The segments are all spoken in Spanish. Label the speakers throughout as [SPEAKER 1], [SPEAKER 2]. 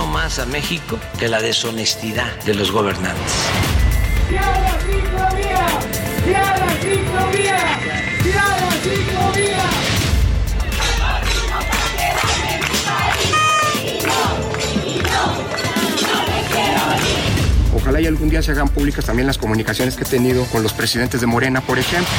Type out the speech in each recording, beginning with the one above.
[SPEAKER 1] Más a México que la deshonestidad de los gobernantes.
[SPEAKER 2] Ojalá y algún día se hagan públicas también las comunicaciones que he tenido con los presidentes de Morena, por ejemplo.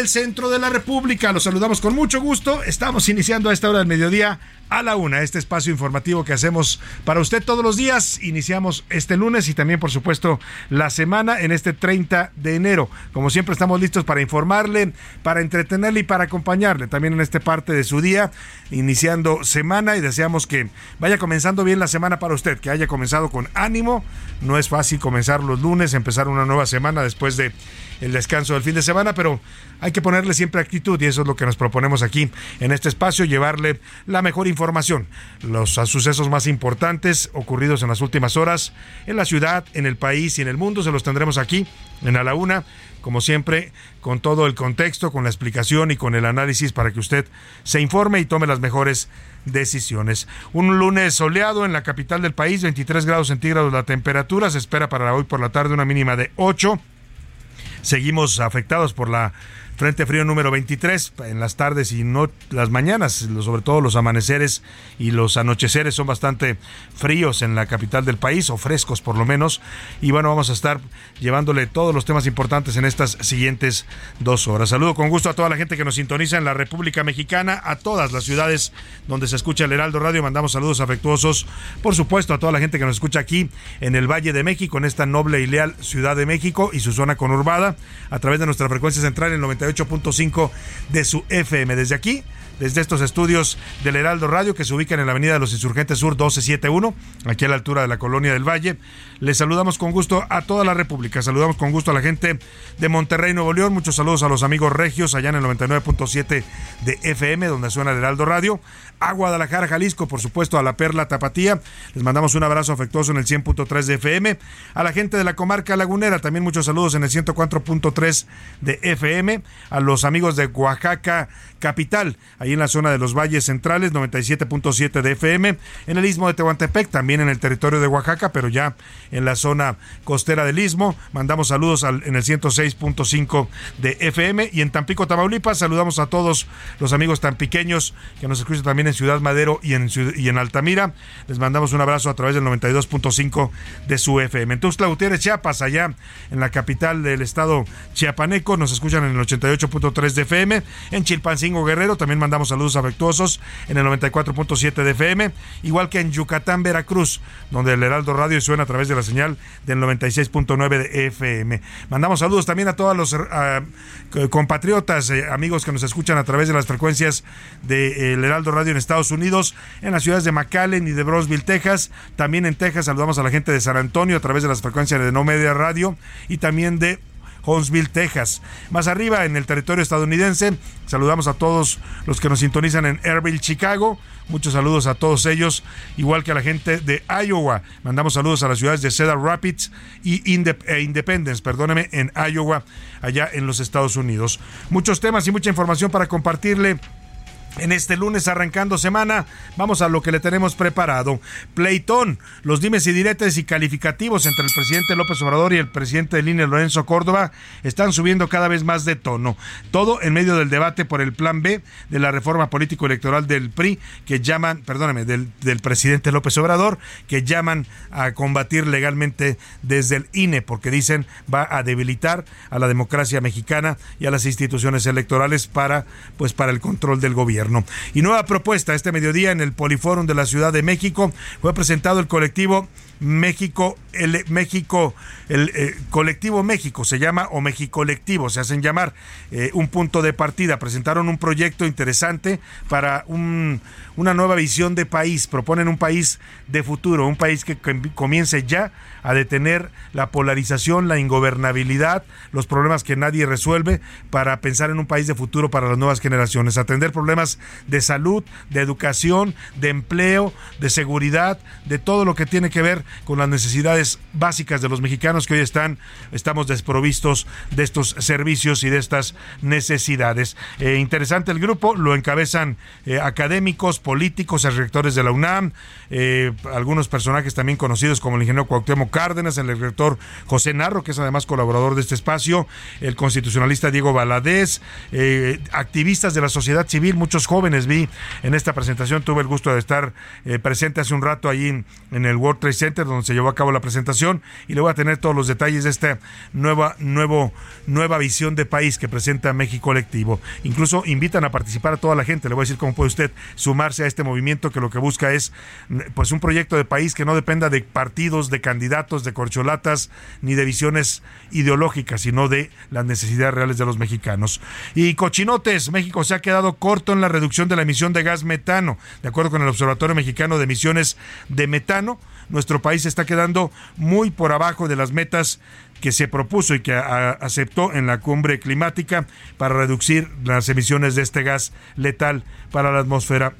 [SPEAKER 3] El centro de la República. Los saludamos con mucho gusto. Estamos iniciando a esta hora del mediodía a la una, este espacio informativo que hacemos para usted todos los días. Iniciamos este lunes y también, por supuesto, la semana en este 30 de enero. Como siempre, estamos listos para informarle, para entretenerle y para acompañarle también en esta parte de su día, iniciando semana y deseamos que vaya comenzando bien la semana para usted, que haya comenzado con ánimo. No es fácil comenzar los lunes, empezar una nueva semana después de el descanso del fin de semana, pero hay que ponerle siempre actitud y eso es lo que nos proponemos aquí en este espacio, llevarle la mejor información, los sucesos más importantes ocurridos en las últimas horas en la ciudad, en el país y en el mundo, se los tendremos aquí en A la Una, como siempre, con todo el contexto, con la explicación y con el análisis para que usted se informe y tome las mejores decisiones. Un lunes soleado en la capital del país, 23 grados centígrados la temperatura, se espera para hoy por la tarde una mínima de 8 seguimos afectados por la Frente Frío número 23 en las tardes y no las mañanas, sobre todo los amaneceres y los anocheceres son bastante fríos en la capital del país, o frescos por lo menos. Y bueno, vamos a estar llevándole todos los temas importantes en estas siguientes dos horas. Saludo con gusto a toda la gente que nos sintoniza en la República Mexicana, a todas las ciudades donde se escucha el Heraldo Radio. Mandamos saludos afectuosos, por supuesto, a toda la gente que nos escucha aquí en el Valle de México, en esta noble y leal Ciudad de México y su zona conurbada, a través de nuestra frecuencia central en 98 8.5 de su FM. Desde aquí, desde estos estudios del Heraldo Radio que se ubican en la Avenida de los Insurgentes Sur 1271, aquí a la altura de la Colonia del Valle. Les saludamos con gusto a toda la República. Saludamos con gusto a la gente de Monterrey, Nuevo León. Muchos saludos a los amigos regios allá en el 99.7 de FM, donde suena el Heraldo Radio. A Guadalajara, Jalisco, por supuesto, a la Perla Tapatía. Les mandamos un abrazo afectuoso en el 100.3 de FM. A la gente de la comarca lagunera, también muchos saludos en el 104.3 de FM. A los amigos de Oaxaca, capital, ahí en la zona de los valles centrales, 97.7 de FM. En el istmo de Tehuantepec, también en el territorio de Oaxaca, pero ya en la zona costera del istmo. Mandamos saludos al, en el 106.5 de FM. Y en Tampico, Tamaulipas, saludamos a todos los amigos tan pequeños que nos escuchan también en Ciudad Madero y en, y en Altamira. Les mandamos un abrazo a través del 92.5 de su FM. En Tuxtla Gutiérrez, Chiapas, allá en la capital del estado chiapaneco, nos escuchan en el 88.3 de FM. En Chilpancingo Guerrero también mandamos saludos afectuosos en el 94.7 de FM. Igual que en Yucatán, Veracruz, donde el Heraldo Radio suena a través de la señal del 96.9 de FM. Mandamos saludos también a todos los uh, compatriotas, eh, amigos que nos escuchan a través de las frecuencias del de, eh, Heraldo Radio en Estados Unidos, en las ciudades de McAllen y de Brosville, Texas. También en Texas saludamos a la gente de San Antonio a través de las frecuencias de No Media Radio y también de Huntsville, Texas. Más arriba, en el territorio estadounidense, saludamos a todos los que nos sintonizan en Airville, Chicago. Muchos saludos a todos ellos, igual que a la gente de Iowa. Mandamos saludos a las ciudades de Cedar Rapids y e Independence, perdóneme, en Iowa, allá en los Estados Unidos. Muchos temas y mucha información para compartirle en este lunes arrancando semana, vamos a lo que le tenemos preparado. Pleitón, los dimes y diretes y calificativos entre el presidente López Obrador y el presidente de línea Lorenzo Córdoba están subiendo cada vez más de tono. Todo en medio del debate por el plan B de la reforma político-electoral del PRI, que llaman, perdóneme, del, del presidente López Obrador, que llaman a combatir legalmente desde el INE, porque dicen va a debilitar a la democracia mexicana y a las instituciones electorales para, pues, para el control del gobierno. Y nueva propuesta este mediodía en el Poliforum de la Ciudad de México fue presentado el colectivo México, el México, el eh, colectivo México se llama o Colectivo, se hacen llamar eh, un punto de partida. Presentaron un proyecto interesante para un, una nueva visión de país. Proponen un país de futuro, un país que comience ya a detener la polarización, la ingobernabilidad, los problemas que nadie resuelve para pensar en un país de futuro para las nuevas generaciones, atender problemas de salud, de educación, de empleo, de seguridad, de todo lo que tiene que ver con las necesidades básicas de los mexicanos que hoy están, estamos desprovistos de estos servicios y de estas necesidades. Eh, interesante el grupo, lo encabezan eh, académicos, políticos, rectores de la UNAM, eh, algunos personajes también conocidos como el ingeniero Cuauhtémoc Cárdenas, el rector José Narro, que es además colaborador de este espacio, el constitucionalista Diego Valadez, activistas de la sociedad civil, muchos jóvenes vi en esta presentación, tuve el gusto de estar presente hace un rato allí en, en el World Trade Center donde se llevó a cabo la presentación y le voy a tener todos los detalles de esta nueva, nuevo, nueva visión de país que presenta México Colectivo. Incluso invitan a participar a toda la gente. Le voy a decir cómo puede usted sumarse a este movimiento que lo que busca es pues un proyecto de país que no dependa de partidos, de candidatos, de corcholatas, ni de visiones ideológicas, sino de las necesidades reales de los mexicanos. Y cochinotes, México se ha quedado corto en la reducción de la emisión de gas metano, de acuerdo con el Observatorio Mexicano de Emisiones de Metano nuestro país está quedando muy por abajo de las metas que se propuso y que aceptó en la cumbre climática para reducir las emisiones de este gas letal para la atmósfera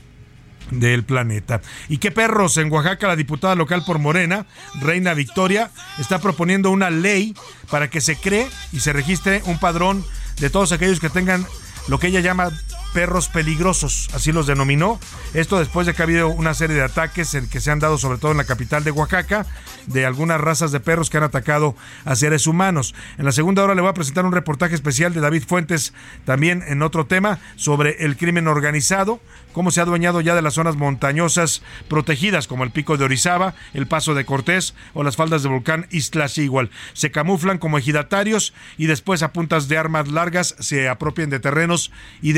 [SPEAKER 3] del planeta. ¿Y qué perros? En Oaxaca la diputada local por Morena, Reina Victoria, está proponiendo una ley para que se cree y se registre un padrón de todos aquellos que tengan lo que ella llama perros peligrosos, así los denominó. Esto después de que ha habido una serie de ataques en que se han dado sobre todo en la capital de Oaxaca, de algunas razas de perros que han atacado a seres humanos. En la segunda hora le voy a presentar un reportaje especial de David Fuentes, también en otro tema, sobre el crimen organizado, cómo se ha adueñado ya de las zonas montañosas protegidas como el pico de Orizaba, el paso de Cortés o las faldas del volcán igual Se camuflan como ejidatarios y después a puntas de armas largas se apropian de terrenos y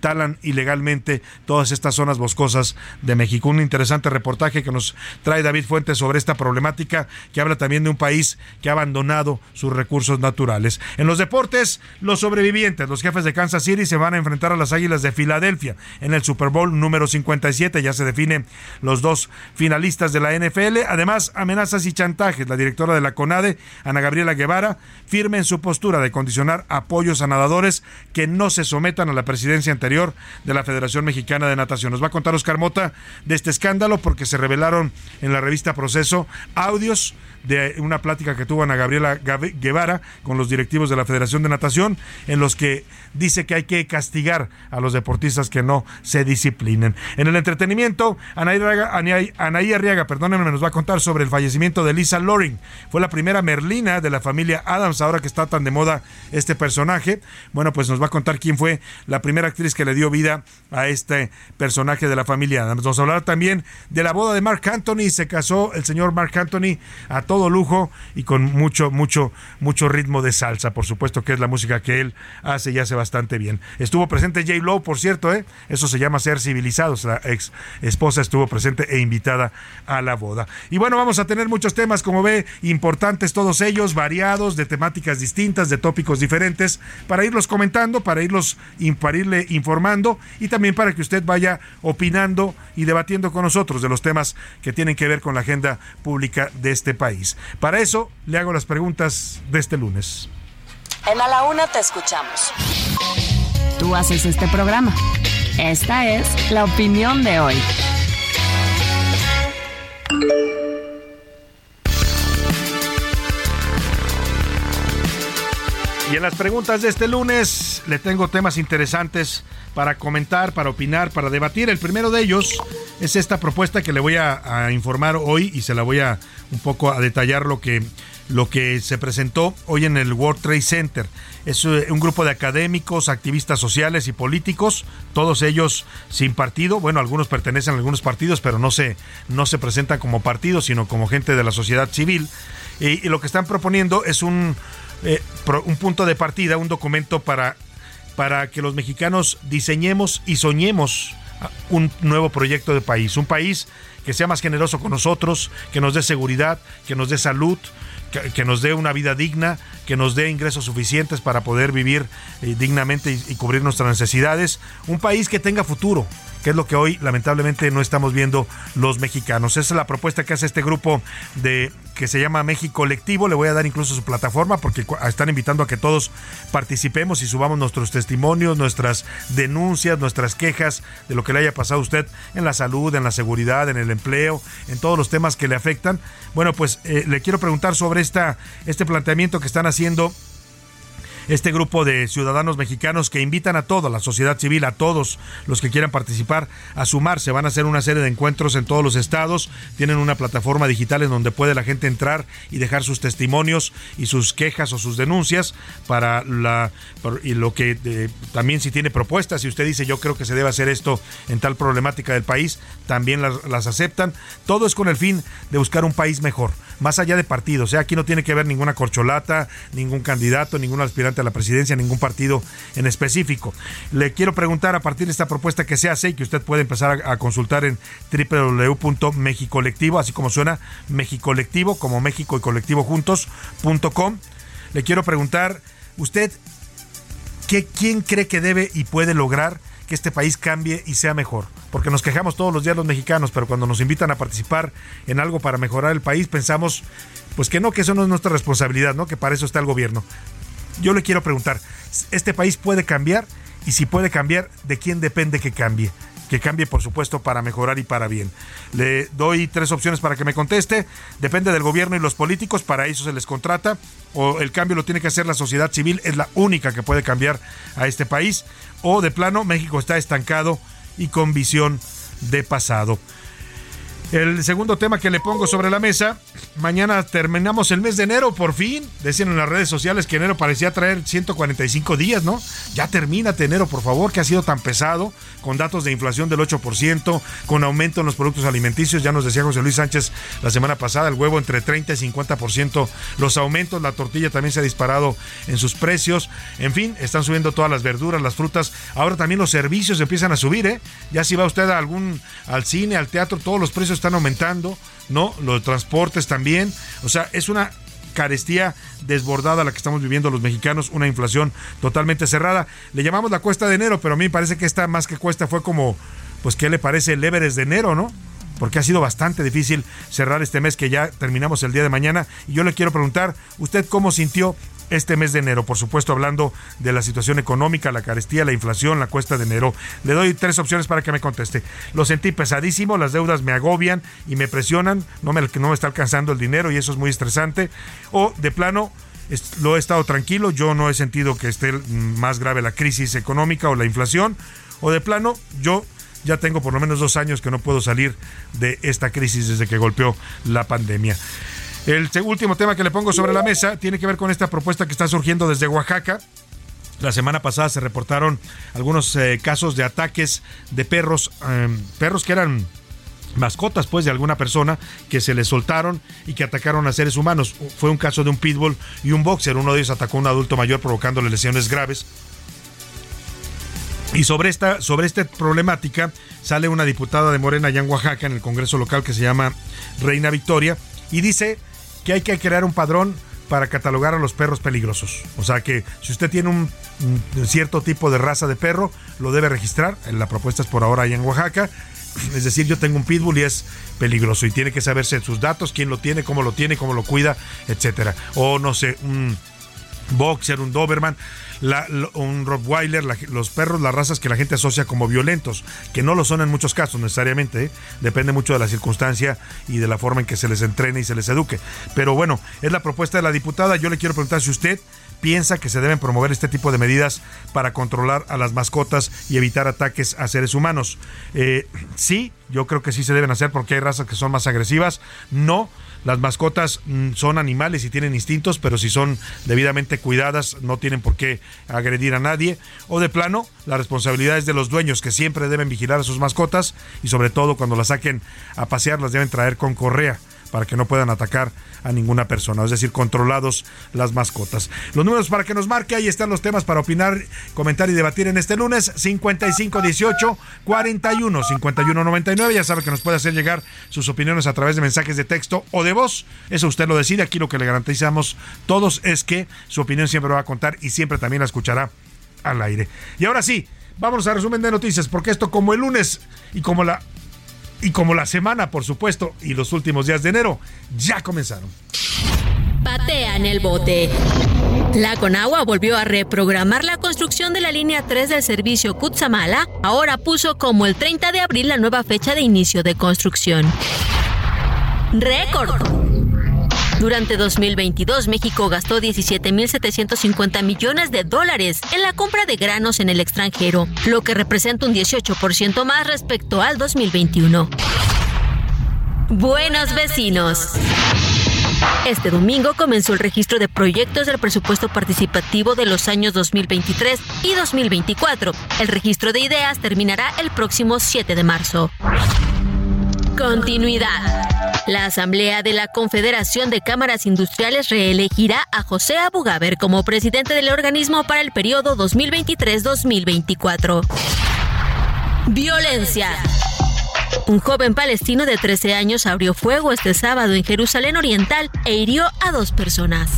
[SPEAKER 3] talan ilegalmente todas estas zonas boscosas de México. Un interesante reportaje que nos trae David Fuentes sobre esta problemática que habla también de un país que ha abandonado sus recursos naturales. En los deportes, los sobrevivientes, los jefes de Kansas City se van a enfrentar a las Águilas de Filadelfia en el Super Bowl número 57. Ya se definen los dos finalistas de la NFL. Además, amenazas y chantajes. La directora de la CONADE, Ana Gabriela Guevara, firme en su postura de condicionar apoyos a nadadores que no se sometan a la presidencia anterior de la Federación Mexicana de Natación. Nos va a contar Oscar Mota de este escándalo porque se revelaron en la revista Proceso audios de una plática que tuvo Ana Gabriela Guevara con los directivos de la Federación de Natación, en los que dice que hay que castigar a los deportistas que no se disciplinen. En el entretenimiento, Anaí Arriaga, perdónenme, nos va a contar sobre el fallecimiento de Lisa Loring. Fue la primera Merlina de la familia Adams, ahora que está tan de moda este personaje. Bueno, pues nos va a contar quién fue la primera actriz que le dio vida a este personaje de la familia Adams. Nos hablará también de la boda de Mark Anthony. Se casó el señor Mark Anthony a todo lujo y con mucho, mucho, mucho ritmo de salsa. Por supuesto que es la música que él hace y hace bastante bien. Estuvo presente J. Lowe, por cierto, ¿eh? eso se llama ser civilizados. La ex esposa estuvo presente e invitada a la boda. Y bueno, vamos a tener muchos temas, como ve, importantes todos ellos, variados, de temáticas distintas, de tópicos diferentes, para irlos comentando, para irlos para irle informando y también para que usted vaya opinando y debatiendo con nosotros de los temas que tienen que ver con la agenda pública de este país. Para eso le hago las preguntas de este lunes.
[SPEAKER 4] En A la Una te escuchamos.
[SPEAKER 5] Tú haces este programa. Esta es la opinión de hoy.
[SPEAKER 3] Y en las preguntas de este lunes le tengo temas interesantes para comentar, para opinar, para debatir. El primero de ellos es esta propuesta que le voy a, informar hoy y se la voy a un poco a detallar lo que lo que se presentó hoy en el World Trade Center. Es eh, un grupo de académicos, activistas sociales y políticos, todos ellos sin partido. Bueno, algunos pertenecen a algunos partidos, pero no se, no se presentan como partidos, sino como gente de la sociedad civil. Y lo que están proponiendo es un, eh, un punto de partida, un documento para, para que los mexicanos diseñemos y soñemos un nuevo proyecto de país, un país que sea más generoso con nosotros, que nos dé seguridad, que nos dé salud, que, nos dé una vida digna, que nos dé ingresos suficientes para poder vivir eh, dignamente y cubrir nuestras necesidades, un país que tenga futuro, que es lo que hoy lamentablemente no estamos viendo los mexicanos. Esa es la propuesta que hace este grupo de que se llama México Colectivo. Le voy a dar incluso su plataforma porque están invitando a que todos participemos y subamos nuestros testimonios, nuestras denuncias, nuestras quejas de lo que le haya pasado a usted en la salud, en la seguridad, en el empleo, en todos los temas que le afectan. Bueno, pues eh, le quiero preguntar sobre esta, este planteamiento que están haciendo este grupo de ciudadanos mexicanos que invitan a toda la sociedad civil, a todos los que quieran participar, a sumarse. Van a hacer una serie de encuentros en todos los estados. Tienen una plataforma digital en donde puede la gente entrar y dejar sus testimonios y sus quejas o sus denuncias para la y lo que eh, también si tiene propuestas, si usted dice yo creo que se debe hacer esto en tal problemática del país, también las, las aceptan. Todo es con el fin de buscar un país mejor, más allá de partidos. Sea, aquí no tiene que haber ninguna corcholata, ningún candidato, ningún aspirante a la presidencia, ningún partido en específico. Le quiero preguntar a partir de esta propuesta que se hace y que usted puede empezar a, a consultar en www.mexicolectivo, así como suena, Mexicolectivo, como México y colectivo juntos.com. Le quiero preguntar, ¿usted ¿qué, ¿quién cree que debe y puede lograr este país cambie y sea mejor? Porque nos quejamos todos los días los mexicanos, pero cuando nos invitan a participar en algo para mejorar el país, pensamos, pues que no, que eso no es nuestra responsabilidad, ¿no? Que para eso está el gobierno. Yo le quiero preguntar, ¿este país puede cambiar? Y si puede cambiar, ¿de quién depende que cambie? Que cambie, por supuesto, para mejorar y para bien. Le doy tres opciones para que me conteste. Depende del gobierno y los políticos, para eso se les contrata. O el cambio lo tiene que hacer la sociedad civil, es la única que puede cambiar a este país. O de plano, México está estancado y con visión de pasado. El segundo tema que le pongo sobre la mesa, mañana terminamos el mes de enero, por fin. Decían en las redes sociales que enero parecía traer 145 días, ¿no? Ya termínate enero, por favor, que ha sido tan pesado, con datos de inflación del 8%, con aumento en los productos alimenticios. Ya nos decía José Luis Sánchez la semana pasada, el huevo entre 30 y 50%, los aumentos, la tortilla también se ha disparado en sus precios. En fin, están subiendo todas las verduras, las frutas. Ahora también los servicios empiezan a subir, ¿eh? Ya si va usted a algún, al cine, al teatro, todos los precios están aumentando, ¿no? Los transportes también. O sea, es una carestía desbordada la que estamos viviendo los mexicanos, una inflación totalmente cerrada. Le llamamos la cuesta de enero, pero a mí me parece que esta más que cuesta fue como, pues, ¿qué le parece el Everest de enero, no? Porque ha sido bastante difícil cerrar este mes que ya terminamos el día de mañana. Y yo le quiero preguntar, ¿usted cómo sintió este mes de enero, por supuesto hablando de la situación económica, la carestía, la inflación, la cuesta de enero. Le doy tres opciones para que me conteste. Lo sentí pesadísimo, las deudas me agobian y me presionan, no me, no me está alcanzando el dinero y eso es muy estresante. O de plano, lo he estado tranquilo, yo no he sentido que esté mm, más grave la crisis económica o la inflación. O de plano, yo ya tengo por lo menos dos años que no puedo salir de esta crisis desde que golpeó la pandemia. El último tema que le pongo sobre la mesa tiene que ver con esta propuesta que está surgiendo desde Oaxaca. La semana pasada se reportaron algunos eh, casos de ataques de perros, eh, perros que eran mascotas pues de alguna persona que se les soltaron y que atacaron a seres humanos. Fue un caso de un pitbull y un boxer. Uno de ellos atacó a un adulto mayor provocándole lesiones graves. Y sobre esta, sobre esta problemática sale una diputada de Morena allá en Oaxaca, en el Congreso local que se llama Reina Victoria, y dice que hay que crear un padrón para catalogar a los perros peligrosos. O sea que si usted tiene un, cierto tipo de raza de perro, lo debe registrar. La propuesta es por ahora allá en Oaxaca. Es decir, yo tengo un pitbull y es peligroso y tiene que saberse sus datos, quién lo tiene, cómo lo tiene, cómo lo cuida, etcétera. O no sé, un boxer, un Doberman, la, un Rottweiler, los perros, las razas que la gente asocia como violentos, que no lo son en muchos casos necesariamente, ¿eh? depende mucho de la circunstancia y de la forma en que se les entrene y se les eduque. Pero bueno, es la propuesta de la diputada. Yo le quiero preguntar si usted piensa que se deben promover este tipo de medidas para controlar a las mascotas y evitar ataques a seres humanos. Eh, sí, yo creo que sí se deben hacer porque hay razas que son más agresivas. No, las mascotas mm, son animales y tienen instintos, pero si son debidamente cuidadas no tienen por qué agredir a nadie. O de plano, la responsabilidad es de los dueños que siempre deben vigilar a sus mascotas y sobre todo cuando las saquen a pasear las deben traer con correa para que no puedan atacar a ninguna persona, es decir, controlados las mascotas. Los números para que nos marque, ahí están los temas para opinar, comentar y debatir en este lunes, 5518 41 51 99. Ya sabe que nos puede hacer llegar sus opiniones a través de mensajes de texto o de voz. Eso usted lo decide. Aquí lo que le garantizamos todos es que su opinión siempre va a contar y siempre también la escuchará al aire. Y ahora sí, vamos a resumen de noticias, porque esto como el lunes y como la y como la semana, por supuesto, y los últimos días de enero ya comenzaron.
[SPEAKER 6] Patean el bote. La Conagua volvió a reprogramar la construcción de la línea 3 del servicio Kutsamala. Ahora puso como el 30 de abril la nueva fecha de inicio de construcción. Récord. Durante 2022, México gastó 17.750 millones de dólares en la compra de granos en el extranjero, lo que representa un 18% más respecto al 2021. Buenos vecinos. Este domingo comenzó el registro de proyectos del presupuesto participativo de los años 2023 y 2024. El registro de ideas terminará el próximo 7 de marzo. Continuidad. La Asamblea de la Confederación de Cámaras Industriales reelegirá a José Abugaber como presidente del organismo para el periodo 2023-2024. Violencia. Un joven palestino de 13 años abrió fuego este sábado en Jerusalén Oriental e hirió a dos personas.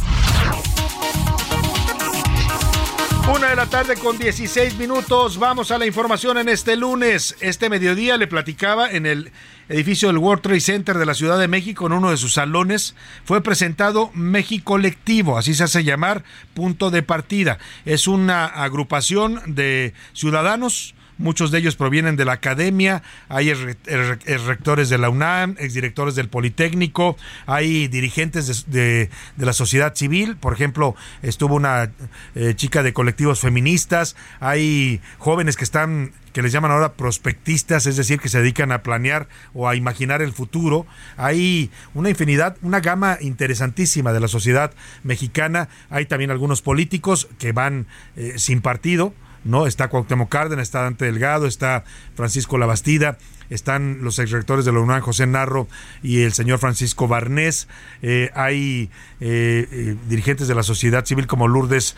[SPEAKER 3] Una de la tarde con 16 minutos. Vamos a la información en este lunes. Este mediodía le platicaba en el edificio del World Trade Center de la Ciudad de México, en uno de sus salones, fue presentado México Colectivo, así se hace llamar, punto de partida. Es una agrupación de ciudadanos muchos de ellos provienen de la academia, hay rectores de la UNAM, exdirectores del Politécnico, hay dirigentes de, la sociedad civil, por ejemplo, estuvo una eh, chica de colectivos feministas, hay jóvenes que están que les llaman ahora prospectistas, es decir, que se dedican a planear o a imaginar el futuro. Hay una infinidad, una gama interesantísima de la sociedad mexicana. Hay también algunos políticos que van eh, sin partido, ¿no? Está Cuauhtémoc Cárdenas, está Dante Delgado, está Francisco Labastida, están los exrectores de la UNAM, José Narro y el señor Francisco Barnés, eh, hay eh, eh, dirigentes de la sociedad civil como Lourdes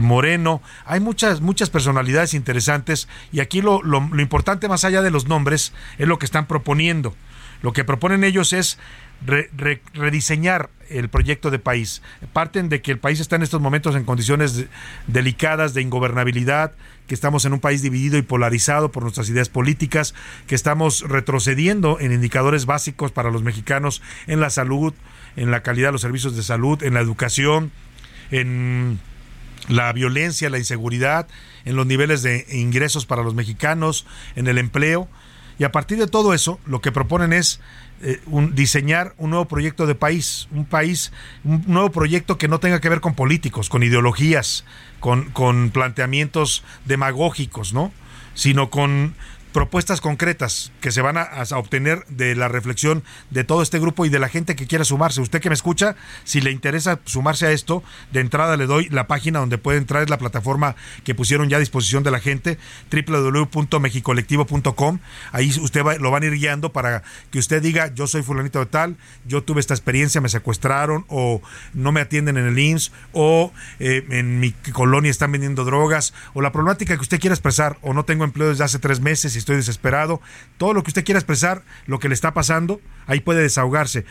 [SPEAKER 3] Moreno, hay muchas, muchas personalidades interesantes y aquí lo, lo, importante más allá de los nombres es lo que están proponiendo. Lo que proponen ellos es rediseñar el proyecto de país. Parten de que el país está en estos momentos en condiciones delicadas de ingobernabilidad, que estamos en un país dividido y polarizado por nuestras ideas políticas, que estamos retrocediendo en indicadores básicos para los mexicanos en la salud, en la calidad de los servicios de salud, en la educación, en la violencia, la inseguridad, en los niveles de ingresos para los mexicanos, en el empleo. Y a partir de todo eso, lo que proponen es eh, un, diseñar un nuevo proyecto de país, un país, un nuevo proyecto que no tenga que ver con políticos, con ideologías, con, con planteamientos demagógicos, ¿no? Sino con propuestas concretas que se van a, obtener de la reflexión de todo este grupo y de la gente que quiera sumarse. Usted que me escucha, si le interesa sumarse a esto, de entrada le doy la página donde puede entrar, es la plataforma que pusieron ya a disposición de la gente, www.mexicolectivo.com. Ahí usted lo van a ir guiando para que usted diga, yo soy fulanito de tal, yo tuve esta experiencia, me secuestraron o no me atienden en el IMSS o eh, en mi colonia están vendiendo drogas o la problemática que usted quiera expresar o no tengo empleo desde hace tres meses y estoy desesperado, todo lo que usted quiera expresar, lo que le está pasando, ahí puede desahogarse.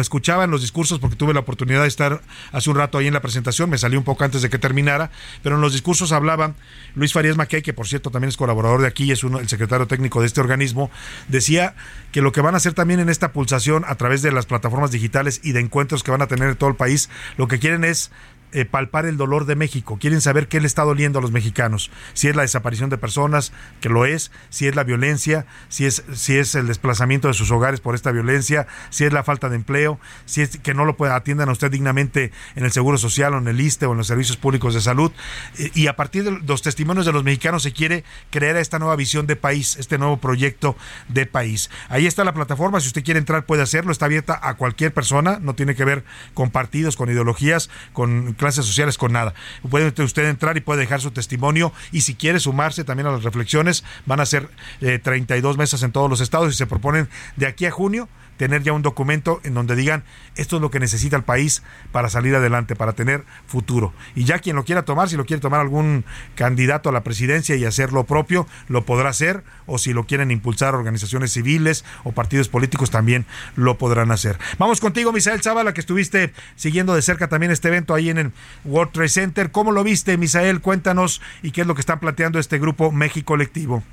[SPEAKER 3] escuchaba en los discursos, porque tuve la oportunidad de estar hace un rato ahí en la presentación, me salió un poco antes de que terminara, pero en los discursos hablaban Luis Farías Mackey, que por cierto también es colaborador de aquí, es uno, el secretario técnico de este organismo, decía que lo que van a hacer también en esta pulsación a través de las plataformas digitales y de encuentros que van a tener en todo el país, lo que quieren es eh, palpar el dolor de México, quieren saber qué le está doliendo a los mexicanos, si es la desaparición de personas, que lo es, si es la violencia, si es, si es el desplazamiento de sus hogares por esta violencia, si es la falta de empleo, si es que no lo atiendan a usted dignamente en el Seguro Social o en el ISTE o en los servicios públicos de salud. Eh, y a partir de los testimonios de los mexicanos se quiere crear esta nueva visión de país, este nuevo proyecto de país. Ahí está la plataforma, si usted quiere entrar puede hacerlo, está abierta a cualquier persona, no tiene que ver con partidos, con ideologías, con clases sociales, con nada. Puede usted entrar y puede dejar su testimonio y si quiere sumarse también a las reflexiones, van a ser 32 eh, mesas en todos los estados y se proponen de aquí a junio tener ya un documento en donde digan esto es lo que necesita el país para salir adelante, para tener futuro. Y ya quien lo quiera tomar, si lo quiere tomar algún candidato a la presidencia y hacer lo propio, lo podrá hacer, o si lo quieren impulsar organizaciones civiles o partidos políticos, también lo podrán hacer. Vamos contigo, Misael Zavala, que estuviste siguiendo de cerca también este evento ahí en el World Trade Center. ¿Cómo lo viste, Misael? Cuéntanos y qué es lo que están planteando este grupo México Colectivo.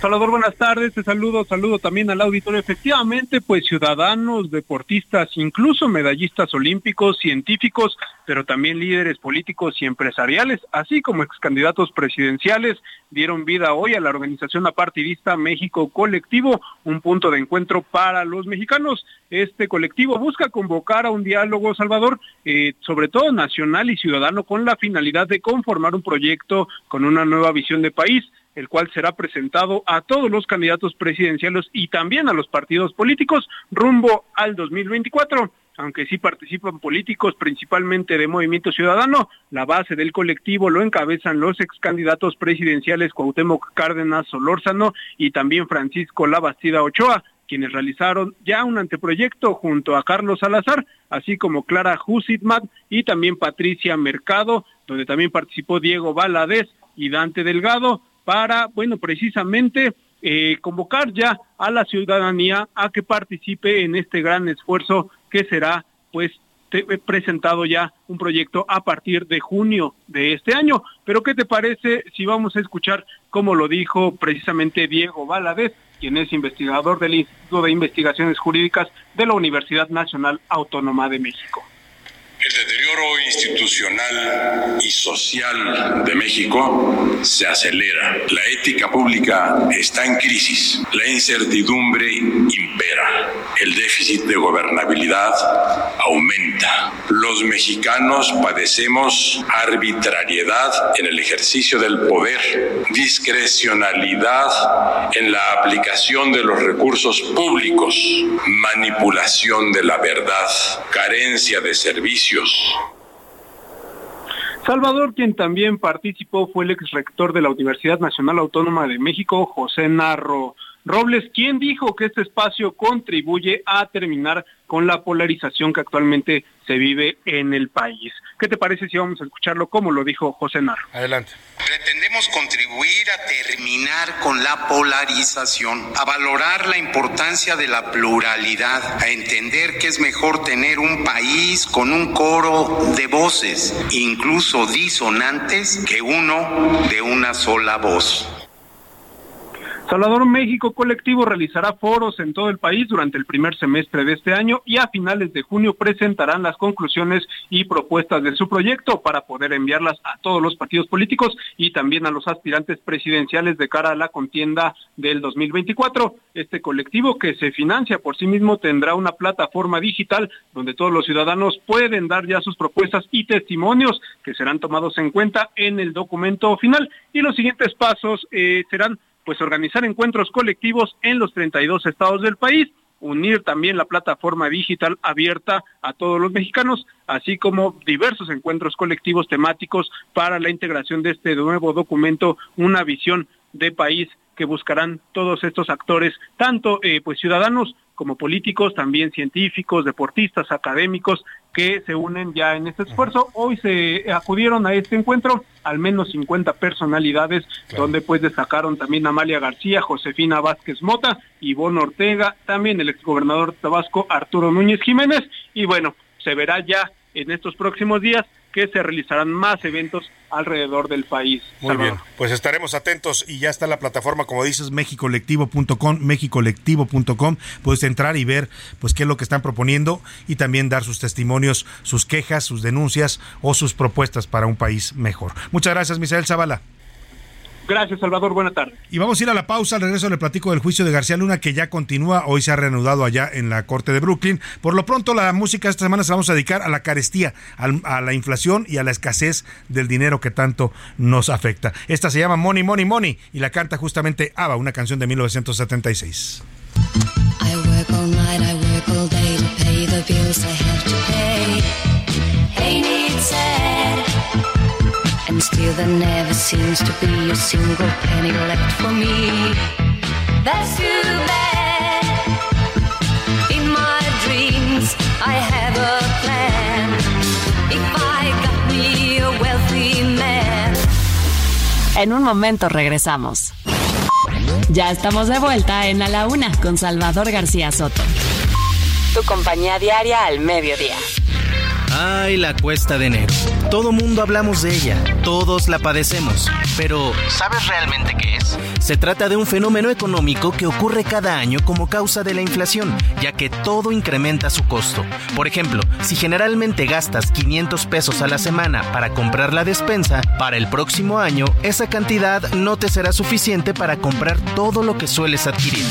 [SPEAKER 7] Salvador, buenas tardes, te saludo, saludo también al auditorio. Efectivamente, pues ciudadanos, deportistas, incluso medallistas olímpicos, científicos, pero también líderes políticos y empresariales, así como ex candidatos presidenciales, dieron vida hoy a la organización apartidista México Colectivo, un punto de encuentro para los mexicanos. Este colectivo busca convocar a un diálogo, Salvador, eh, sobre todo nacional y ciudadano, con la finalidad de conformar un proyecto con una nueva visión de país el cual será presentado a todos los candidatos presidenciales y también a los partidos políticos rumbo al 2024 aunque sí participan políticos principalmente de Movimiento Ciudadano, la base del colectivo lo encabezan los ex candidatos presidenciales Cuauhtémoc Cárdenas Solórzano y también Francisco Labastida Ochoa, quienes realizaron ya un anteproyecto junto a Carlos Salazar, así como Clara Husitmat y también Patricia Mercado, donde también participó Diego Valadez y Dante Delgado para, bueno, precisamente eh, convocar ya a la ciudadanía a que participe en este gran esfuerzo que será, pues, presentado ya un proyecto a partir de junio de este año. Pero ¿qué te parece si vamos a escuchar cómo lo dijo precisamente Diego Valadez, quien es investigador del Instituto de Investigaciones Jurídicas de la Universidad Nacional Autónoma de México?
[SPEAKER 8] Institucional y social de México se acelera. La ética pública está en crisis. La incertidumbre impera. El déficit de gobernabilidad aumenta. Los mexicanos padecemos arbitrariedad en el ejercicio del poder, discrecionalidad en la aplicación de los recursos públicos, manipulación de la verdad, carencia de servicios
[SPEAKER 7] Salvador, quien también participó, fue el ex rector de la Universidad Nacional Autónoma de México, José Narro Robles, quien dijo que este espacio contribuye a terminar con la polarización que actualmente se vive en el país. ¿Qué te parece si vamos a escucharlo como lo dijo José Narro?
[SPEAKER 3] Adelante.
[SPEAKER 9] Pretendemos contribuir a terminar con la polarización, a valorar la importancia de la pluralidad, a entender que es mejor tener un país con un coro de voces, incluso disonantes, que uno de una sola voz.
[SPEAKER 7] Salvador México Colectivo realizará foros en todo el país durante el primer semestre de este año y a finales de junio presentarán las conclusiones y propuestas de su proyecto para poder enviarlas a todos los partidos políticos y también a los aspirantes presidenciales de cara a la contienda del 2024. Este colectivo que se financia por sí mismo tendrá una plataforma digital donde todos los ciudadanos pueden dar ya sus propuestas y testimonios que serán tomados en cuenta en el documento final y los siguientes pasos eh, serán pues organizar encuentros colectivos en los 32 estados del país, unir también la plataforma digital abierta a todos los mexicanos, así como diversos encuentros colectivos temáticos para la integración de este nuevo documento, una visión de país que buscarán todos estos actores, tanto eh, pues ciudadanos como políticos, también científicos, deportistas, académicos, que se unen ya en este esfuerzo. Hoy se acudieron a este encuentro al menos 50 personalidades, donde pues destacaron también Amalia García, Josefina Vázquez Mota, Ivonne Ortega, también el exgobernador Tabasco Arturo Núñez Jiménez, y bueno, se verá ya en estos próximos días que se realizarán más eventos alrededor del país.
[SPEAKER 3] Muy bien, pues estaremos atentos y ya está la plataforma, como dices, mexicolectivo.com, mexicolectivo.com, puedes entrar y ver pues qué es lo que están proponiendo y también dar sus testimonios, sus quejas, sus denuncias o sus propuestas para un país mejor. Muchas gracias, Misael Zavala.
[SPEAKER 7] Gracias, Salvador. Buena tarde.
[SPEAKER 3] Y vamos a ir a la pausa. Al regreso le platico del juicio de García Luna, que ya continúa. Hoy se ha reanudado allá en la Corte de Brooklyn. Por lo pronto, la música esta semana se vamos a dedicar a la carestía, a la inflación y a la escasez del dinero que tanto nos afecta. Esta se llama Money, Money, Money y la canta justamente Ava, una canción de 1976. I work all night, I work all day to pay the bills I have to pay. And still there never seems to be a single penny left for me. That's too bad. In my dreams, I have a plan. If I got me a wealthy man. En un momento regresamos. Ya estamos de vuelta en A la Una con Salvador García Soto.
[SPEAKER 4] Tu compañía diaria al mediodía.
[SPEAKER 10] Ay, la cuesta de enero. Todo mundo hablamos de ella, todos la padecemos, pero ¿sabes realmente qué es? Se trata de un fenómeno económico que ocurre cada año como causa de la inflación, ya que todo incrementa su costo. Por ejemplo, si generalmente gastas 500 pesos a la semana para comprar la despensa, para el próximo año esa cantidad no te será suficiente para comprar todo lo que sueles adquirir.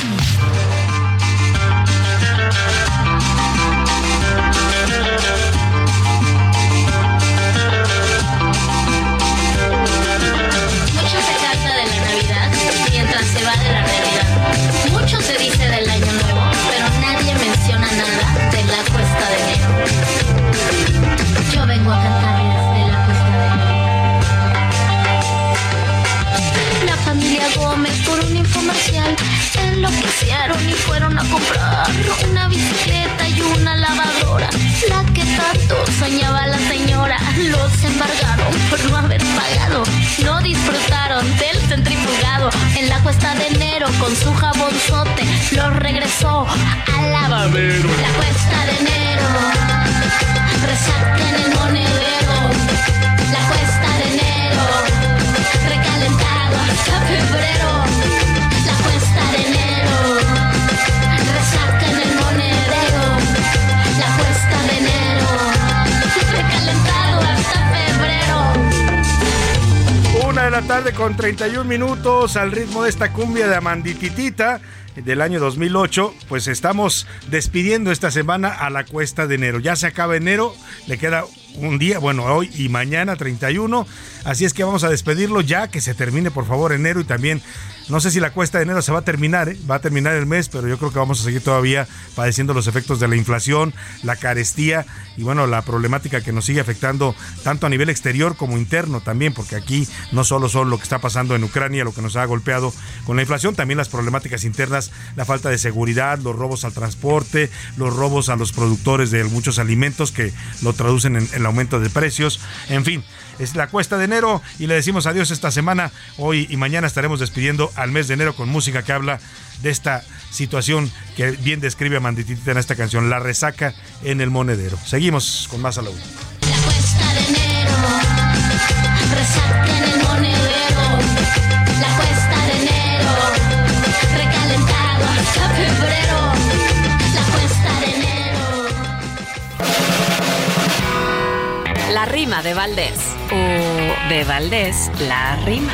[SPEAKER 11] Enloquecieron y fueron a comprar una bicicleta y una lavadora. La que tanto soñaba la señora. Los embargaron por no haber pagado. No disfrutaron del centrifugado. En la cuesta de enero con su jabonzote los regresó al lavadero. La cuesta de enero resaca en el monedero. La cuesta de enero recalentado hasta febrero.
[SPEAKER 3] La tarde con 31 minutos al ritmo de esta cumbia de Amandititita del año 2008, pues estamos despidiendo esta semana a la cuesta de enero. Ya se acaba enero, le queda un día, bueno, hoy y mañana 31, así es que vamos a despedirlo ya, que se termine por favor enero y también no sé si la cuesta de enero se va a terminar, ¿eh? va a terminar el mes, pero yo creo que vamos a seguir todavía padeciendo los efectos de la inflación, la carestía y bueno, la problemática que nos sigue afectando tanto a nivel exterior como interno también, porque aquí no solo son lo que está pasando en Ucrania, lo que nos ha golpeado con la inflación, también las problemáticas internas, la falta de seguridad, los robos al transporte, los robos a los productores de muchos alimentos que lo traducen en el aumento de precios, en fin es la cuesta de enero y le decimos adiós esta semana. Hoy y mañana estaremos despidiendo al mes de enero con música que habla de esta situación que bien describe a Manditita en esta canción, La resaca en el monedero. Seguimos con más a la
[SPEAKER 11] La cuesta de enero, resaca en el monedero. La cuesta de enero, recalentado La
[SPEAKER 4] rima de Valdés o de Valdés la rima.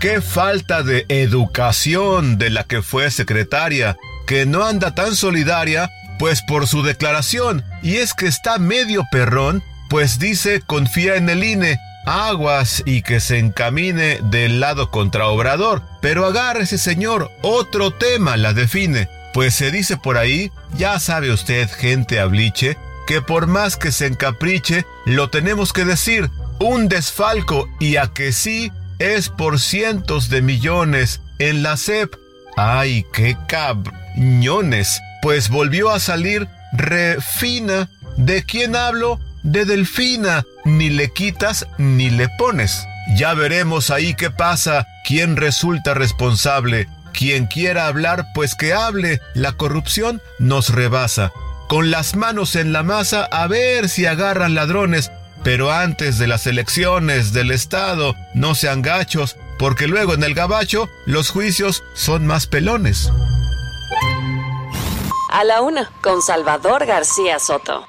[SPEAKER 12] Qué falta de educación de la que fue secretaria, que no anda tan solidaria, pues por su declaración, y es que está medio perrón, pues dice confía en el INE, aguas y que se encamine del lado contra Obrador. Pero agarre ese señor, otro tema la define. Pues se dice por ahí, ya sabe usted, gente abliche, que por más que se encapriche, lo tenemos que decir, un desfalco y a que sí es por cientos de millones en la SEP. ¡Ay, qué cabñones! Pues volvió a salir refina. ¿De quién hablo? De Delfina. Ni le quitas ni le pones. Ya veremos ahí qué pasa, quién resulta responsable. Quien quiera hablar, pues que hable. La corrupción nos rebasa.
[SPEAKER 13] Con las manos en la masa a ver si agarran ladrones. Pero antes de las elecciones del Estado, no sean gachos, porque luego en el gabacho los juicios son más pelones.
[SPEAKER 4] A la una, con Salvador García Soto.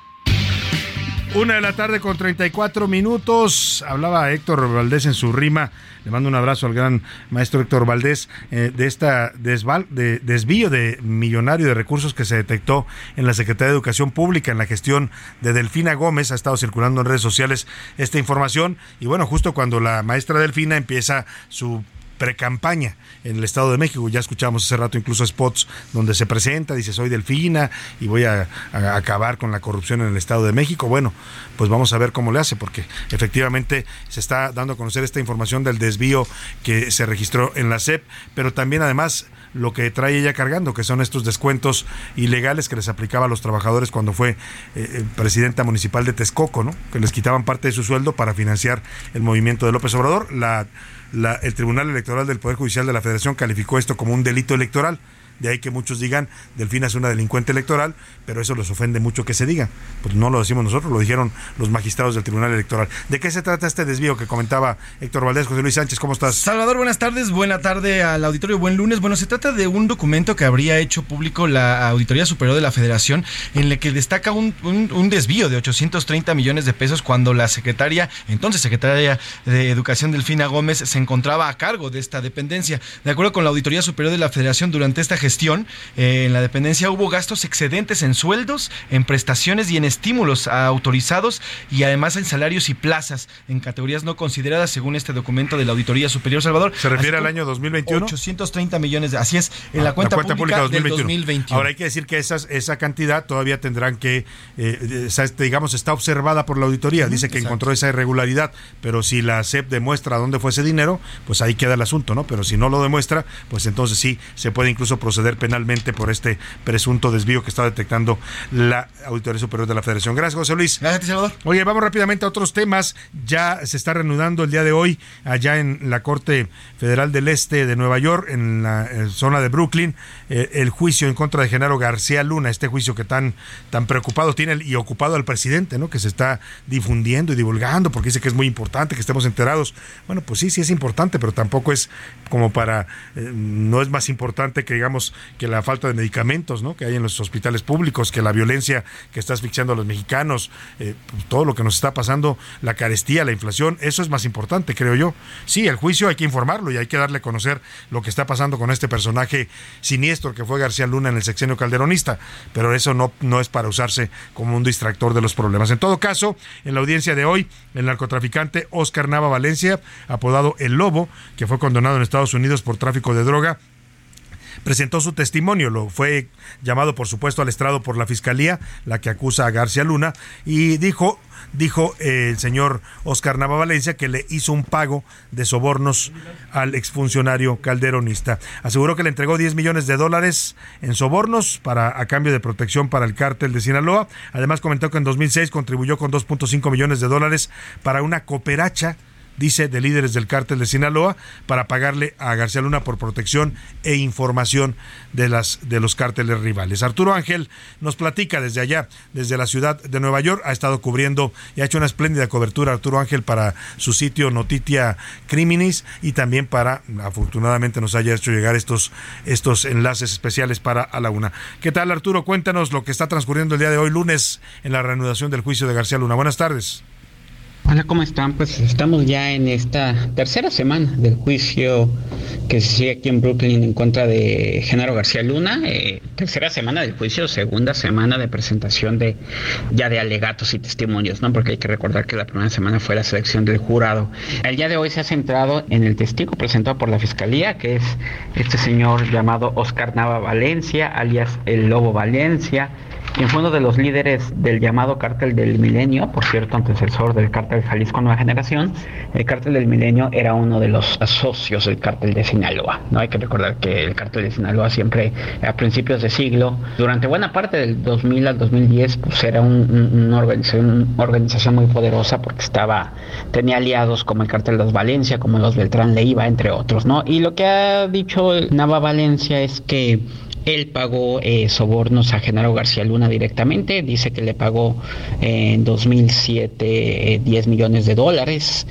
[SPEAKER 3] Una de la tarde con 34 minutos. Hablaba Héctor Valdés en su rima. Le mando un abrazo al gran maestro Héctor Valdés eh, de esta desval, de desvío de millonario de recursos que se detectó en la Secretaría de Educación Pública en la gestión de Delfina Gómez. Ha estado circulando en redes sociales esta información. Y bueno, justo cuando la maestra Delfina empieza su precampaña en el Estado de México. Ya escuchamos hace rato incluso spots donde se presenta, dice soy Delfina y voy a, acabar con la corrupción en el Estado de México. Bueno, pues vamos a ver cómo le hace, porque efectivamente se está dando a conocer esta información del desvío que se registró en la SEP, pero también además lo que trae ella cargando, que son estos descuentos ilegales que les aplicaba a los trabajadores cuando fue eh, presidenta municipal de Texcoco, ¿no? que les quitaban parte de su sueldo para financiar el movimiento de López Obrador. La, la, el Tribunal Electoral del Poder Judicial de la Federación calificó esto como un delito electoral. De ahí que muchos digan, Delfina es una delincuente electoral, pero eso les ofende mucho que se diga. Pues no lo decimos nosotros, lo dijeron los magistrados del Tribunal Electoral. ¿De qué se trata este desvío que comentaba Héctor Valdés? José Luis Sánchez, ¿cómo estás?
[SPEAKER 14] Salvador, buenas tardes, buena tarde al auditorio, buen lunes. Bueno, se trata de un documento que habría hecho público la Auditoría Superior de la Federación, en el que destaca un, un, un desvío de 830 millones de pesos cuando la secretaria, entonces secretaria de Educación Delfina Gómez, se encontraba a cargo de esta dependencia. De acuerdo con la Auditoría Superior de la Federación, durante esta gestión, eh, en la dependencia hubo gastos excedentes en sueldos, en prestaciones y en estímulos autorizados y además en salarios y plazas en categorías no consideradas según este documento de la Auditoría Superior Salvador.
[SPEAKER 3] ¿Se refiere al año 2021?
[SPEAKER 14] 830 millones, de, así es, en la cuenta,
[SPEAKER 3] la cuenta
[SPEAKER 14] pública,
[SPEAKER 3] pública 2021.
[SPEAKER 14] del 2021.
[SPEAKER 3] Ahora hay que decir que esas, esa cantidad todavía tendrán que, eh, esa, digamos, está observada por la auditoría, dice que
[SPEAKER 14] exacto.
[SPEAKER 3] encontró esa irregularidad, pero si la SEP demuestra dónde fue ese dinero, pues ahí queda el asunto, ¿no? Pero si no lo demuestra, pues entonces sí se puede incluso proceder penalmente por este presunto desvío que está detectando la Auditoría Superior de la Federación. Gracias, José Luis.
[SPEAKER 14] Gracias, Salvador.
[SPEAKER 3] Oye, vamos rápidamente a otros temas. Ya se está reanudando el día de hoy allá en la Corte Federal del Este de Nueva York, en la eh, zona de Brooklyn, eh, el juicio en contra de Genaro García Luna, este juicio que tan, tan preocupado tiene el- y ocupado al presidente, ¿no? Que se está difundiendo y divulgando porque dice que es muy importante que estemos enterados. Bueno, pues sí, sí es importante, pero tampoco es como para, eh, no es más importante que digamos que la falta de medicamentos, ¿no? Que hay en los hospitales públicos, que la violencia que está asfixiando a los mexicanos, eh, todo lo que nos está pasando, la carestía, la inflación, eso es más importante, creo yo. Sí, el juicio hay que informarlo y hay que darle a conocer lo que está pasando con este personaje siniestro que fue García Luna en el sexenio calderonista, pero eso no, no es para usarse como un distractor de los problemas. En todo caso, en la audiencia de hoy, el narcotraficante Oscar Nava Valencia, apodado El Lobo, que fue condenado en Estados Unidos por tráfico de droga, presentó su testimonio, lo fue llamado por supuesto al estrado por la fiscalía, la que acusa a García Luna, y dijo, dijo eh, el señor Oscar Nava Valencia que le hizo un pago de sobornos al exfuncionario calderonista. Aseguró que le entregó 10 millones de dólares en sobornos para a cambio de protección para el cártel de Sinaloa. Además comentó que en 2006 contribuyó con 2.5 millones de dólares para una cooperacha dice, de líderes del cártel de Sinaloa para pagarle a García Luna por protección e información de las de los cárteles rivales. Arturo Ángel nos platica desde allá, desde la ciudad de Nueva York, ha estado cubriendo y ha hecho una espléndida cobertura Arturo Ángel para su sitio Notitia Criminis y también para afortunadamente nos haya hecho llegar estos estos enlaces especiales para a la una. ¿Qué tal Arturo? Cuéntanos lo que está transcurriendo el día de hoy lunes en la reanudación del juicio de García Luna. Buenas tardes.
[SPEAKER 15] Hola, ¿cómo están? Pues estamos ya en esta tercera semana del juicio que se sigue aquí en Brooklyn en contra de Genaro García Luna. Eh, tercera semana del juicio, segunda semana de presentación de ya de alegatos y testimonios, ¿no? Porque hay que recordar que la primera semana fue la selección del jurado. El día de hoy se ha centrado en el testigo presentado por la fiscalía, que es este señor llamado Oscar Nava Valencia, alias el Lobo Valencia quien fue uno de los líderes del llamado cártel del milenio, por cierto, antecesor del cártel Jalisco Nueva Generación. El cártel del milenio era uno de los socios del cártel de Sinaloa. No hay que recordar que el cártel de Sinaloa siempre a principios de siglo, durante buena parte del 2000 al 2010, pues era un, un, una, organización, organización muy poderosa porque estaba tenía aliados como el cártel de los Valencia, como los Beltrán Leiva, entre otros, ¿no? Y lo que ha dicho Nava Valencia es que Él pagó eh, sobornos a Genaro García Luna directamente, dice que le pagó en 2007 10 millones de dólares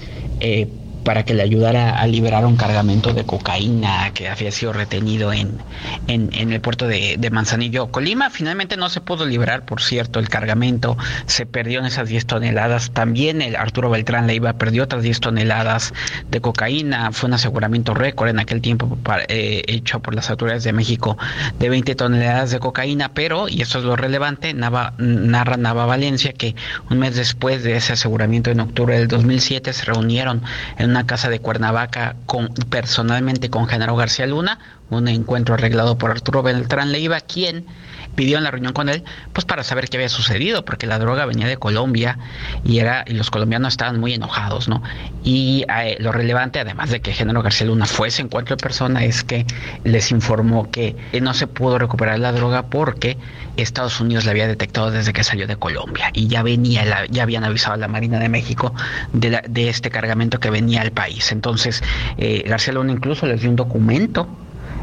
[SPEAKER 15] para que le ayudara a liberar un cargamento de cocaína que había sido retenido en, en, el puerto de, Manzanillo, Colima. Finalmente no se pudo liberar, por cierto, el cargamento se perdió en esas 10 toneladas. También el Arturo Beltrán Leiva perdió otras 10 toneladas de cocaína. Fue un aseguramiento récord en aquel tiempo eh, hecho por las autoridades de México de 20 toneladas de cocaína, pero, y esto es lo relevante, narra Nava Valencia que un mes después de ese aseguramiento en octubre del 2007 se reunieron en una casa de Cuernavaca con, personalmente con Genaro García Luna, un encuentro arreglado por Arturo Beltrán Leiva, quien pidió en la reunión con él, pues para saber qué había sucedido, porque la droga venía de Colombia y era y los colombianos estaban muy enojados, ¿no? Y eh, lo relevante, además de que Genaro García Luna fue ese encuentro persona, es que les informó que no se pudo recuperar la droga porque Estados Unidos la había detectado desde que salió de Colombia y ya venía, ya habían avisado a la Marina de México de, de este cargamento que venía al país. Entonces, eh, García Luna incluso les dio un documento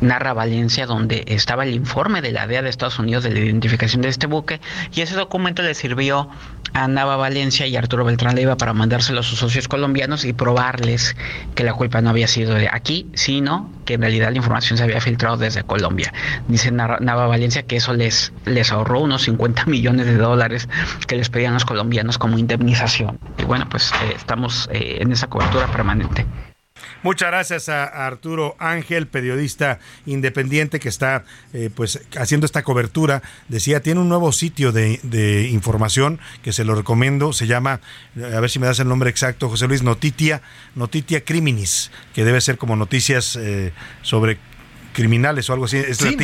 [SPEAKER 15] narra Valencia, donde estaba el informe de la DEA de Estados Unidos de la identificación de este buque, y ese documento le sirvió a Nava Valencia y Arturo Beltrán Leiva para mandárselo a sus socios colombianos y probarles que la culpa no había sido de aquí, sino que en realidad la información se había filtrado desde Colombia. Dice Nava Valencia que eso les, les ahorró unos 50 millones de dólares que les pedían los colombianos como indemnización. Y bueno, pues eh, estamos eh, en esa cobertura permanente.
[SPEAKER 3] Muchas gracias a Arturo Ángel, periodista independiente que está eh, pues haciendo esta cobertura. Decía, tiene un nuevo sitio de, información que se lo recomiendo. Se llama, a ver si me das el nombre exacto, José Luis, Notitia, Notitia Criminis, que debe ser como noticias eh, sobre criminales o algo así.
[SPEAKER 14] Es sí,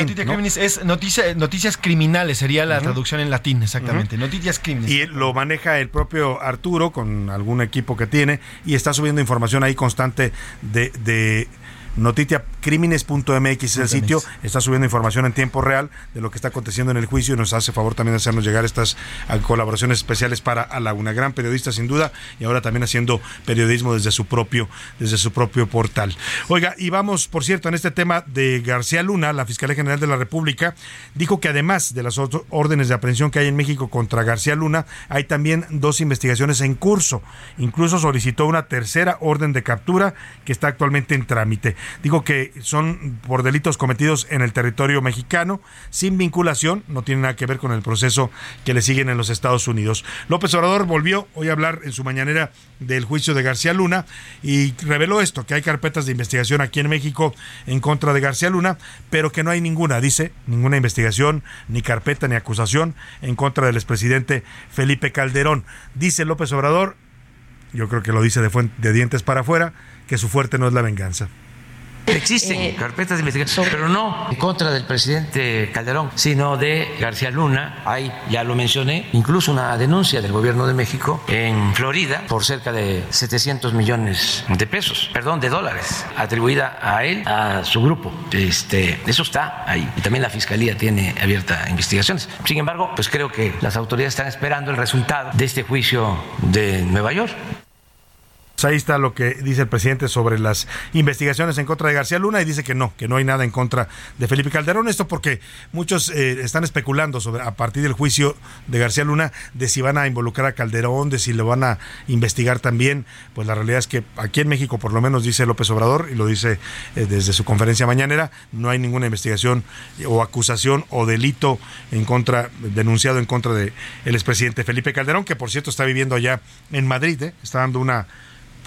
[SPEAKER 14] es noticia, noticias criminales, sería la traducción en latín, exactamente. Noticias criminales.
[SPEAKER 3] Y lo maneja el propio Arturo con algún equipo que tiene y está subiendo información ahí constante de, de noticiacrímenes.mx es el sitio, está subiendo información en tiempo real de lo que está aconteciendo en el juicio y nos hace favor también de hacernos llegar estas ah, colaboraciones especiales para a una gran periodista sin duda y ahora también haciendo periodismo desde su propio desde su propio portal. Oiga, y vamos, por cierto, en este tema de García Luna, la Fiscalía General de la República dijo que además de las órdenes de aprehensión que hay en México contra García Luna, hay también dos investigaciones en curso. Incluso solicitó una tercera orden de captura que está actualmente en trámite. Digo que son por delitos cometidos en el territorio mexicano, sin vinculación, no tiene nada que ver con el proceso que le siguen en los Estados Unidos. López Obrador volvió hoy a hablar en su mañanera del juicio de García Luna y reveló esto, que hay carpetas de investigación aquí en México en contra de García Luna, pero que no hay ninguna, dice, ninguna investigación, ni carpeta, ni acusación en contra del expresidente Felipe Calderón. Dice López Obrador, yo creo que lo dice de, de dientes para afuera, que su fuerte no es la venganza.
[SPEAKER 1] Existen eh, carpetas de investigación, pero no en contra del presidente Calderón, sino de García Luna. Hay, ya lo mencioné, incluso una denuncia del gobierno de México en Florida por cerca de 700 millones de pesos, perdón, de dólares, atribuida a él, a su grupo. Este, eso está ahí. Y también la fiscalía tiene abierta investigaciones. Sin embargo, pues creo que las autoridades están esperando el resultado de este juicio de Nueva York.
[SPEAKER 3] Pues ahí está lo que dice el presidente sobre las investigaciones en contra de García Luna y dice que no, que no hay nada en contra de Felipe Calderón. Esto porque muchos eh, están especulando sobre a partir del juicio de García Luna de si van a involucrar a Calderón, de si lo van a investigar también. Pues la realidad es que aquí en México, por lo menos dice López Obrador y lo dice eh, desde su conferencia mañanera, no hay ninguna investigación o acusación o delito en contra denunciado en contra de expresidente Felipe Calderón, que por cierto está viviendo allá en Madrid, ¿eh? está dando una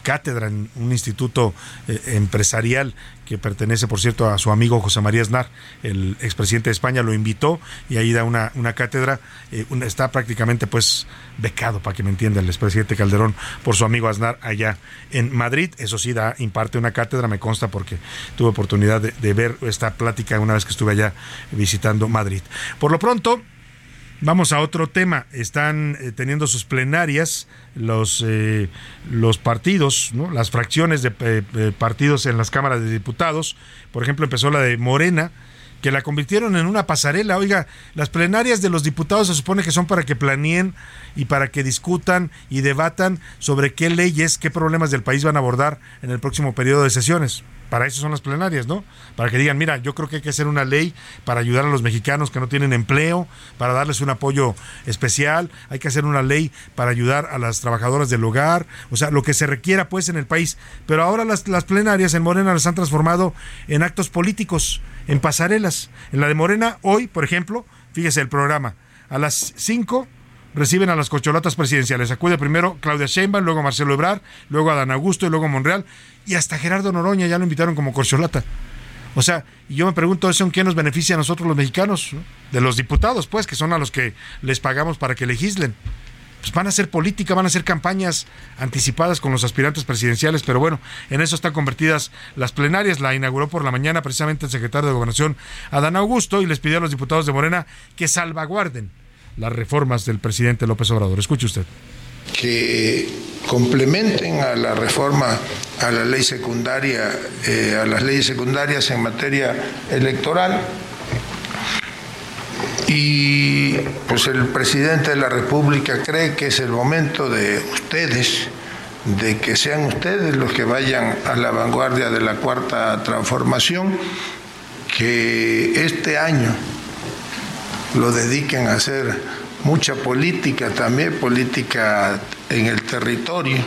[SPEAKER 3] cátedra en un instituto eh, empresarial que pertenece, por cierto, a su amigo José María Aznar, el expresidente de España, lo invitó y ahí da una, una cátedra. Eh, está prácticamente pues becado, para que me entienda, el expresidente Calderón por su amigo Aznar allá en Madrid. Eso sí, da, imparte una cátedra, me consta porque tuve oportunidad de ver esta plática una vez que estuve allá visitando Madrid. Por lo pronto, Vamos a otro tema. Están eh, teniendo sus plenarias los, eh, los partidos, las fracciones de eh, partidos en las cámaras de diputados. Por ejemplo, empezó la de Morena, que la convirtieron en una pasarela. Oiga, las plenarias de los diputados se supone que son para que planeen y para que discutan y debatan sobre qué leyes, qué problemas del país van a abordar en el próximo periodo de sesiones. Para eso son las plenarias, ¿no? Para que digan, mira, yo creo que hay que hacer una ley para ayudar a los mexicanos que no tienen empleo, para darles un apoyo especial, hay que hacer una ley para ayudar a las trabajadoras del hogar, o sea, lo que se requiera pues en el país. Pero ahora las, plenarias en Morena las han transformado en actos políticos, en pasarelas. En la de Morena, hoy, por ejemplo, fíjese el programa, a las 5 reciben a las cocholatas presidenciales. Acude primero Claudia Sheinbaum, luego Marcelo Ebrard, luego Adán Augusto y luego Monreal. Y hasta Gerardo Noroña ya lo invitaron como corcholata. O sea, yo me pregunto eso en qué nos beneficia a nosotros los mexicanos, de los diputados, pues, que son a los que les pagamos para que legislen. Pues van a hacer política, van a hacer campañas anticipadas con los aspirantes presidenciales, pero bueno, en eso están convertidas las plenarias. La inauguró por la mañana precisamente el secretario de Gobernación, Adán Augusto, y les pidió a los diputados de Morena que salvaguarden las reformas del presidente López Obrador. Escuche usted.
[SPEAKER 16] Que complementen a la reforma a la ley secundaria, eh, a las leyes secundarias en materia electoral. Y pues el presidente de la República cree que es el momento de ustedes, de que sean ustedes los que vayan a la vanguardia de la cuarta transformación, que este año lo dediquen a hacer mucha política también, política en el territorio.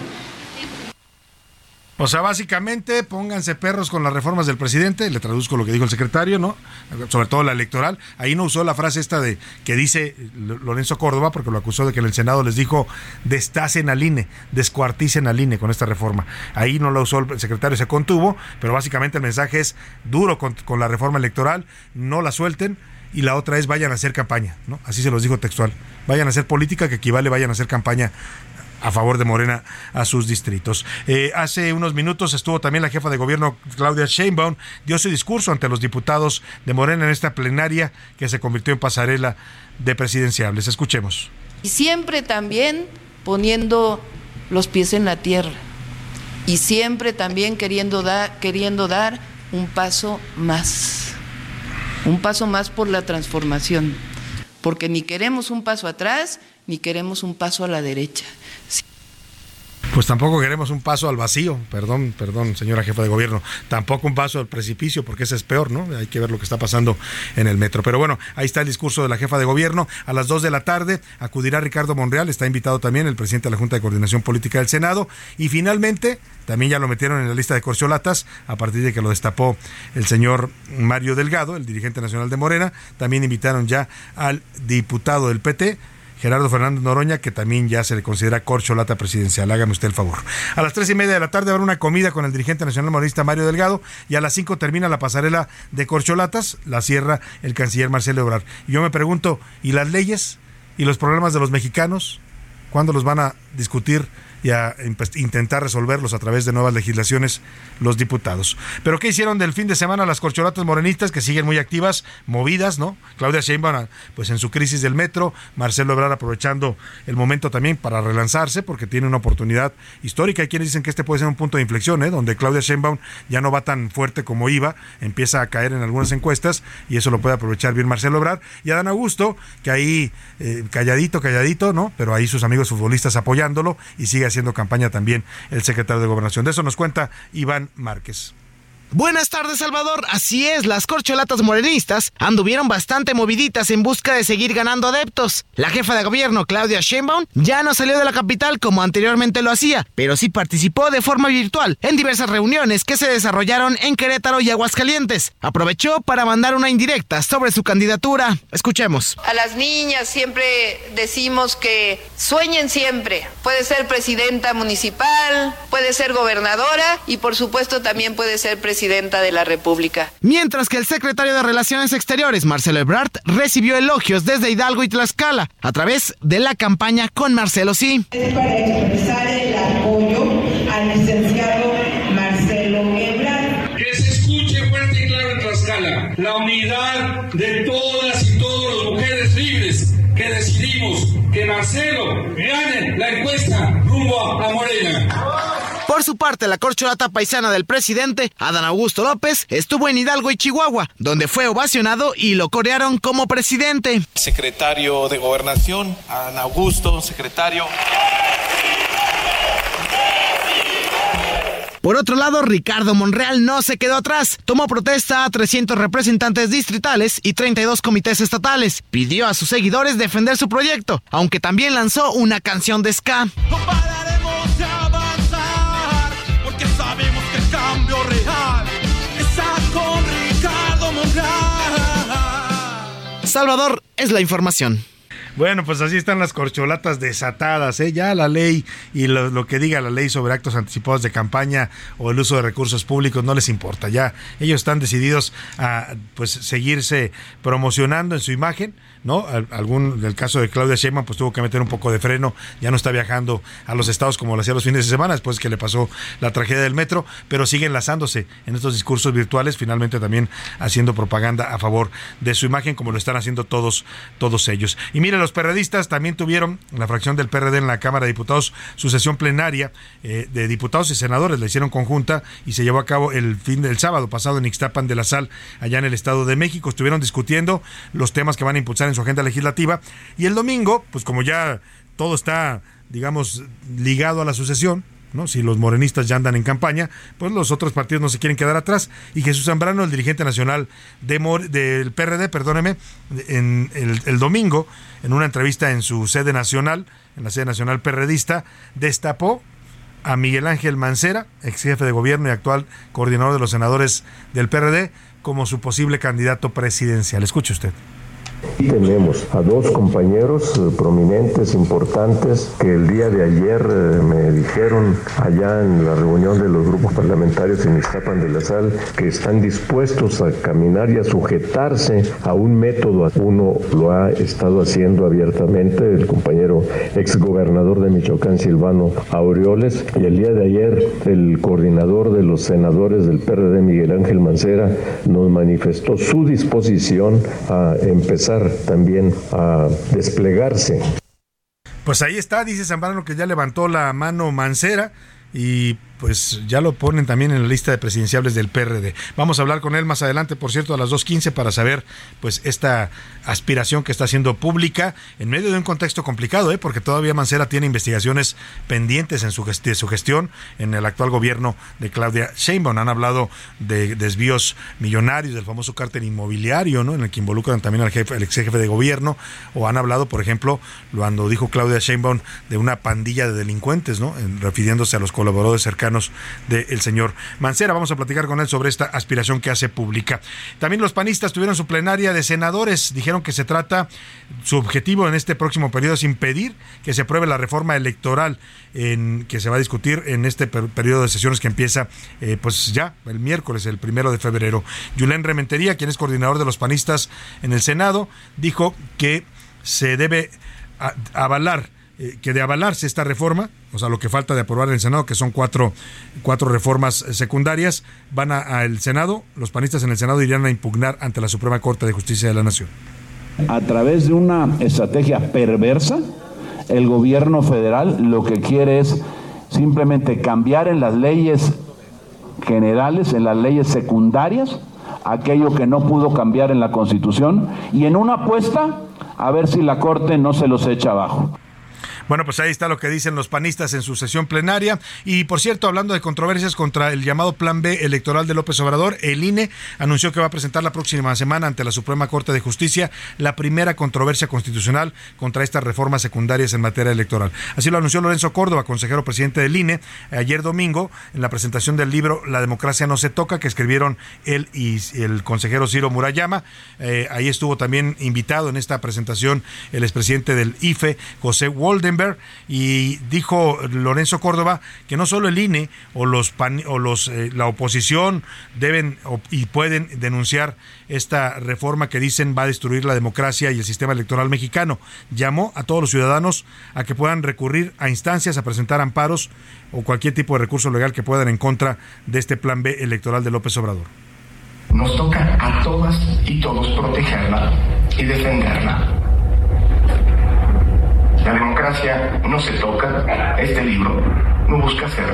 [SPEAKER 3] O sea, básicamente pónganse perros con las reformas del presidente, le traduzco lo que dijo el secretario, ¿no? Sobre todo la electoral. Ahí no usó la frase esta de que dice Lorenzo Córdoba, porque lo acusó de que en el Senado les dijo destacen al INE, descuarticen al INE con esta reforma. Ahí no la usó el secretario, se contuvo, pero básicamente el mensaje es duro con, con la reforma electoral, no la suelten y la otra es vayan a hacer campaña, ¿no? Así se los dijo textual. Vayan a hacer política que equivale vayan a hacer campaña a favor de Morena a sus distritos. Eh, hace unos minutos estuvo también la jefa de gobierno Claudia Sheinbaum, dio su discurso ante los diputados de Morena en esta plenaria que se convirtió en pasarela de presidenciables. Escuchemos.
[SPEAKER 17] Y siempre también poniendo los pies en la tierra y siempre también queriendo, dar queriendo dar un paso más un paso más por la transformación, porque ni queremos un paso atrás, ni queremos un paso a la derecha.
[SPEAKER 3] Pues tampoco queremos un paso al vacío, perdón, perdón, señora jefa de gobierno, tampoco un paso al precipicio, porque ese es peor, ¿no? Hay que ver lo que está pasando en el metro. Pero bueno, ahí está el discurso de la jefa de gobierno. A las 2 de la tarde acudirá Ricardo Monreal, está invitado también el presidente de la Junta de Coordinación Política del Senado. Y finalmente, también ya lo metieron en la lista de corcholatas, a partir de que lo destapó el señor Mario Delgado, el dirigente nacional de Morena. También invitaron ya al diputado del PT, Gerardo Fernández Noroña, que también ya se le considera corcholata presidencial. Hágame usted el favor. A las tres y media de la tarde habrá una comida con el dirigente nacional morista Mario Delgado y a las cinco termina la pasarela de corcholatas, la cierra el canciller Marcelo Ebrard. Y yo me pregunto, ¿y las leyes y los problemas de los mexicanos? ¿Cuándo los van a discutir? Y a intentar resolverlos a través de nuevas legislaciones los diputados. Pero ¿qué hicieron del fin de semana las corcholatas morenistas que siguen muy activas, movidas, ¿no? Claudia Sheinbaum pues en su crisis del metro, Marcelo Ebrard aprovechando el momento también para relanzarse porque tiene una oportunidad histórica. Hay quienes dicen que este puede ser un punto de inflexión, ¿eh? donde Claudia Sheinbaum ya no va tan fuerte como iba, empieza a caer en algunas encuestas y eso lo puede aprovechar bien Marcelo Ebrard y Adán Augusto, que ahí eh, calladito, calladito, ¿no? Pero ahí sus amigos futbolistas apoyándolo y sigue haciendo campaña también el secretario de Gobernación. De eso nos cuenta Iván Márquez.
[SPEAKER 18] Buenas tardes, Salvador. Así es, las corcholatas morenistas anduvieron bastante moviditas en busca de seguir ganando adeptos. La jefa de gobierno, Claudia Sheinbaum, ya no salió de la capital como anteriormente lo hacía, pero sí participó de forma virtual en diversas reuniones que se desarrollaron en Querétaro y Aguascalientes. Aprovechó para mandar una indirecta sobre su candidatura. Escuchemos.
[SPEAKER 17] A las niñas siempre decimos que sueñen siempre. Puede ser presidenta municipal, puede ser gobernadora y por supuesto también puede ser presidenta presidenta de la República.
[SPEAKER 18] Mientras que el secretario de Relaciones Exteriores, Marcelo Ebrard, recibió elogios desde Hidalgo y Tlaxcala a través de la campaña con Marcelo Sí.
[SPEAKER 19] Es para expresar el apoyo al licenciado Marcelo Ebrard.
[SPEAKER 20] Que se escuche fuerte y claro en Tlaxcala la unidad de todas y todos las mujeres libres que decidimos que Marcelo gane la encuesta rumbo a Morena.
[SPEAKER 18] Por su parte, la corcholata paisana del presidente, Adán Augusto López, estuvo en Hidalgo y Chihuahua, donde fue ovacionado y lo corearon como presidente.
[SPEAKER 21] Secretario de Gobernación, Adán Augusto, secretario.
[SPEAKER 18] Por otro lado, Ricardo Monreal no se quedó atrás. Tomó protesta a 300 representantes distritales y 32 comités estatales. Pidió a sus seguidores defender su proyecto, aunque también lanzó una canción de ska. Salvador es la información.
[SPEAKER 3] Bueno, pues así están las corcholatas desatadas, ¿eh? Ya la ley y lo, que diga la ley sobre actos anticipados de campaña o el uso de recursos públicos no les importa. Ya ellos están decididos a pues seguirse promocionando en su imagen ¿no? Algún, del caso de Claudia Sheinbaum, pues tuvo que meter un poco de freno, ya no está viajando a los estados como lo hacía los fines de semana, después que le pasó la tragedia del metro, pero sigue enlazándose en estos discursos virtuales, finalmente también haciendo propaganda a favor de su imagen, como lo están haciendo todos, todos ellos. Y mire, los perredistas también tuvieron, la fracción del PRD en la Cámara de Diputados, su sesión plenaria eh, de diputados y senadores, la hicieron conjunta y se llevó a cabo el fin del sábado pasado en Ixtapan de la Sal, allá en el Estado de México. Estuvieron discutiendo los temas que van a impulsar en su agenda legislativa. Y el domingo, pues como ya todo está, digamos, ligado a la sucesión, ¿no? Si los morenistas ya andan en campaña, pues los otros partidos no se quieren quedar atrás. Y Jesús Zambrano, el dirigente nacional de del PRD, perdóneme, en el, el, domingo, en una entrevista en su sede nacional, en la sede nacional perredista, destapó a Miguel Ángel Mancera, ex jefe de gobierno y actual coordinador de los senadores del PRD, como su posible candidato presidencial. Escuche usted.
[SPEAKER 22] Tenemos a dos compañeros eh, prominentes, importantes, que el día de ayer eh, me dijeron allá en la reunión de los grupos parlamentarios en Iztapan de la Sal que están dispuestos a caminar y a sujetarse a un método. Uno lo ha estado haciendo abiertamente, el compañero exgobernador de Michoacán, Silvano Aureoles, y el día de ayer el coordinador de los senadores del PRD, Miguel Ángel Mancera, nos manifestó su disposición a empezar también a desplegarse.
[SPEAKER 3] Pues ahí está, dice Zambrano que ya levantó la mano Mancera y pues ya lo ponen también en la lista de presidenciables del PRD. Vamos a hablar con él más adelante, por cierto, a las 2.15 para saber pues esta aspiración que está haciendo pública en medio de un contexto complicado, ¿eh? porque todavía Mancera tiene investigaciones pendientes en su, su gestión en el actual gobierno de Claudia Sheinbaum. Han hablado de desvíos millonarios del famoso cártel inmobiliario, ¿no? en el que involucran también al jefe, ex jefe de gobierno, o han hablado, por ejemplo, cuando dijo Claudia Sheinbaum de una pandilla de delincuentes, ¿no? refiriéndose a los colaboradores cercanos del señor Mancera. Vamos a platicar con él sobre esta aspiración que hace pública. También los panistas tuvieron su plenaria de senadores. Dijeron que se trata, su objetivo en este próximo periodo es impedir que se apruebe la reforma electoral en, que se va a discutir en este periodo de sesiones que empieza eh, pues ya el miércoles, el primero de febrero. Julen Rementería, quien es coordinador de los panistas en el Senado, dijo que se debe avalar eh, que de avalarse esta reforma, o sea, lo que falta de aprobar en el Senado, que son cuatro, cuatro reformas secundarias, van al Senado, los panistas en el Senado irían a impugnar ante la Suprema Corte de Justicia de la Nación.
[SPEAKER 23] A través de una estrategia perversa, el gobierno federal lo que quiere es simplemente cambiar en las leyes generales, en las leyes secundarias, aquello que no pudo cambiar en la Constitución, y en una apuesta a ver si la Corte no se los echa abajo.
[SPEAKER 3] Bueno, pues ahí está lo que dicen los panistas en su sesión plenaria. Y por cierto, hablando de controversias contra el llamado Plan B electoral de López Obrador, el INE anunció que va a presentar la próxima semana ante la Suprema Corte de Justicia la primera controversia constitucional contra estas reformas secundarias en materia electoral. Así lo anunció Lorenzo Córdoba, consejero presidente del INE, ayer domingo en la presentación del libro La democracia no se toca, que escribieron él y el consejero Ciro Murayama. Eh, ahí estuvo también invitado en esta presentación el expresidente del IFE, José Walden y dijo Lorenzo Córdoba que no solo el INE o los o los eh, la oposición deben y pueden denunciar esta reforma que dicen va a destruir la democracia y el sistema electoral mexicano. Llamó a todos los ciudadanos a que puedan recurrir a instancias a presentar amparos o cualquier tipo de recurso legal que puedan en contra de este plan B electoral de López Obrador.
[SPEAKER 24] Nos toca a todas y todos protegerla y defenderla la democracia no se toca. Este libro no busca ser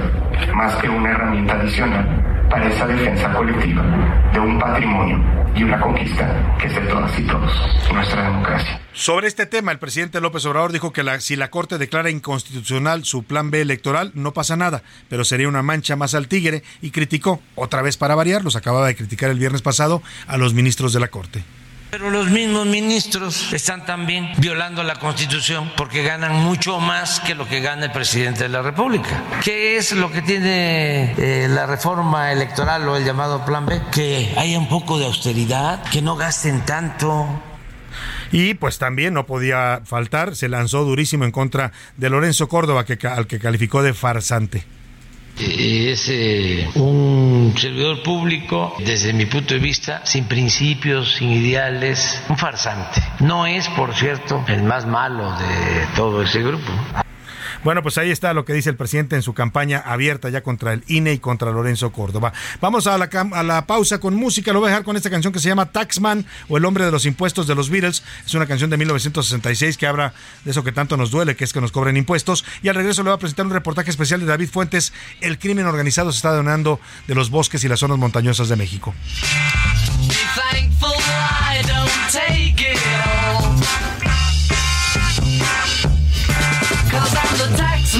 [SPEAKER 24] más que una herramienta adicional para esa defensa colectiva de un patrimonio y una conquista que es de todas y todos, nuestra democracia.
[SPEAKER 3] Sobre este tema, el presidente López Obrador dijo que la, si la Corte declara inconstitucional su plan B electoral, no pasa nada, pero sería una mancha más al tigre y criticó, otra vez para variar, los acababa de criticar el viernes pasado, a los ministros de la Corte.
[SPEAKER 1] Pero los mismos ministros están también violando la Constitución porque ganan mucho más que lo que gana el presidente de la República. ¿Qué es lo que tiene eh, la reforma electoral o el llamado Plan B? Que haya un poco de austeridad, que no gasten tanto.
[SPEAKER 3] Y pues también no podía faltar, se lanzó durísimo en contra de Lorenzo Córdoba, que, al que calificó de farsante
[SPEAKER 1] es eh, un servidor público, desde mi punto de vista, sin principios, sin ideales, un farsante. No es, por cierto, el más malo de todo ese grupo.
[SPEAKER 3] Bueno, pues ahí está lo que dice el presidente en su campaña abierta ya contra el INE y contra Lorenzo Córdoba. Vamos a la, pausa con música. Lo voy a dejar con esta canción que se llama Taxman o El hombre de los impuestos de los Beatles. Es una canción de 1966 que habla de eso que tanto nos duele, que es que nos cobren impuestos. Y al regreso le voy a presentar un reportaje especial de David Fuentes. El crimen organizado se está donando de los bosques y las zonas montañosas de México.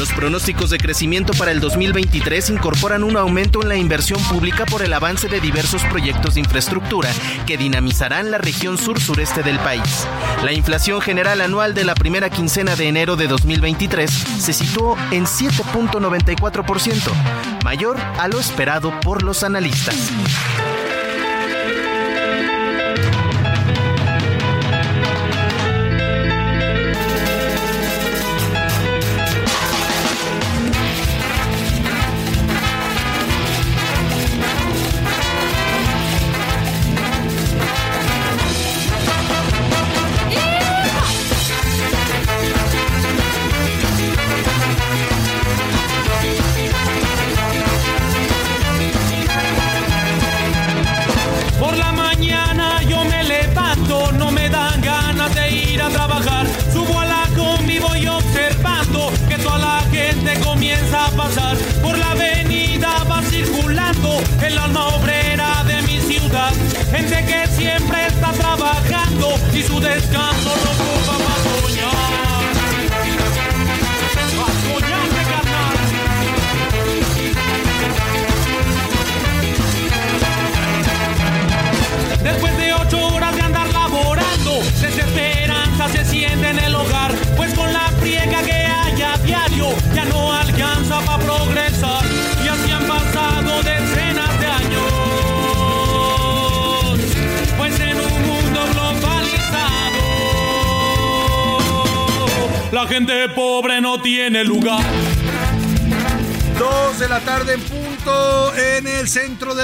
[SPEAKER 10] Los pronósticos de crecimiento para el 2023 incorporan un aumento en la inversión pública por el avance de diversos proyectos de infraestructura que dinamizarán la región sur-sureste del país. La inflación general anual de la primera quincena de enero de 2023 se situó en 7.94%, mayor a lo esperado por los analistas.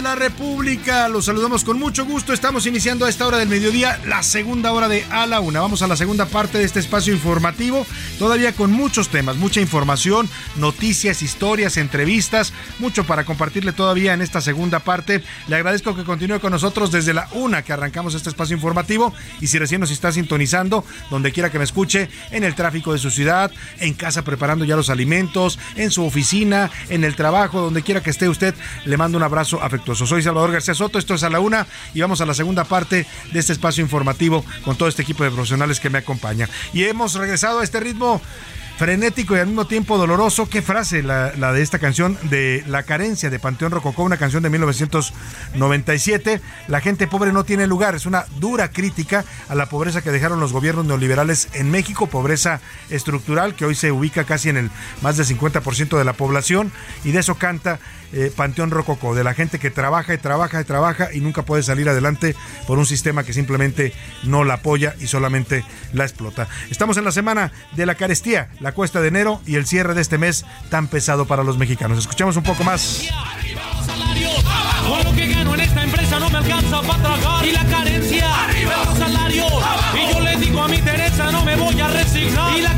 [SPEAKER 3] La República. Los saludamos con mucho gusto. Estamos iniciando a esta hora del mediodía la segunda hora de A la Una. Vamos a la segunda parte de este espacio informativo. Todavía con muchos temas, mucha información, noticias, historias, entrevistas. Mucho para compartirle todavía en esta segunda parte. Le agradezco que continúe con nosotros desde la una que arrancamos este espacio informativo. Y si recién nos está sintonizando, donde quiera que me escuche, en el tráfico de su ciudad, en casa preparando ya los alimentos, en su oficina, en el trabajo, donde quiera que esté usted, le mando un abrazo afectuoso. Soy Salvador García Soto, esto es a la una y vamos a la segunda parte de este espacio informativo con todo este equipo de profesionales que me acompaña. Y hemos regresado a este ritmo frenético y al mismo tiempo doloroso. Qué frase la, de esta canción de La carencia de Panteón Rococó, una canción de 1997. La gente pobre no tiene lugar. Es una dura crítica a la pobreza que dejaron los gobiernos neoliberales en México, pobreza estructural que hoy se ubica casi en el más del 50% de la población y de eso canta eh, Panteón Rococó, de la gente que trabaja y trabaja y trabaja y nunca puede salir adelante por un sistema que simplemente no la apoya y solamente la explota. Estamos en la semana de la carestía, la cuesta de enero y el cierre de este mes tan pesado para los mexicanos. Escuchamos un poco más.
[SPEAKER 25] Con lo que gano en esta empresa no me alcanza para tragar. Y la carencia, arriba los salarios. Y yo le digo a mi Teresa, no me voy a resignar. Y la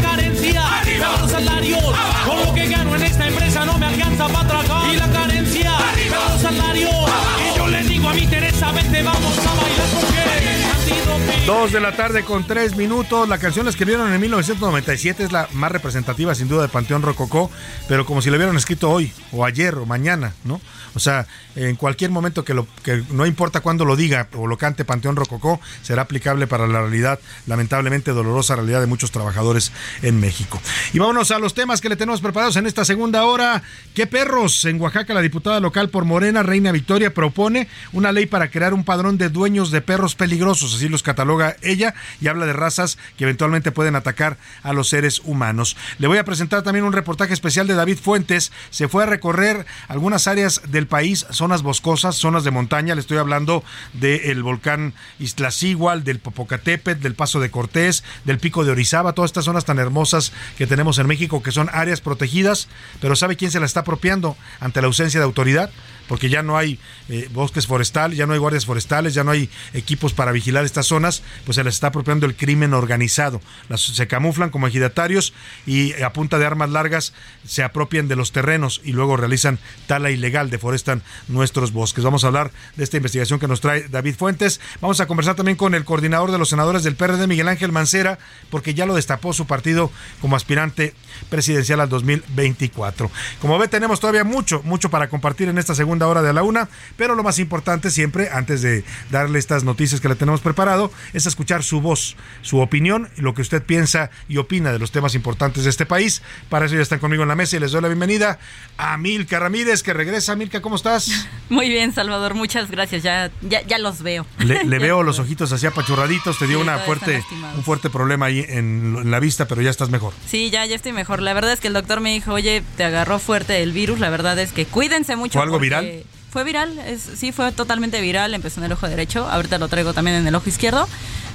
[SPEAKER 3] Dos de la tarde con tres minutos. La canción la escribieron en 1997, es la más representativa sin duda de Panteón Rococó, pero como si la hubieran escrito hoy, o ayer, o mañana, ¿no? O sea, en cualquier momento que, lo, que no importa cuándo lo diga o lo cante Panteón Rococó, será aplicable para la realidad, lamentablemente dolorosa realidad de muchos trabajadores en México. Y vámonos a los temas que le tenemos preparados en esta segunda hora. ¿Qué perros? En Oaxaca, la diputada local por Morena, Reina Victoria, propone una ley para crear un padrón de dueños de perros peligrosos, así los cataloga ella y habla de razas que eventualmente pueden atacar a los seres humanos. Le voy a presentar también un reportaje especial de David Fuentes. Se fue a recorrer algunas áreas del país, zonas boscosas, zonas de montaña. Le estoy hablando del volcán Iztaccíhuatl, del Popocatépetl, del Paso de Cortés, del Pico de Orizaba, todas estas zonas tan hermosas que tenemos en México que son áreas protegidas, pero ¿sabe quién se la está apropiando ante la ausencia de autoridad? porque ya no hay eh, bosques forestales, ya no hay guardias forestales, ya no hay equipos para vigilar estas zonas, pues se les está apropiando el crimen organizado. Las, se camuflan como ejidatarios y a punta de armas largas se apropian de los terrenos y luego realizan tala ilegal, deforestan nuestros bosques. Vamos a hablar de esta investigación que nos trae David Fuentes. Vamos a conversar también con el coordinador de los senadores del PRD, Miguel Ángel Mancera, porque ya lo destapó su partido como aspirante presidencial al 2024. Como ve, tenemos todavía mucho, mucho para compartir en esta segunda hora de la una, pero lo más importante siempre, antes de darle estas noticias que le tenemos preparado, es escuchar su voz, su opinión, lo que usted piensa y opina de los temas importantes de este país. Para eso ya están conmigo en la mesa y les doy la bienvenida a Milka Ramírez, que regresa. Milka, ¿cómo estás?
[SPEAKER 26] Muy bien, Salvador, muchas gracias. Ya, ya, ya los veo.
[SPEAKER 3] Le, veo los ojitos así apachurraditos, te dio una fuerte, un fuerte problema ahí en, en la vista, pero ya estás mejor.
[SPEAKER 26] Sí, ya, ya estoy mejor. La verdad es que el doctor me dijo, oye, te agarró fuerte el virus. La verdad es que cuídense mucho.
[SPEAKER 3] ¿Fue algo viral?
[SPEAKER 26] Fue viral, es, sí, fue totalmente viral. Empezó en el ojo derecho, ahorita lo traigo también en el ojo izquierdo.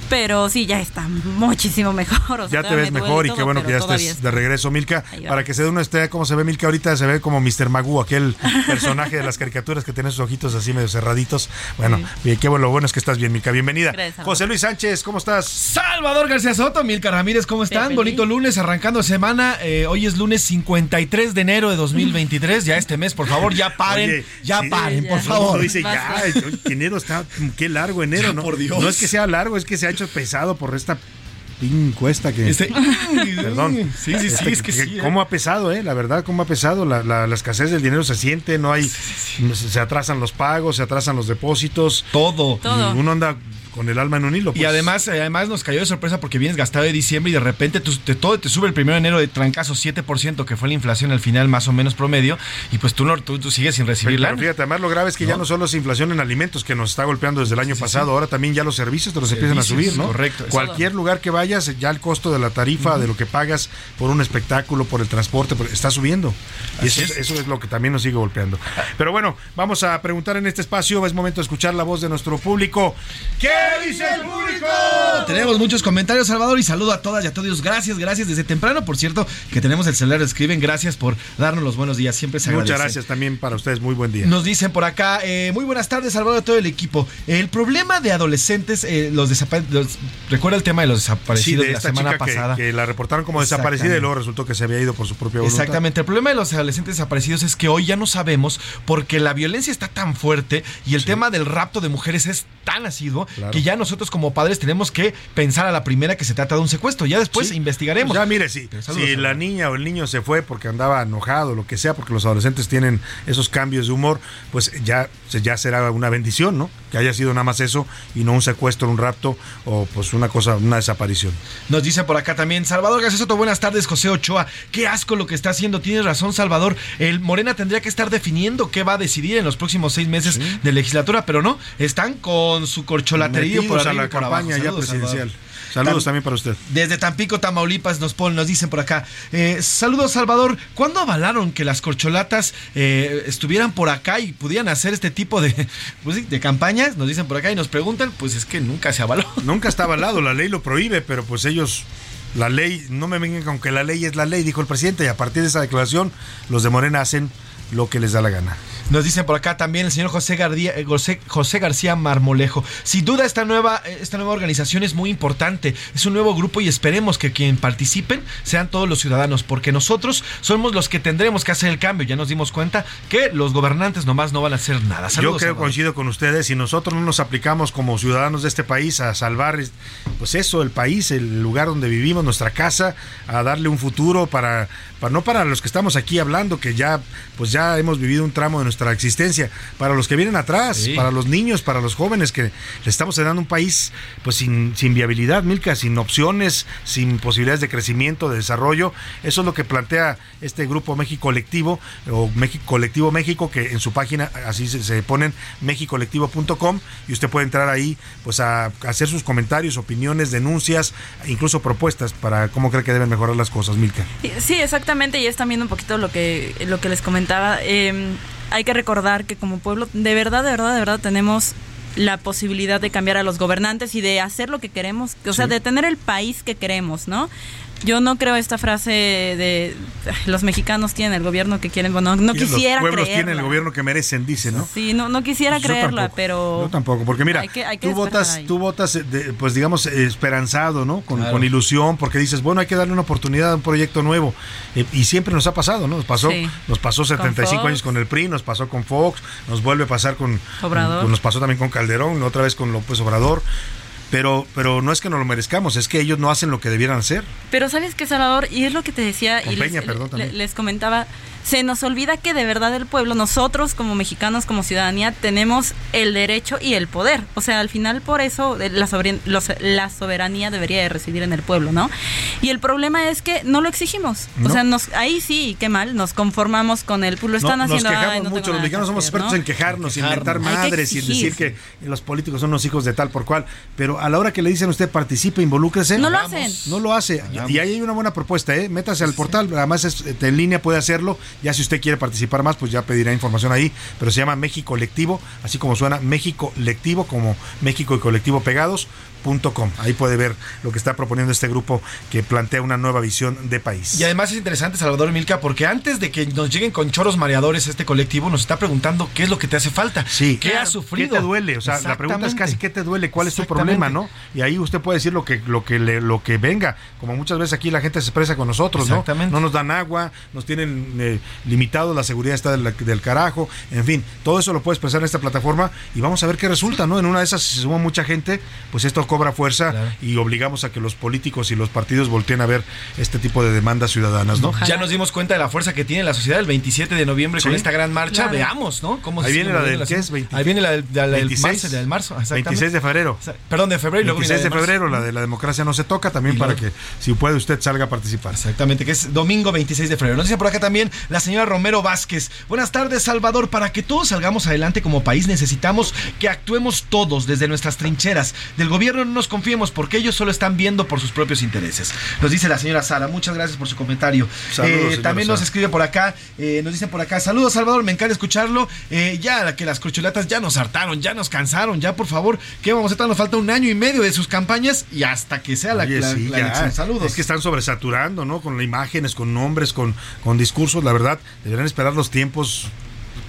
[SPEAKER 26] Pero sí, ya está muchísimo mejor.
[SPEAKER 3] ya te ves mejor y qué bueno que ya estés de regreso, Milka. Para que se dé una idea cómo se ve Milka ahorita, se ve como Mr. Magoo, aquel personaje de las caricaturas que tiene sus ojitos así medio cerraditos. Bueno, qué bueno, lo bueno es que estás bien, Milka. Bienvenida.
[SPEAKER 26] Gracias,
[SPEAKER 3] José Luis Sánchez, ¿cómo estás?
[SPEAKER 14] Salvador García Soto, Milka Ramírez, ¿cómo están? Bonito lunes, arrancando semana. Eh, hoy es lunes 53 de enero de 2023. Ya este mes, por favor, ya paren. ya paren, por favor.
[SPEAKER 3] dice, ya, enero está, qué largo enero, ¿no?
[SPEAKER 14] Por Dios.
[SPEAKER 3] No es que sea largo, es que se ha hecho pesado por esta encuesta que
[SPEAKER 14] este,
[SPEAKER 3] perdón.
[SPEAKER 14] sí sí sí
[SPEAKER 3] este,
[SPEAKER 14] es que, sí,
[SPEAKER 3] cómo ha pesado eh la verdad cómo ha pesado la, la, la escasez del dinero se siente no hay se atrasan los pagos se atrasan los depósitos.
[SPEAKER 14] Todo,
[SPEAKER 26] todo.
[SPEAKER 3] uno anda con el alma en un hilo.
[SPEAKER 14] Pues. Y además, además nos cayó de sorpresa porque vienes gastado de diciembre y de repente te, todo te sube el primero de enero de trancazo 7%, que fue la inflación al final más o menos promedio, y pues tú, no, tú, tú sigues sin recibir
[SPEAKER 3] Pero, fíjate, además lo grave es que ya no solo es inflación en alimentos que nos está golpeando desde el año sí, pasado, sí. ahora también ya los servicios te los empiezan a subir, ¿no?
[SPEAKER 14] Correcto.
[SPEAKER 3] Cualquier lugar que vayas, ya el costo de la tarifa, uh -huh. de lo que pagas por un espectáculo, por el transporte, está subiendo. Y eso es. eso es lo que también nos sigue golpeando. Pero bueno, vamos a preguntar en este espacio, es momento de escuchar la voz de nuestro público. ¿Qué dice el público?
[SPEAKER 14] Tenemos muchos comentarios, Salvador, y saludo a todas y a todos. Gracias, gracias desde temprano. Por cierto, que tenemos el celular, escriben. Gracias por darnos los buenos días. Siempre se
[SPEAKER 3] Muchas
[SPEAKER 14] agradece.
[SPEAKER 3] gracias también para ustedes. Muy buen día.
[SPEAKER 14] Nos dicen por acá, eh, muy buenas tardes, Salvador, a todo el equipo. El problema de adolescentes, eh, los desaparecidos. Recuerda el tema de los desaparecidos
[SPEAKER 3] sí, de,
[SPEAKER 14] de la semana
[SPEAKER 3] chica
[SPEAKER 14] pasada.
[SPEAKER 3] Que, que, la reportaron como desaparecida y luego resultó que se había ido por su propia voluntad.
[SPEAKER 14] Exactamente. El problema de los adolescentes desaparecidos es que hoy ya no sabemos porque la violencia está tan fuerte y el sí. tema del rapto de mujeres es tan asiduo claro. Que ya nosotros como padres tenemos que pensar a la primera que se trata de un secuestro. Ya después sí. investigaremos.
[SPEAKER 3] Pues ya mire, si, si la niña o el niño se fue porque andaba enojado, lo que sea, porque los adolescentes tienen esos cambios de humor, pues ya, ya será una bendición, ¿no? Que haya sido nada más eso y no un secuestro, un rapto o pues una cosa, una desaparición.
[SPEAKER 14] Nos dice por acá también, Salvador García Soto, buenas tardes, José Ochoa. Qué asco lo que está haciendo. Tienes razón, Salvador. El Morena tendría que estar definiendo qué va a decidir en los próximos seis meses sí. de legislatura, pero no, están con su corcholatería por
[SPEAKER 3] arriba, a la campaña ya presidencial. Saludos Tam también para usted.
[SPEAKER 14] Desde Tampico, Tamaulipas, nos ponen, nos dicen por acá. Eh, saludos, Salvador. ¿Cuándo avalaron que las corcholatas eh, estuvieran por acá y pudieran hacer este tipo de, pues, de campañas? Nos dicen por acá y nos preguntan. Pues es que nunca se avaló.
[SPEAKER 3] Nunca está avalado, la ley lo prohíbe, pero pues ellos la ley, no me vengan con que la ley es la ley, dijo el presidente, y a partir de esa declaración, los de Morena hacen lo que les da la gana.
[SPEAKER 14] Nos dicen por acá también el señor José, Gardía, eh, José, José García Marmolejo. Sin duda esta nueva, eh, esta nueva organización es muy importante. Es un nuevo grupo y esperemos que quien participen sean todos los ciudadanos, porque nosotros somos los que tendremos que hacer el cambio. Ya nos dimos cuenta que los gobernantes nomás no van a hacer nada.
[SPEAKER 3] Yo creo,
[SPEAKER 14] Salvador.
[SPEAKER 3] coincido con ustedes, si nosotros no nos aplicamos como ciudadanos de este país a salvar, pues eso, el país, el lugar donde vivimos, nuestra casa, a darle un futuro para, para no para los que estamos aquí hablando, que ya, pues ya hemos vivido un tramo de nuestra existencia, para los que vienen atrás,
[SPEAKER 14] Sí.
[SPEAKER 3] para los niños, para los jóvenes, que le estamos dando un país pues sin, sin viabilidad, Milka, sin opciones, sin posibilidades de crecimiento, de desarrollo. Eso es lo que plantea este grupo México Colectivo o México Colectivo México, que en su página así se, se ponen mexicolectivo.com y usted puede entrar ahí pues a, a hacer sus comentarios, opiniones, denuncias, incluso propuestas para cómo cree que deben mejorar las cosas, Milka.
[SPEAKER 26] Sí, exactamente, y es también un poquito lo que, lo que les comentaba. Eh, hay que recordar que como pueblo, de verdad, de verdad, de verdad, tenemos la posibilidad de cambiar a los gobernantes y de hacer lo que queremos, o sea,
[SPEAKER 3] Sí.
[SPEAKER 26] de tener el país que queremos, ¿no? Yo no creo esta frase de "Ay, los mexicanos tienen el gobierno que quieren, bueno, no quisiera
[SPEAKER 3] Los pueblos
[SPEAKER 26] creerla.
[SPEAKER 3] tienen el gobierno que merecen, dice, ¿no?
[SPEAKER 26] Sí, no, no quisiera
[SPEAKER 3] Yo
[SPEAKER 26] creerla,
[SPEAKER 3] tampoco,
[SPEAKER 26] pero
[SPEAKER 3] Yo tampoco, porque mira,
[SPEAKER 26] hay que- hay que
[SPEAKER 3] tú votas,
[SPEAKER 26] ahí.
[SPEAKER 3] tú votas, eh, de- pues digamos, esperanzado, ¿no? Con,
[SPEAKER 14] Claro.
[SPEAKER 3] con ilusión, porque dices, bueno, hay que darle una oportunidad a un proyecto nuevo. Eh, y siempre nos ha pasado, ¿no? Nos pasó,
[SPEAKER 26] Sí.
[SPEAKER 3] nos pasó 75
[SPEAKER 26] Fox.
[SPEAKER 3] años con el PRI, nos pasó con Fox, nos vuelve a pasar con,
[SPEAKER 26] Obrador.
[SPEAKER 3] con- nos pasó también con Calderón, otra vez con López Obrador. Pero, pero no es que no lo merezcamos, es que ellos no hacen lo que debieran hacer.
[SPEAKER 26] Pero sabes qué, Salvador, y es lo que te decía
[SPEAKER 3] Con
[SPEAKER 26] y
[SPEAKER 3] Peña,
[SPEAKER 26] les,
[SPEAKER 3] perdón,
[SPEAKER 26] les comentaba, se nos olvida que de verdad el pueblo, nosotros como mexicanos, como ciudadanía, tenemos el derecho y el poder. O sea, al final por eso eh, la, los- la soberanía debería de residir en el pueblo, ¿no? Y el problema es que no lo exigimos. O
[SPEAKER 3] No.
[SPEAKER 26] sea, nos, ahí sí, qué mal, nos conformamos con el, pues lo están
[SPEAKER 3] No,
[SPEAKER 26] haciendo.
[SPEAKER 3] Nos quejamos
[SPEAKER 26] no
[SPEAKER 3] mucho, los mexicanos somos expertos
[SPEAKER 26] ¿no?
[SPEAKER 3] en quejarnos,
[SPEAKER 14] En
[SPEAKER 3] inventar madres y decir que los políticos son los hijos de tal por cual. Pero a la hora que le dicen a usted participe, involúcrese.
[SPEAKER 26] No lo hacen.
[SPEAKER 3] No lo hace. Y ahí hay una buena propuesta, ¿eh? Métase al portal, además es, eh, en línea puede hacerlo. Ya si usted quiere participar más, pues ya pedirá información ahí. Pero se llama México Colectivo, así como suena México Lectivo, como México y Colectivo Pegados. Com. Ahí puede ver lo que está proponiendo este grupo que plantea una nueva visión de país.
[SPEAKER 14] Y además es interesante, Salvador Milka, porque antes de que nos lleguen con choros mareadores este colectivo, nos está preguntando qué es lo que te hace falta.
[SPEAKER 3] Sí.
[SPEAKER 14] ¿Qué has sufrido?
[SPEAKER 3] ¿Qué te duele? O sea, la pregunta es casi qué te duele, cuál es tu problema, ¿no? Y ahí usted puede decir lo que lo que le- lo que venga, como muchas veces aquí la gente se expresa con nosotros, ¿no?
[SPEAKER 14] Exactamente.
[SPEAKER 3] No nos dan agua, nos tienen eh, limitados, la seguridad está del, del carajo, en fin, todo eso lo puede expresar en esta plataforma y vamos a ver qué resulta, ¿no? En una de esas si se suma mucha gente, pues esto cobra fuerza y obligamos a que los políticos y los partidos volteen a ver este tipo de demandas ciudadanas, ¿no?
[SPEAKER 14] Ya nos dimos cuenta de la fuerza que tiene la sociedad el 27 de noviembre con esta gran marcha.
[SPEAKER 3] Claro.
[SPEAKER 14] Veamos, ¿no? Cómo
[SPEAKER 3] Ahí
[SPEAKER 14] se
[SPEAKER 3] viene la del
[SPEAKER 14] la
[SPEAKER 3] ¿qué es?
[SPEAKER 14] ciudad.
[SPEAKER 3] 20
[SPEAKER 14] Ahí viene la del, la del
[SPEAKER 3] 26,
[SPEAKER 14] marzo, la del marzo. exactamente.
[SPEAKER 3] 26 de febrero.
[SPEAKER 14] Perdón, de febrero y luego viene
[SPEAKER 3] 26 de febrero, la de la democracia no se toca, también
[SPEAKER 14] Y
[SPEAKER 3] para
[SPEAKER 14] luego-
[SPEAKER 3] que si puede usted salga a participar.
[SPEAKER 14] Exactamente, que es domingo 26 de febrero. Nos dice por acá también la señora Romero Vázquez. Buenas tardes, Salvador. Para que todos salgamos adelante como país necesitamos que actuemos todos desde nuestras trincheras. Del gobierno no nos confiemos porque ellos solo están viendo por sus propios intereses. Nos dice la señora Sara. Muchas gracias por su comentario.
[SPEAKER 3] Saludos,
[SPEAKER 14] Eh, también nos
[SPEAKER 3] Sara.
[SPEAKER 14] escribe por acá, eh, nos dicen por acá, saludos Salvador, me encanta escucharlo. Eh, ya que las corcholatas ya nos hartaron, ya nos cansaron, ya por favor, ¿qué vamos a estar? Nos falta un año y medio de sus campañas y hasta que sea la,
[SPEAKER 3] Oye,
[SPEAKER 14] la-
[SPEAKER 3] sí,
[SPEAKER 14] la elección. Saludos.
[SPEAKER 3] Es que están sobresaturando, ¿no? Con imágenes, con nombres, con, con discursos. La verdad, deberían esperar los tiempos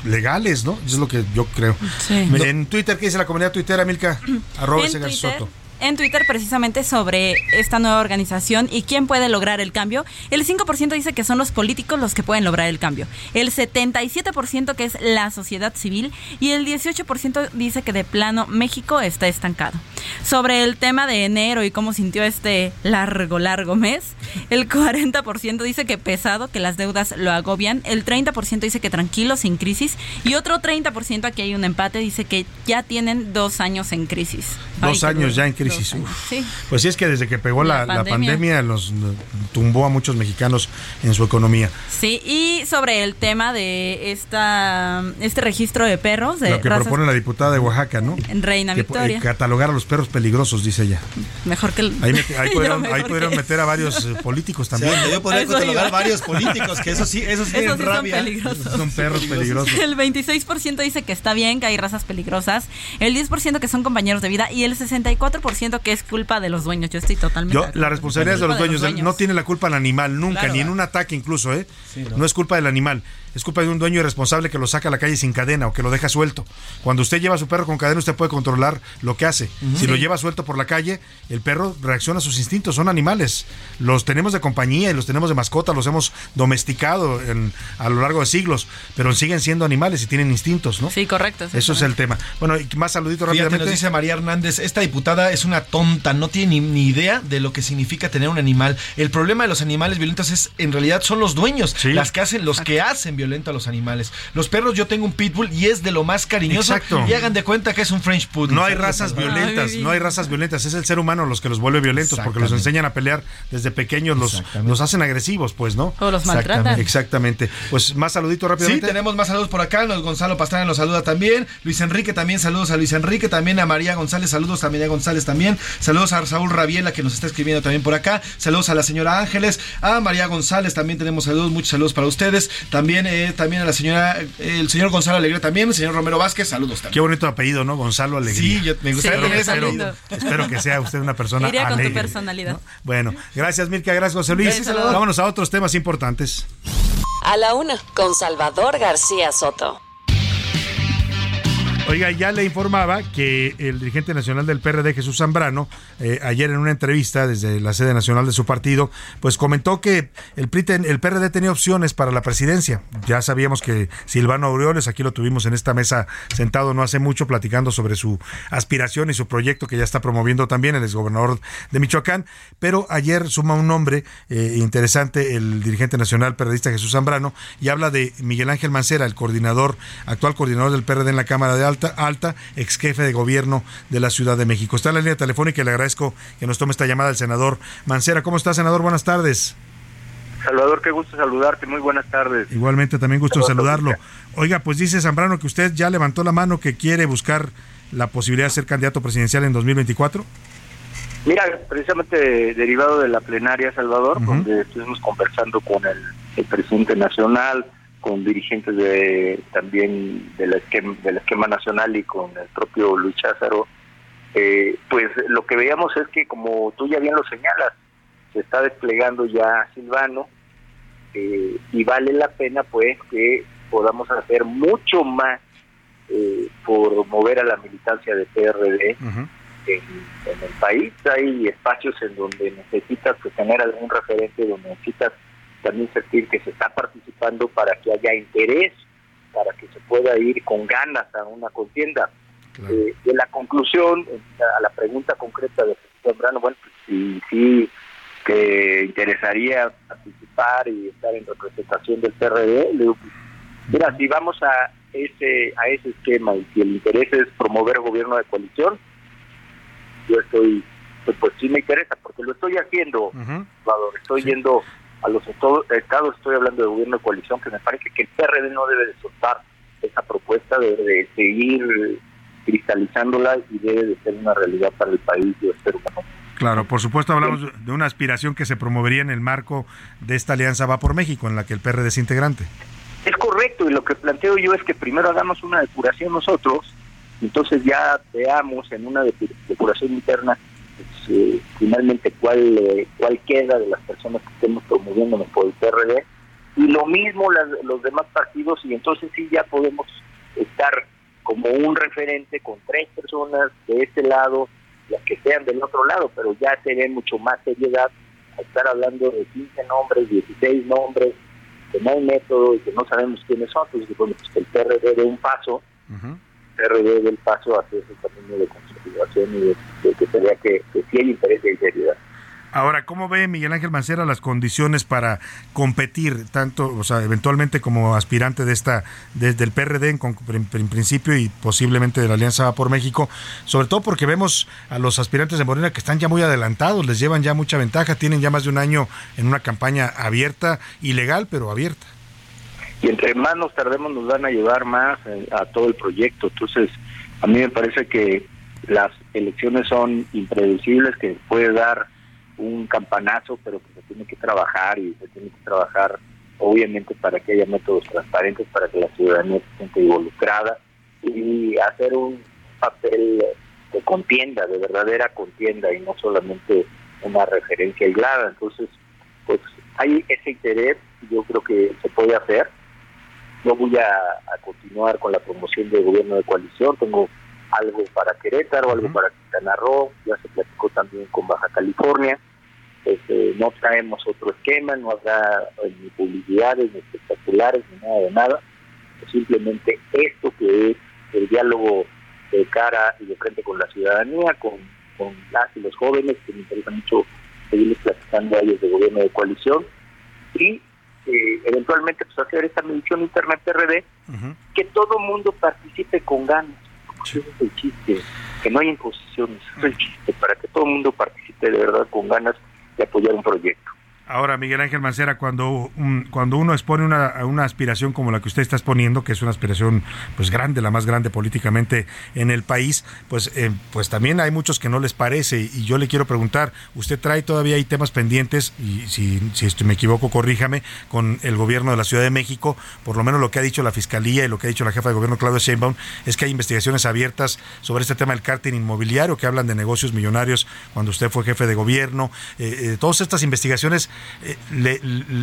[SPEAKER 3] legales, ¿no? Eso es lo que yo creo.
[SPEAKER 26] Sí.
[SPEAKER 3] En Twitter, ¿qué dice la comunidad tuitera, Milka? Arroba
[SPEAKER 26] en
[SPEAKER 3] ese
[SPEAKER 26] Twitter,
[SPEAKER 3] Soto.
[SPEAKER 26] En Twitter precisamente sobre esta nueva organización y quién puede lograr el cambio. El 5% dice que son los políticos los que pueden lograr el cambio. El 77% que es la sociedad civil y el 18% dice que de plano México está estancado. Sobre el tema de enero y cómo sintió este largo, largo mes, el 40% dice que pesado, que las deudas lo agobian, el 30% dice que tranquilo, sin crisis y otro 30% aquí hay un empate, dice que ya tienen dos años en crisis. Ay,
[SPEAKER 3] Dos
[SPEAKER 26] qué
[SPEAKER 3] años ya en crisis.
[SPEAKER 26] Años.
[SPEAKER 3] Uf.
[SPEAKER 26] Sí.
[SPEAKER 3] Pues sí, es que desde que pegó la,
[SPEAKER 26] La
[SPEAKER 3] la
[SPEAKER 26] pandemia.
[SPEAKER 3] pandemia, los tumbó a muchos mexicanos en su economía.
[SPEAKER 26] Sí, y sobre el tema de esta este registro de perros de
[SPEAKER 3] Lo que
[SPEAKER 26] razas-
[SPEAKER 3] propone la diputada de Oaxaca, ¿no?
[SPEAKER 26] En Reina
[SPEAKER 3] Que,
[SPEAKER 26] Victoria.
[SPEAKER 3] eh, catalogar a los perros peligrosos, dice ella.
[SPEAKER 26] mejor que el
[SPEAKER 3] Ahí, met- ahí pudieron, ahí pudieron meter a varios eh, políticos también.
[SPEAKER 14] Sí, yo podría
[SPEAKER 26] Eso
[SPEAKER 14] catalogar varios políticos, que eso sí, eso sí
[SPEAKER 26] Esos
[SPEAKER 14] tienen
[SPEAKER 26] sí son
[SPEAKER 14] rabia.
[SPEAKER 26] peligrosos.
[SPEAKER 3] Son perros peligrosos.
[SPEAKER 26] El 26% dice que está bien, que hay razas peligrosas. El 10% que son compañeros de vida. Y el 64% 20% que es culpa de los dueños. Yo estoy totalmente.
[SPEAKER 3] Yo, la responsabilidad es de los dueños. No tiene la culpa el animal, nunca,
[SPEAKER 26] Claro,
[SPEAKER 3] ni en un ataque incluso, ¿eh?
[SPEAKER 14] no.
[SPEAKER 3] no. es culpa del animal. Es culpa de un dueño irresponsable que lo saca a la calle sin cadena o que lo deja suelto. Cuando usted lleva a su perro con cadena, usted puede controlar lo que hace. Si lo
[SPEAKER 14] Sí.
[SPEAKER 3] lleva suelto por la calle, el perro reacciona a sus instintos. Son animales. Los tenemos de compañía y los tenemos de mascota, los hemos domesticado en- a lo largo de siglos, pero siguen siendo animales y tienen instintos, ¿no?
[SPEAKER 26] Sí, correcto.
[SPEAKER 3] Eso es el tema. Bueno, y más saluditos
[SPEAKER 14] Fíjate,
[SPEAKER 3] rápidamente.
[SPEAKER 14] nos dice María Hernández, esta diputada es una tonta, no tiene ni, ni idea de lo que significa tener un animal. El problema de los animales violentos es, en realidad, son los dueños, las que hacen, los que hacen violento a los animales. Los perros, yo tengo un pitbull y es de lo más cariñoso.
[SPEAKER 3] Exacto.
[SPEAKER 14] Y hagan de cuenta que es un French poodle.
[SPEAKER 3] No hay razas
[SPEAKER 14] Ay,
[SPEAKER 3] violentas, no hay razas violentas, es el ser humano los que los vuelve violentos porque los enseñan a pelear desde pequeños, los, los hacen agresivos, pues, ¿no?
[SPEAKER 26] O los maltratan.
[SPEAKER 3] Exactamente. Exactamente. Pues más saluditos
[SPEAKER 14] Sí,
[SPEAKER 3] rápidamente.
[SPEAKER 14] tenemos más saludos por acá. Nos Gonzalo Pastrana nos saluda también. Luis Enrique también, saludos a Luis Enrique. También a María González, saludos también a González también. Saludos a Saúl Rabiela que nos está escribiendo también por acá. Saludos a la señora Ángeles. A María González también tenemos saludos, muchos saludos para ustedes. También, eh, también a la señora, eh, el señor Gonzalo Alegría también. El señor Romero Vázquez, saludos también.
[SPEAKER 3] Qué bonito apellido, ¿no? Gonzalo Alegría.
[SPEAKER 14] Sí, yo- me gustaría
[SPEAKER 3] Espero-
[SPEAKER 14] tener ese apellido.
[SPEAKER 3] Espero que sea usted una persona
[SPEAKER 26] Iría con tu personalidad.
[SPEAKER 3] Bueno, gracias Milka, gracias José Luis. Vámonos a otros temas importantes.
[SPEAKER 4] A la una, con Salvador García Soto.
[SPEAKER 3] Oiga, ya le informaba que el dirigente nacional del PRD, Jesús Zambrano, eh, ayer en una entrevista desde la sede nacional de su partido, pues comentó que el, PRI el PRD tenía opciones para la presidencia. Ya sabíamos que Silvano Aureoles, aquí lo tuvimos en esta mesa sentado no hace mucho, platicando sobre su aspiración y su proyecto que ya está promoviendo también el exgobernador de Michoacán. Pero ayer suma un nombre eh, interesante el dirigente nacional periodista Jesús Zambrano y habla de Miguel Ángel Mancera, el coordinador, actual coordinador del PRD en la Cámara de Alta, Alta, ex jefe de gobierno de la Ciudad de México. Está en la línea telefónica y le agradezco que nos tome esta llamada el senador Mancera. ¿Cómo está, senador? Buenas tardes.
[SPEAKER 27] Salvador, qué gusto saludarte. Muy buenas tardes.
[SPEAKER 3] Igualmente, también gusto saludarlo. Oiga, pues dice Zambrano que usted ya levantó la mano que quiere buscar la posibilidad de ser candidato presidencial en 2024.
[SPEAKER 27] Mira, precisamente derivado de la plenaria, Salvador, donde estuvimos conversando con el, el presidente nacional, con dirigentes de también del esquema, del esquema nacional y con el propio Luis Cházaro, eh, pues lo que veíamos es que, como tú ya bien lo señalas, se está desplegando ya Silvano eh, y vale la pena pues que podamos hacer mucho más eh, por mover a la militancia de PRD en, en el país. Hay espacios en donde necesitas tener algún referente, donde necesitas también sentir que se está participando para que haya interés, para que se pueda ir con ganas a una contienda. Eh, de la conclusión, a la pregunta concreta de Zambrano, bueno, pues sí, sí que interesaría participar y estar en representación del PRD, le digo, pues, mira, si vamos a ese a ese esquema y si el interés es promover gobierno de coalición, yo estoy, pues, pues sí me interesa, porque lo estoy haciendo, Salvador, estoy yendo a los estados, estoy hablando de gobierno de coalición, que me parece que el PRD no debe de soltar esa propuesta, debe de seguir cristalizándola y debe de ser una realidad para el país, yo espero que no.
[SPEAKER 3] Claro, por supuesto hablamos de una aspiración que se promovería en el marco de esta alianza Va por México, en la que el PRD es integrante.
[SPEAKER 27] Es correcto, y lo que planteo yo es que primero hagamos una depuración nosotros, entonces ya veamos en una depu- depuración interna pues, finalmente cuál, eh, cuál queda de las personas que estemos promoviéndonos por el PRD, y lo mismo las- los demás partidos, y entonces sí ya podemos estar como un referente con tres personas de este lado, las que sean del otro lado, pero ya se ve mucho más seriedad a estar hablando de 15 nombres, 16 nombres, que no hay método y que no sabemos quiénes son, pues, bueno, pues que el PRD dé un paso, PRD dé paso hacia ese camino de consolidación y de, que se que, que sí hay.
[SPEAKER 3] Ahora, ¿cómo ve Miguel Ángel Mancera las condiciones para competir tanto, o sea, eventualmente como aspirante de esta, desde el PRD en, en- principio y posiblemente de la Alianza por México, sobre todo porque vemos a los aspirantes de Morena que están ya muy adelantados, les llevan ya mucha ventaja, tienen ya más de un año en una campaña abierta, ilegal, pero abierta.
[SPEAKER 27] Y entre más nos tardemos nos van a llevar más eh, a todo el proyecto. Entonces, a mí me parece que las elecciones son impredecibles, que puede dar un campanazo, pero que se tiene que trabajar y se tiene que trabajar obviamente para que haya métodos transparentes, para que la ciudadanía se sienta involucrada y hacer un papel de contienda, de verdadera contienda y no solamente una referencia aislada. Entonces, pues hay ese interés, yo creo que se puede hacer. Yo voy a, continuar con la promoción del gobierno de coalición, tengo algo para Querétaro, algo para Quintana Roo, ya se platicó también con Baja California. Este, no traemos otro esquema, no habrá ni publicidades, ni espectaculares, ni nada de nada. Simplemente esto que es el diálogo de cara y de frente con la ciudadanía, con, con las y los jóvenes, que me interesa mucho seguirles platicando a ellos de gobierno de coalición, y eh, eventualmente pues hacer esta medición interna PRD, que todo mundo participe con ganas. Ese es el chiste, que no hay imposiciones, ese es el chiste, para que todo el mundo participe de verdad con ganas de apoyar un proyecto.
[SPEAKER 3] Ahora, Miguel Ángel Mancera, cuando, cuando uno expone una, una, aspiración como la que usted está exponiendo, que es una aspiración pues grande, la más grande políticamente en el país, pues, eh, pues también hay muchos que no les parece. Y yo le quiero preguntar, usted trae todavía hay temas pendientes, y si, si me equivoco, corríjame, con el gobierno de la Ciudad de México, por lo menos lo que ha dicho la Fiscalía y lo que ha dicho la jefa de gobierno, Claudia Sheinbaum, es que hay investigaciones abiertas sobre este tema del cártel inmobiliario, que hablan de negocios millonarios cuando usted fue jefe de gobierno. Eh, eh, todas estas investigaciones eh, le,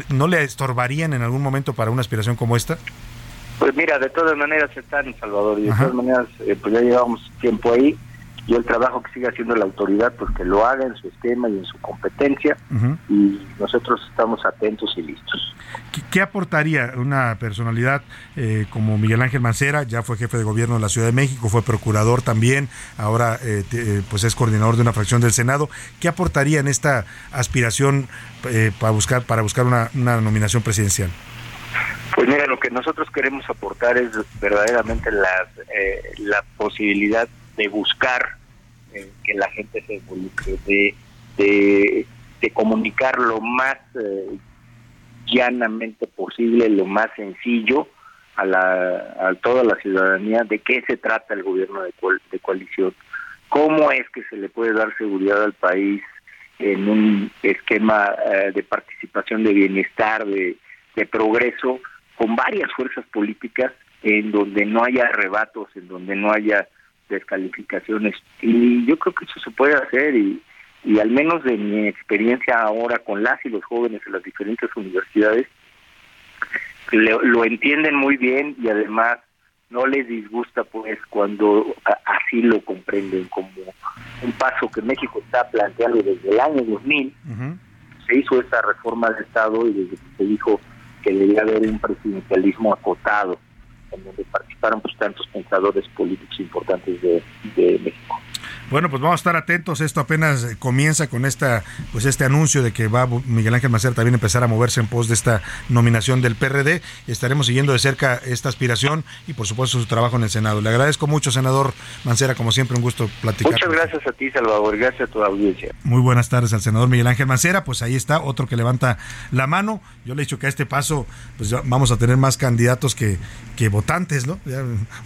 [SPEAKER 3] ¿no le estorbarían en algún momento para una aspiración como esta?
[SPEAKER 27] Pues mira, de todas maneras están en Salvador y de todas maneras eh, pues ya llevamos tiempo ahí y el trabajo que sigue haciendo la autoridad pues que lo haga en su esquema y en su competencia y nosotros estamos atentos y listos.
[SPEAKER 3] ¿Qué, aportaría una personalidad eh, como Miguel Ángel Mancera? Ya fue jefe de gobierno de la Ciudad de México, fue procurador también, ahora eh, eh, pues es coordinador de una fracción del Senado. ¿Qué aportaría en esta aspiración para buscar para buscar una, nominación presidencial?
[SPEAKER 27] Pues mira, lo que nosotros queremos aportar es verdaderamente la, la posibilidad de buscar que la gente se involucre, de, de, comunicar lo más llanamente posible, lo más sencillo a, la, a toda la ciudadanía de qué se trata el gobierno de, de coalición, cómo es que se le puede dar seguridad al país en un esquema eh, de participación de bienestar, de, de progreso, con varias fuerzas políticas en donde no haya arrebatos, en donde no haya descalificaciones. Y yo creo que eso se puede hacer y, y al menos de mi experiencia ahora con las y los jóvenes en las diferentes universidades, lo, entienden muy bien y además no les disgusta pues cuando así lo comprenden como un paso que México está planteando desde el año 2000. Se hizo esta reforma de Estado y desde que se dijo que debía haber un presidencialismo acotado en donde participaron pues tantos pensadores políticos importantes de México.
[SPEAKER 3] Bueno, pues vamos a estar atentos. Esto apenas eh, comienza con esta, pues este anuncio de que va Miguel Ángel Macer también a empezar a moverse en pos de esta nominación del PRD. Estaremos siguiendo de cerca esta aspiración y por supuesto su trabajo en el Senado. Le agradezco mucho, senador Mancera, como siempre, un gusto platicar.
[SPEAKER 27] Muchas gracias a ti, Salvador. Gracias a tu audiencia.
[SPEAKER 3] Muy buenas tardes al senador Miguel Ángel Mancera. Pues ahí está, otro que levanta la mano. Yo le he dicho que a este paso, pues vamos a tener más candidatos que, que votantes, ¿no?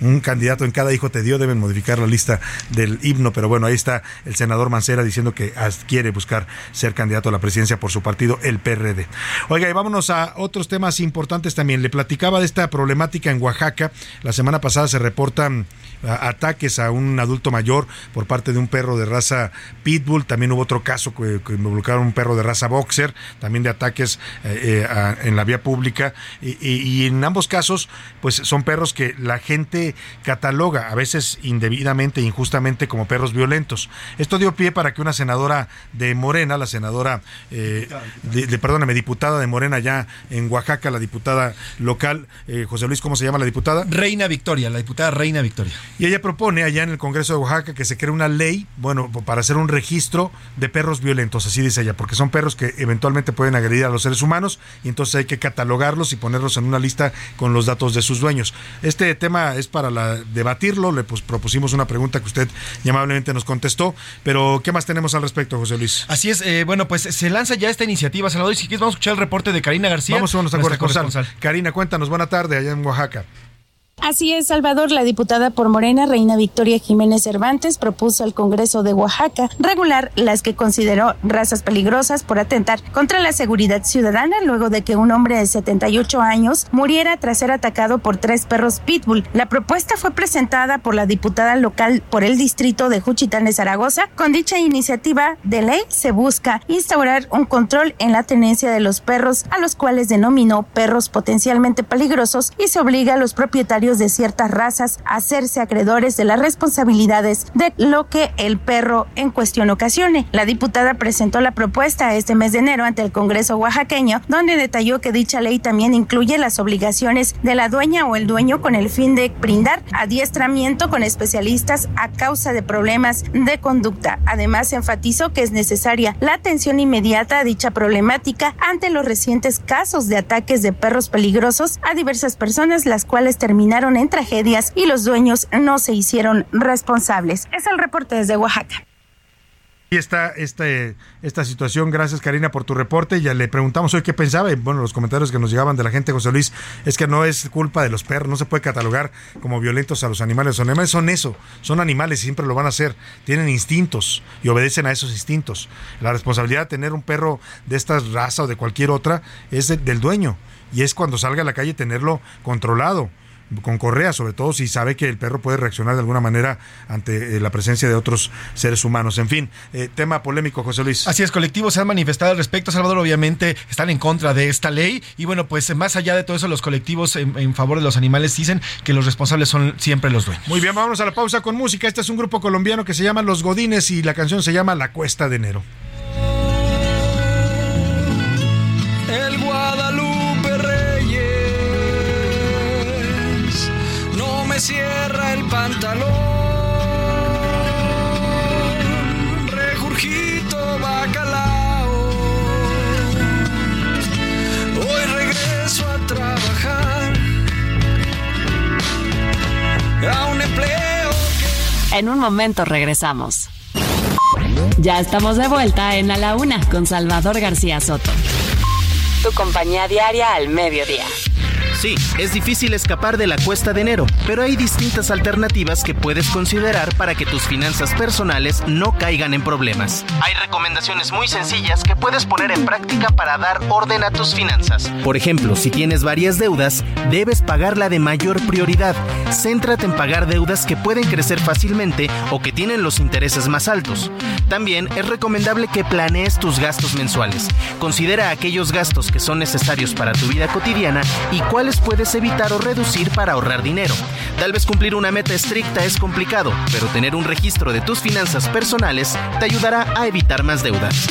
[SPEAKER 3] un candidato en cada hijo te dio, deben modificar la lista del himno, pero bueno, ahí está el senador Mancera diciendo que quiere buscar ser candidato a la presidencia por su partido, el PRD. Oiga, y vámonos a otros temas importantes también. Le platicaba de esta problemática en Oaxaca. La semana pasada se reportan ataques a un adulto mayor por parte de un perro de raza pitbull. También hubo otro caso que, involucraron un perro de raza boxer, también de ataques eh, eh, en la vía pública. Y, en ambos casos, pues son perros que la gente cataloga, a veces indebidamente, injustamente, como perros violentos. Esto dio pie para que una senadora de Morena, la senadora, eh, de, perdóname, diputada de Morena ya en Oaxaca, la diputada local, José Luis, ¿cómo se llama la diputada?
[SPEAKER 14] Reina Victoria, la diputada Reina Victoria.
[SPEAKER 3] Y ella propone allá en el Congreso de Oaxaca que se cree una ley, bueno, para hacer un registro de perros violentos, así dice ella, porque son perros que eventualmente pueden agredir a los seres humanos y entonces hay que catalogarlos y ponerlos en una lista con los datos de sus dueños. Este tema es para debatirlo, le pues, propusimimos una pregunta que usted nos contestó, pero ¿qué más tenemos al respecto, José Luis?
[SPEAKER 14] Así es, eh, bueno, pues se lanza ya esta iniciativa, Salvador, y si quieres vamos a escuchar el reporte de Karina García.
[SPEAKER 3] Vamos a a Karina, cuéntanos, buena tarde allá en Oaxaca.
[SPEAKER 28] Así es, Salvador, la diputada por Morena, Reina Victoria Jiménez Cervantes, propuso al Congreso de Oaxaca regular las que consideró razas peligrosas por atentar contra la seguridad ciudadana luego de que un hombre de 78 años muriera tras ser atacado por tres perros pitbull. La propuesta fue presentada por la diputada local por el distrito de Juchitán de Zaragoza. Con dicha iniciativa de ley se busca instaurar un control en la tenencia de los perros, a los cuales denominó perros potencialmente peligrosos y se obliga a los propietarios de ciertas razas hacerse acreedores de las responsabilidades de lo que el perro en cuestión ocasione. La diputada presentó la propuesta este mes de enero ante el Congreso oaxaqueño, donde detalló que dicha ley también incluye las obligaciones de la dueña o el dueño con el fin de brindar adiestramiento con especialistas a causa de problemas de conducta. Además, enfatizó que es necesaria la atención inmediata a dicha problemática ante los recientes casos de ataques de perros peligrosos a diversas personas, las cuales terminaron en tragedias y los dueños no se hicieron responsables. Es el reporte desde Oaxaca.
[SPEAKER 3] Y está este, esta situación. Gracias, Karina, por tu reporte. Ya le preguntamos hoy qué pensaba. Y bueno, los comentarios que nos llegaban de la gente, José Luis, es que no es culpa de los perros. No se puede catalogar como violentos a los animales. Los animales son eso. Son animales y siempre lo van a hacer. Tienen instintos y obedecen a esos instintos. La responsabilidad de tener un perro de esta raza o de cualquier otra es del dueño. Y es cuando salga a la calle tenerlo controlado con correa, sobre todo si sabe que el perro puede reaccionar de alguna manera ante eh, la presencia de otros seres humanos. En fin, eh, tema polémico, José Luis.
[SPEAKER 14] Así es, colectivos se han manifestado al respecto, Salvador, obviamente están en contra de esta ley y bueno, pues más allá de todo eso, los colectivos en, favor de los animales dicen que los responsables son siempre los dueños.
[SPEAKER 3] Muy bien, vamos a la pausa con música. Este es un grupo colombiano que se llama Los Godines y la canción se llama La Cuesta de Enero.
[SPEAKER 29] El cierra el pantalón. Regurgito bacalao. Hoy regreso a trabajar. A un empleo
[SPEAKER 4] En un momento regresamos. Ya estamos de vuelta en A la Una con Salvador García Soto. Tu compañía diaria al mediodía.
[SPEAKER 10] Sí, es difícil escapar de la cuesta de enero, pero hay distintas alternativas que puedes considerar para que tus finanzas personales no caigan en problemas. Hay recomendaciones muy sencillas que puedes poner en práctica para dar orden a tus finanzas. Por ejemplo, si tienes varias deudas, debes pagar la de mayor prioridad. Céntrate en pagar deudas que pueden crecer fácilmente o que tienen los intereses más altos. También es recomendable que planees tus gastos mensuales. Considera aquellos gastos que son necesarios para tu vida cotidiana y cuáles puedes evitar o reducir para ahorrar dinero. Tal vez cumplir una meta estricta es complicado, pero tener un registro de tus finanzas personales te ayudará a evitar más deudas.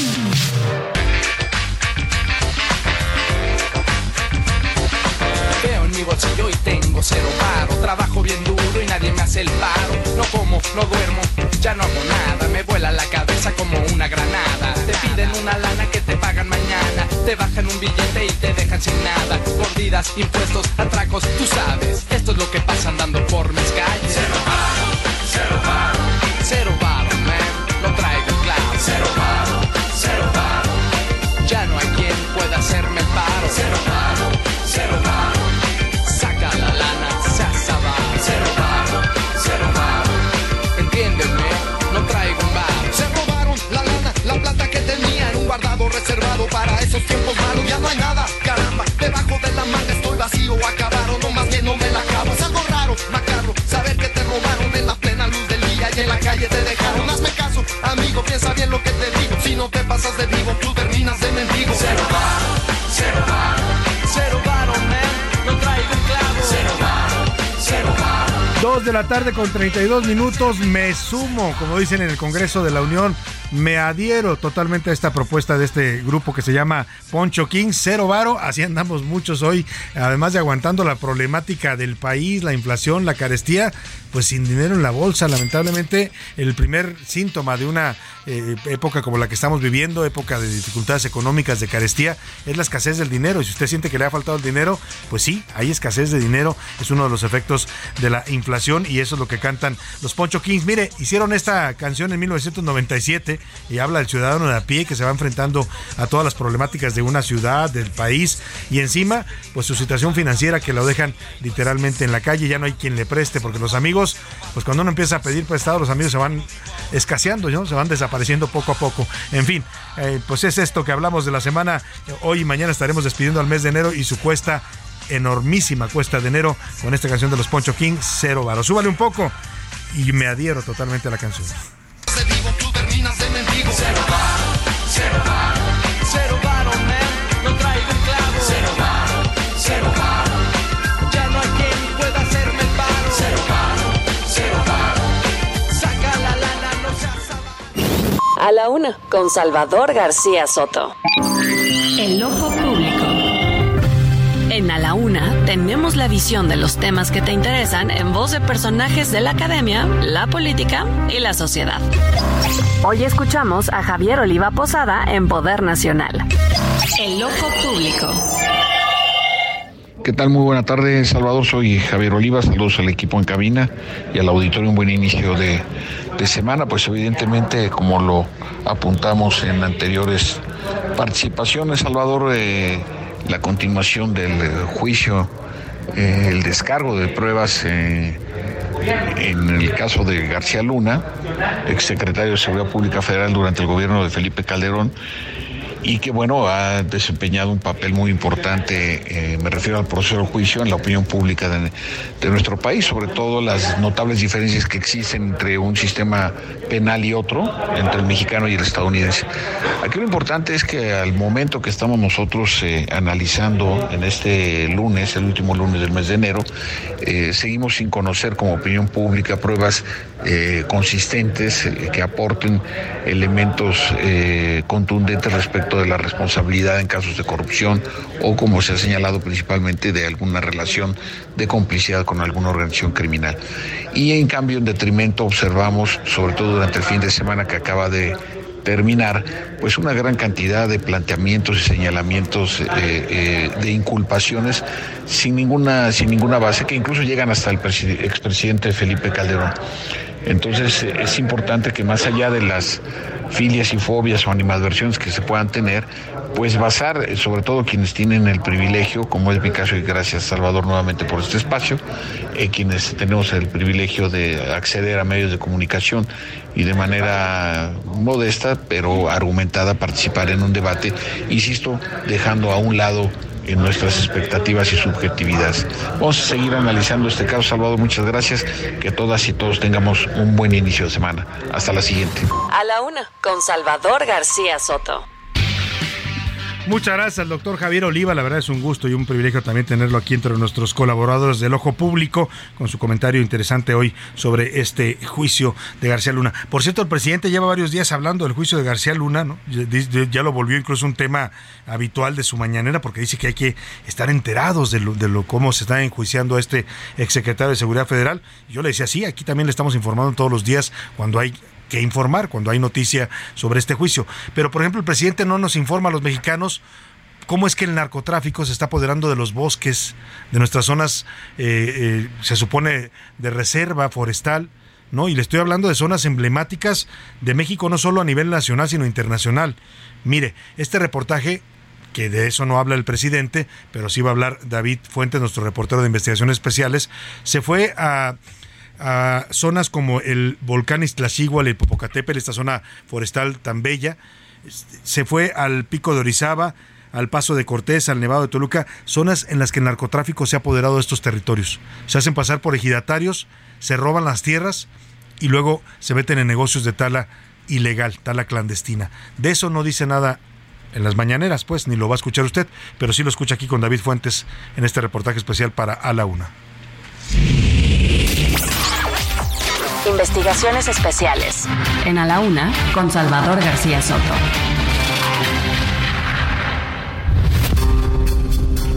[SPEAKER 30] Mi bolsillo y tengo cero paro. Trabajo bien duro y nadie me hace el paro. No como, no duermo, ya no hago nada. Me vuela la cabeza como una granada. Te piden una lana que te pagan mañana. Te bajan un billete y te dejan sin nada. Mordidas, impuestos, atracos, tú sabes. Esto es lo que pasa andando por mis calles. Cero paro, cero paro. Cero paro, man. No traigo clavo. Cero paro, cero paro. Ya no hay quien pueda hacerme paro, cero
[SPEAKER 31] esos tiempos malos. Ya no hay nada, caramba, debajo de la manga estoy vacío. Acabaron, no más bien no me la acabo. Es algo raro, macabro, saber que te robaron en la plena luz del día y en la calle te dejaron. Hazme caso, amigo, piensa bien lo que te digo. Si no te pasas de vivo, tú terminas de mendigo.
[SPEAKER 30] Cero paro, cero paro. Cero paro, man. No traigo un clavo. Cero paro, cero paro.
[SPEAKER 3] Dos de la tarde con 32 minutos. Me sumo, como dicen en el Congreso de la Unión, me adhiero totalmente a esta propuesta de este grupo que se llama Poncho King, cero varo, así andamos muchos hoy, además de aguantando la problemática del país, la inflación, la carestía, pues sin dinero en la bolsa, lamentablemente el primer síntoma de una eh, época como la que estamos viviendo, época de dificultades económicas, de carestía, es la escasez del dinero. Y si usted siente que le ha faltado el dinero, pues sí, hay escasez de dinero, es uno de los efectos de la inflación y eso es lo que cantan los Poncho Kings. Mire, hicieron esta canción en 1997 y habla del ciudadano de a pie que se va enfrentando a todas las problemáticas de una ciudad, del país y encima pues su situación financiera que lo dejan literalmente en la calle, ya no hay quien le preste porque los amigos, pues cuando uno empieza a pedir prestado los amigos se van escaseando, ¿no? se van desapareciendo poco a poco. En fin, eh, pues es esto que hablamos de la semana. Hoy y mañana estaremos despidiendo al mes de enero y su cuesta enormísima cuesta de enero con esta canción de los Poncho King, Cero Varo. Súbale un poco y me adhiero totalmente a la canción.
[SPEAKER 4] A la una, con Salvador García Soto. El ojo público. En A la Una tenemos la visión de los temas que te interesan en voz de personajes de la academia, la política y la sociedad. Hoy escuchamos a Javier Oliva Posada en Poder Nacional. El ojo público.
[SPEAKER 12] ¿Qué tal? Muy buena tarde, Salvador. Soy Javier Oliva. Saludos al equipo en cabina y al auditorio. Un buen inicio de, semana. Pues evidentemente, como lo apuntamos en anteriores participaciones, Salvador, eh, la continuación del eh, juicio, eh, el descargo de pruebas eh, en el caso de García Luna, exsecretario de Seguridad Pública Federal durante el gobierno de Felipe Calderón, y que bueno, ha desempeñado un papel muy importante, eh, me refiero al proceso de juicio en la opinión pública de, nuestro país, sobre todo las notables diferencias que existen entre un sistema penal y otro, entre el mexicano y el estadounidense. Aquí lo importante es que al momento que estamos nosotros eh, analizando en este lunes, el último lunes del mes de enero, eh, seguimos sin conocer como opinión pública pruebas consistentes que aporten elementos contundentes respecto de la responsabilidad en casos de corrupción o, como se ha señalado principalmente, de alguna relación de complicidad con alguna organización criminal. Y en cambio, en detrimento, observamos, sobre todo durante el fin de semana que acaba de terminar, pues una gran cantidad de planteamientos y señalamientos eh, eh, de inculpaciones sin ninguna, sin ninguna base, que incluso llegan hasta el expresidente Felipe Calderón. Entonces es importante que más allá de las filias y fobias o animadversiones que se puedan tener, pues basar, eh, sobre todo quienes tienen el privilegio, como es mi caso, y gracias Salvador nuevamente por este espacio, eh, quienes tenemos el privilegio de acceder a medios de comunicación y de manera modesta, pero argumentada, participar en un debate, insisto, dejando a un lado en nuestras expectativas y subjetividades. Vamos a seguir analizando este caso, Salvador. Muchas gracias. Que todas y todos tengamos un buen inicio de semana. Hasta la siguiente.
[SPEAKER 4] A la una, con Salvador García Soto.
[SPEAKER 3] Muchas gracias al doctor Javier Oliva. La verdad es un gusto y un privilegio también tenerlo aquí entre nuestros colaboradores del Ojo Público con su comentario interesante hoy sobre este juicio de García Luna. Por cierto, el presidente lleva varios días hablando del juicio de García Luna, ¿no? Ya lo volvió incluso un tema habitual de su mañanera porque dice que hay que estar enterados de lo, de lo cómo se está enjuiciando a este exsecretario de Seguridad Federal. Yo le decía, sí, aquí también le estamos informando todos los días cuando hay que informar cuando hay noticia sobre este juicio. Pero, por ejemplo, el presidente no nos informa a los mexicanos cómo es que el narcotráfico se está apoderando de los bosques, de nuestras zonas, eh, eh, se supone, de reserva forestal. ¿no? Y le estoy hablando de zonas emblemáticas de México, no solo a nivel nacional, sino internacional. Mire, este reportaje que de eso no habla el presidente, pero sí va a hablar David Fuentes, nuestro reportero de investigaciones especiales, se fue a a zonas como el volcán Iztaccíhuatl, el Popocatépetl, esta zona forestal tan bella. Se fue al pico de Orizaba, al paso de Cortés, al Nevado de Toluca, zonas en las que el narcotráfico se ha apoderado de estos territorios. Se hacen pasar por ejidatarios, se roban las tierras y luego se meten en negocios de tala ilegal, tala clandestina. De eso no dice nada en las mañaneras, pues, ni lo va a escuchar usted, pero sí lo escucha aquí con David Fuentes en este reportaje especial para A la Una.
[SPEAKER 4] Investigaciones especiales. En A la Una, con Salvador García Soto.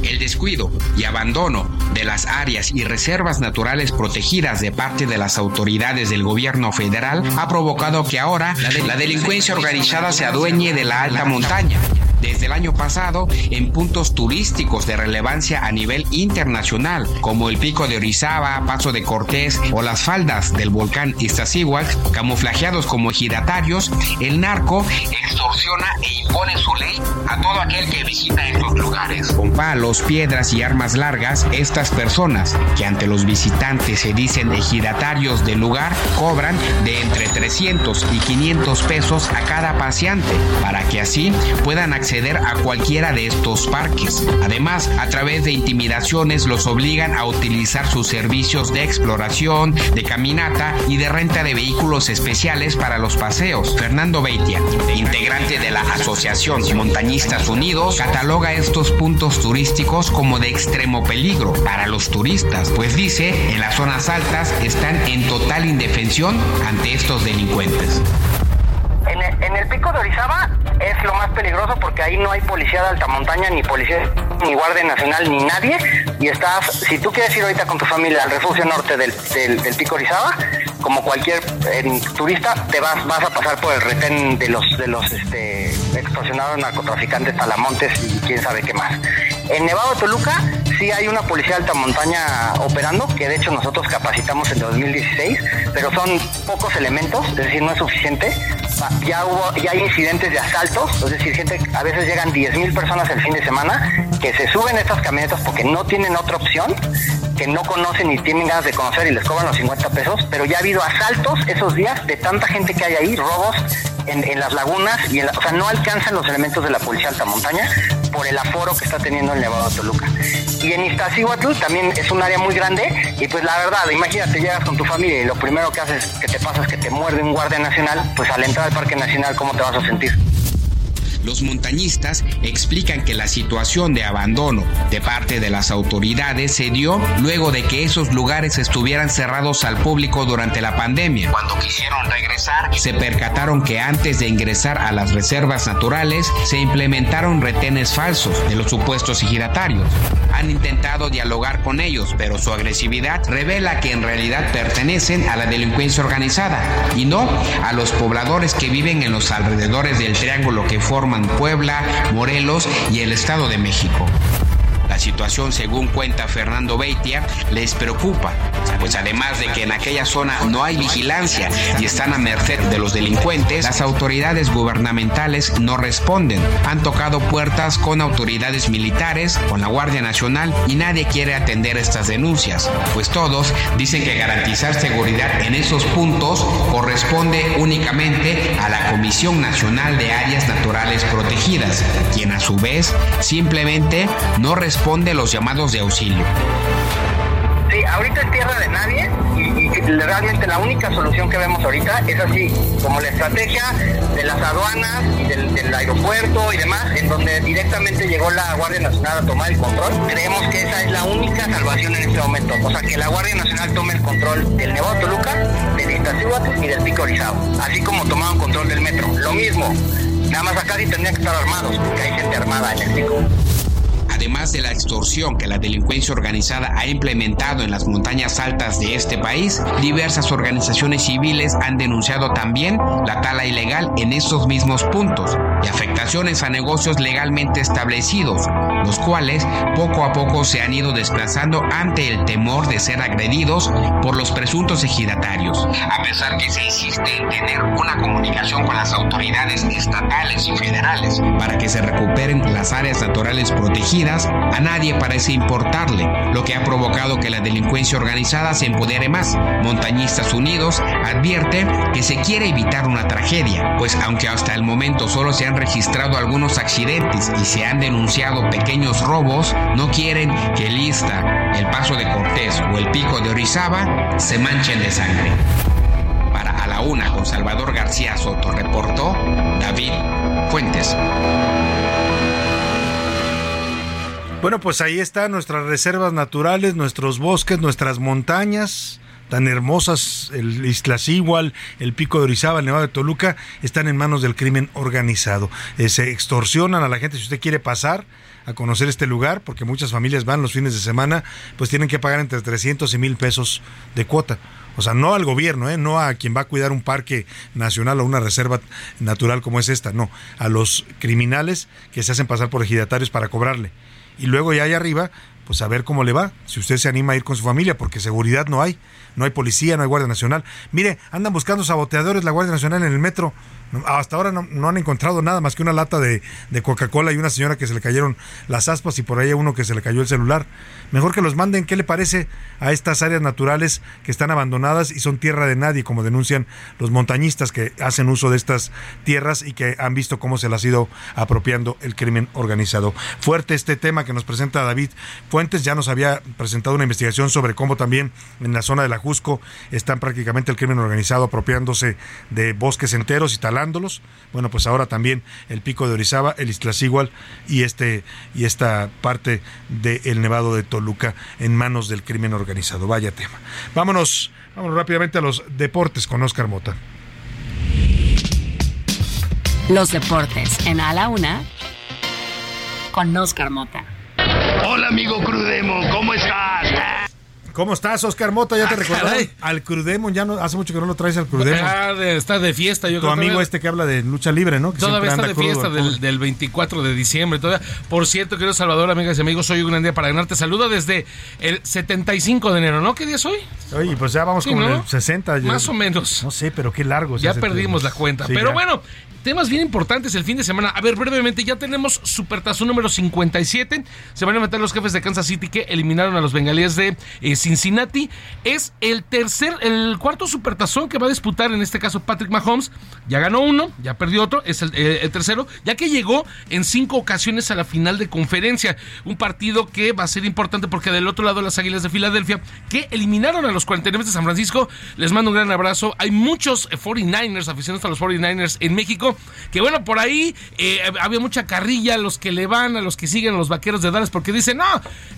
[SPEAKER 32] El descuido y abandono de las áreas y reservas naturales protegidas de parte de las autoridades del gobierno federal ha provocado que ahora la, delincuencia organizada se adueñe de la alta montaña desde el año pasado en puntos turísticos de relevancia a nivel internacional, como el Pico de Orizaba, Paso de Cortés o las faldas del volcán Iztaccíhuatl, camuflajeados como ejidatarios, el narco extorsiona e impone su ley a todo aquel que visita estos lugares. Con palos, piedras y armas largas, estas personas, que ante los visitantes se dicen ejidatarios del lugar, cobran de entre 300 y 500 pesos a cada paseante, para que así puedan acceder a cualquiera de estos parques. Además, a través de intimidaciones los obligan a utilizar sus servicios de exploración, de caminata y de renta de vehículos especiales para los paseos. Fernando Beitia, integrante de la Asociación Montañistas Unidos, cataloga estos puntos turísticos como de extremo peligro para los turistas, pues dice en las zonas altas están en total indefensión ante estos delincuentes.
[SPEAKER 33] En el, en el pico de Orizaba es lo más peligroso porque ahí no hay policía de alta montaña, ni policía, ni guardia nacional, ni nadie. Y estás, si tú quieres ir ahorita con tu familia al refugio norte del, del, del pico Orizaba, como cualquier eh, turista, te vas, vas a pasar por el retén de los, de los este, extorsionados narcotraficantes, talamontes y quién sabe qué más. En Nevado Toluca sí hay una policía de alta montaña operando, que de hecho nosotros capacitamos en 2016, pero son pocos elementos, es decir, no es suficiente. Ya hubo, ya hay incidentes de asaltos, es decir, gente, a veces llegan 10.000 personas el fin de semana que se suben a estas camionetas porque no tienen otra opción, que no conocen ni tienen ganas de conocer y les cobran los 50 pesos, pero ya habido asaltos esos días de tanta gente que hay ahí, robos en, las lagunas, y en la- o sea, no alcanzan los elementos de la policía alta montaña por el aforo que está teniendo el Nevado de Toluca. Y en Iztaccíhuatl también es un área muy grande y pues la verdad, imagínate, llegas con tu familia y lo primero que haces que te pasa es que te muerde un guardia nacional, pues al entrar al Parque Nacional, ¿cómo te vas a sentir?
[SPEAKER 32] Los montañistas explican que la situación de abandono de parte de las autoridades se dio luego de que esos lugares estuvieran cerrados al público durante la pandemia. Cuando quisieron regresar, se percataron que antes de ingresar a las reservas naturales se implementaron retenes falsos de los supuestos ejidatarios. Han intentado dialogar con ellos, pero su agresividad revela que en realidad pertenecen a la delincuencia organizada y no a los pobladores que viven en los alrededores del triángulo que Puebla, Morelos y el Estado de México. Situación, según cuenta Fernando Beitia, les preocupa, pues además de que en aquella zona no hay vigilancia y están a merced de los delincuentes, las autoridades gubernamentales no responden. Han tocado puertas con autoridades militares, con la Guardia Nacional y nadie quiere atender estas denuncias, pues todos dicen que garantizar seguridad en esos puntos corresponde únicamente a la Comisión Nacional de Áreas Naturales Protegidas, quien a su vez simplemente no responde los llamados de auxilio.
[SPEAKER 33] Sí, ahorita es tierra de nadie y, realmente la única solución que vemos ahorita es así, como la estrategia de las aduanas del, aeropuerto y demás, en donde directamente llegó la Guardia Nacional a tomar el control. Creemos que esa es la única salvación en este momento. O sea, que la Guardia Nacional tome el control del Nevado Toluca, del Iztaccíhuatl y del Pico Orizaba, así como tomaron control del metro. Lo mismo, nada más acá sí tendrían que estar armados, porque hay gente armada en el pico.
[SPEAKER 32] Además de la extorsión que la delincuencia organizada ha implementado en las montañas altas de este país, diversas organizaciones civiles han denunciado también la tala ilegal en estos mismos puntos y afectaciones a negocios legalmente establecidos, los cuales poco a poco se han ido desplazando ante el temor de ser agredidos por los presuntos ejidatarios. A pesar que se insiste en tener una comunicación con las autoridades estatales y federales para que se recuperen las áreas naturales protegidas, a nadie parece importarle, lo que ha provocado que la delincuencia organizada se empodere más. Montañistas Unidos advierte que se quiere evitar una tragedia, pues aunque hasta el momento solo se han registrado algunos accidentes y se han denunciado pequeños robos, no quieren que el Ista, el Paso de Cortés o el Pico de Orizaba se manchen de sangre. Para A la Una con Salvador García Soto reportó David Fuentes.
[SPEAKER 3] Bueno, pues ahí están nuestras reservas naturales, nuestros bosques, nuestras montañas, tan hermosas, el Iztaccíhuatl, el Pico de Orizaba, el Nevado de Toluca, están en manos del crimen organizado. Eh, se extorsionan a la gente si usted quiere pasar a conocer este lugar, porque muchas familias van los fines de semana, pues tienen que pagar entre 300 y mil pesos de cuota. O sea, no al gobierno, ¿eh? no a quien va a cuidar un parque nacional o una reserva natural como es esta, no, a los criminales que se hacen pasar por ejidatarios para cobrarle. Y luego ya allá arriba, pues a ver cómo le va, si usted se anima a ir con su familia, porque seguridad no hay, no hay policía, no hay Guardia Nacional. Mire, andan buscando saboteadores la Guardia Nacional en el metro. Hasta ahora no, han encontrado nada más que una lata de, Coca-Cola y una señora que se le cayeron las aspas y por ahí uno que se le cayó el celular. Mejor que los manden, ¿qué le parece a estas áreas naturales que están abandonadas y son tierra de nadie, como denuncian los montañistas que hacen uso de estas tierras y que han visto cómo se las ha ido apropiando el crimen organizado? Fuerte este tema que nos presenta David Fuentes, ya nos había presentado una investigación sobre cómo también en la zona de la Jusco están prácticamente el crimen organizado apropiándose de bosques enteros y Bueno, pues ahora también el pico de Orizaba, el Iztaccíhuatl y este y esta parte del Nevado de Toluca en manos del crimen organizado. Vaya tema. Vámonos, vámonos rápidamente a los deportes con Oscar Mota.
[SPEAKER 4] Los deportes en A la Una con Oscar Mota.
[SPEAKER 34] Hola amigo Crudemo, ¿cómo estás?
[SPEAKER 3] ¿Cómo estás, Oscar Mota? Ya te
[SPEAKER 35] Ah,
[SPEAKER 3] recordaron al Crudemon, ya no, hace mucho que no lo traes al Crudemon.
[SPEAKER 35] Ah, de- está de fiesta, yo
[SPEAKER 3] tu
[SPEAKER 35] creo.
[SPEAKER 3] amigo
[SPEAKER 35] todavía-
[SPEAKER 3] este que habla de lucha libre, ¿no? Que
[SPEAKER 35] Todavía está de fiesta del, del 24 de diciembre. Todavía. Por cierto, querido Salvador, amigas y amigos, soy un gran día para ganarte. Saludo desde el 75 de enero, ¿no? ¿Qué día es hoy?
[SPEAKER 3] Oye, pues ya vamos
[SPEAKER 35] Sí,
[SPEAKER 3] como en el 60. ya-
[SPEAKER 35] Más o menos.
[SPEAKER 3] No sé, pero qué largo.
[SPEAKER 35] Ya perdimos la cuenta.
[SPEAKER 3] Sí,
[SPEAKER 35] Pero
[SPEAKER 3] ya.
[SPEAKER 35] bueno, temas bien importantes el fin de semana. A ver, brevemente, ya tenemos Supertazón número 57. Se van a meter los jefes de Kansas City que eliminaron a los bengalíes de eh, Cincinnati. Es el tercer, el cuarto Supertazón que va a disputar, en este caso Patrick Mahomes. Ya ganó uno, ya perdió otro, es el, eh, el tercero, ya que llegó en cinco ocasiones a la final de conferencia. Un partido que va a ser importante porque del otro lado las Águilas de Filadelfia, que eliminaron a los 49 de San Francisco. Les mando un gran abrazo. Hay muchos eh, 49ers, aficionados a los 49ers en México, que bueno, por ahí eh, había mucha carrilla a los que le van, a los que siguen a los vaqueros de Dallas, porque dicen, no,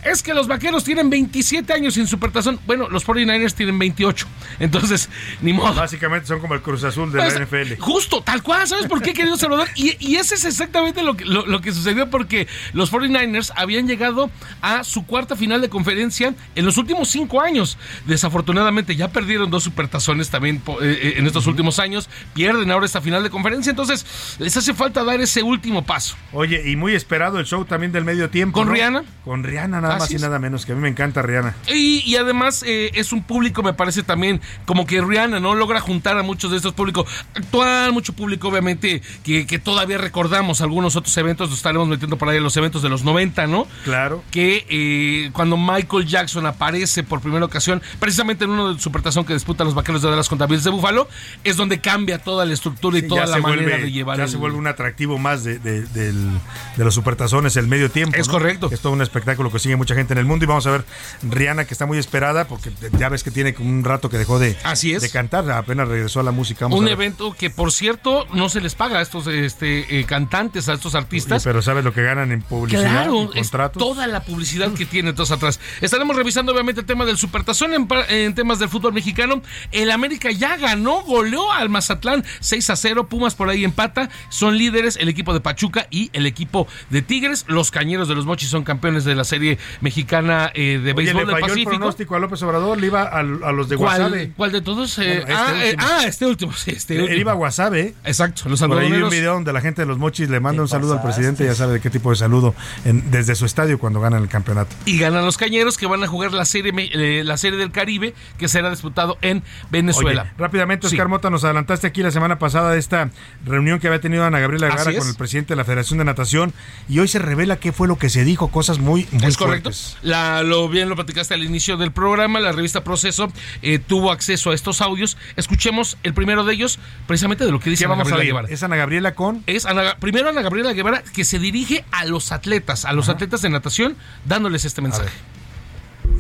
[SPEAKER 35] es que los vaqueros tienen 27 años sin supertazón. Bueno, los 49ers tienen 28. Entonces, ni modo.
[SPEAKER 3] Básicamente son como el Cruz Azul de
[SPEAKER 35] Pues,
[SPEAKER 3] la NFL.
[SPEAKER 35] Justo, tal cual, ¿sabes por qué, querido Salvador? Y, y ese es exactamente lo que, lo, lo que sucedió porque los 49ers habían llegado a su cuarta final de conferencia en los últimos cinco años. Desafortunadamente ya perdieron dos supertazones también eh, eh, en estos últimos años. Pierden ahora esta final de conferencia, entonces les hace falta dar ese último paso.
[SPEAKER 3] Oye, y muy esperado el show también del medio tiempo.
[SPEAKER 35] ¿Con
[SPEAKER 3] ¿no?
[SPEAKER 35] Rihanna?
[SPEAKER 3] Con Rihanna, nada
[SPEAKER 35] Así
[SPEAKER 3] más y
[SPEAKER 35] es.
[SPEAKER 3] nada menos, que a mí me encanta Rihanna.
[SPEAKER 35] Y, y además eh, es un público, me parece también, como que Rihanna no logra juntar a muchos de estos públicos actual, mucho público obviamente que, que todavía recordamos algunos otros eventos, nos estaremos metiendo por ahí en los eventos de los 90, ¿no?
[SPEAKER 3] Claro.
[SPEAKER 35] Que eh, cuando Michael Jackson aparece por primera ocasión, precisamente en uno de supertazón que disputan los vaqueros de Dallas contra Bills de Búfalo, es donde cambia toda la estructura y
[SPEAKER 3] Sí,
[SPEAKER 35] toda la manera
[SPEAKER 3] vuelve,
[SPEAKER 35] de llevar
[SPEAKER 3] ya
[SPEAKER 35] el-
[SPEAKER 3] se vuelve un atractivo más de, de- del- de los supertazones el medio tiempo.
[SPEAKER 35] Es
[SPEAKER 3] ¿no?
[SPEAKER 35] correcto.
[SPEAKER 3] Es todo un espectáculo que sigue mucha gente en el mundo y vamos a ver Rihanna que está muy esperada porque ya ves que tiene un rato que dejó de,
[SPEAKER 35] Así es.
[SPEAKER 3] de cantar, apenas regresó a la música. Vamos
[SPEAKER 35] un evento que por cierto no se les paga a estos este, eh, cantantes, a estos artistas.
[SPEAKER 3] pero sabes lo que ganan en publicidad,
[SPEAKER 35] Claro,
[SPEAKER 3] en
[SPEAKER 35] es
[SPEAKER 3] contratos.
[SPEAKER 35] toda la publicidad que tiene todos atrás. Estaremos revisando obviamente el tema del Supertazón en, en temas del fútbol mexicano. El América ya ganó, goleó al Mazatlán 6 a 0. Pumas por ahí empata. Son líderes el equipo de Pachuca y el equipo de Tigres. Los cañeros de los Mochis son campeones de la serie mexicana eh, de
[SPEAKER 3] Oye,
[SPEAKER 35] béisbol
[SPEAKER 3] le
[SPEAKER 35] del
[SPEAKER 3] falló el
[SPEAKER 35] Pacífico.
[SPEAKER 3] pronóstico a López Obrador, le iba a, a los de
[SPEAKER 35] ¿Cuál,
[SPEAKER 3] Guasave.
[SPEAKER 35] cuál de todos? Eh,
[SPEAKER 3] Bueno, este
[SPEAKER 35] ah, eh, ah, este último. sí, este
[SPEAKER 3] Él
[SPEAKER 35] último.
[SPEAKER 3] iba a Guasave.
[SPEAKER 35] Exacto, los
[SPEAKER 3] Por ahí vi un video donde la gente de los mochis le manda un saludo al presidente, ya sabe de qué tipo de saludo, en- desde su estadio cuando ganan el campeonato.
[SPEAKER 35] y ganan los cañeros que van a jugar la serie la serie del Caribe que será disputado en Venezuela.
[SPEAKER 3] Oye, rápidamente,
[SPEAKER 35] Sí.
[SPEAKER 3] Oscar Mota, nos adelantaste aquí la semana pasada de esta reunión que había tenido Ana Gabriela Guevara con el presidente de la Federación de Natación y hoy se revela qué fue lo que se dijo, cosas muy, muy
[SPEAKER 35] Es correcto.
[SPEAKER 3] fuertes.
[SPEAKER 35] La, lo bien lo platicaste al inicio del programa. La revista Proceso eh, tuvo acceso a estos audios. Escuchemos el primero de ellos, precisamente de lo que dice
[SPEAKER 3] ¿Qué
[SPEAKER 35] Ana
[SPEAKER 3] vamos a
[SPEAKER 35] Gabriela? Guevara.
[SPEAKER 3] Es Ana Gabriela con...
[SPEAKER 35] Es Ana- primero Ana Gabriela Guevara que se dirige a los atletas, a los atletas de natación, dándoles este mensaje.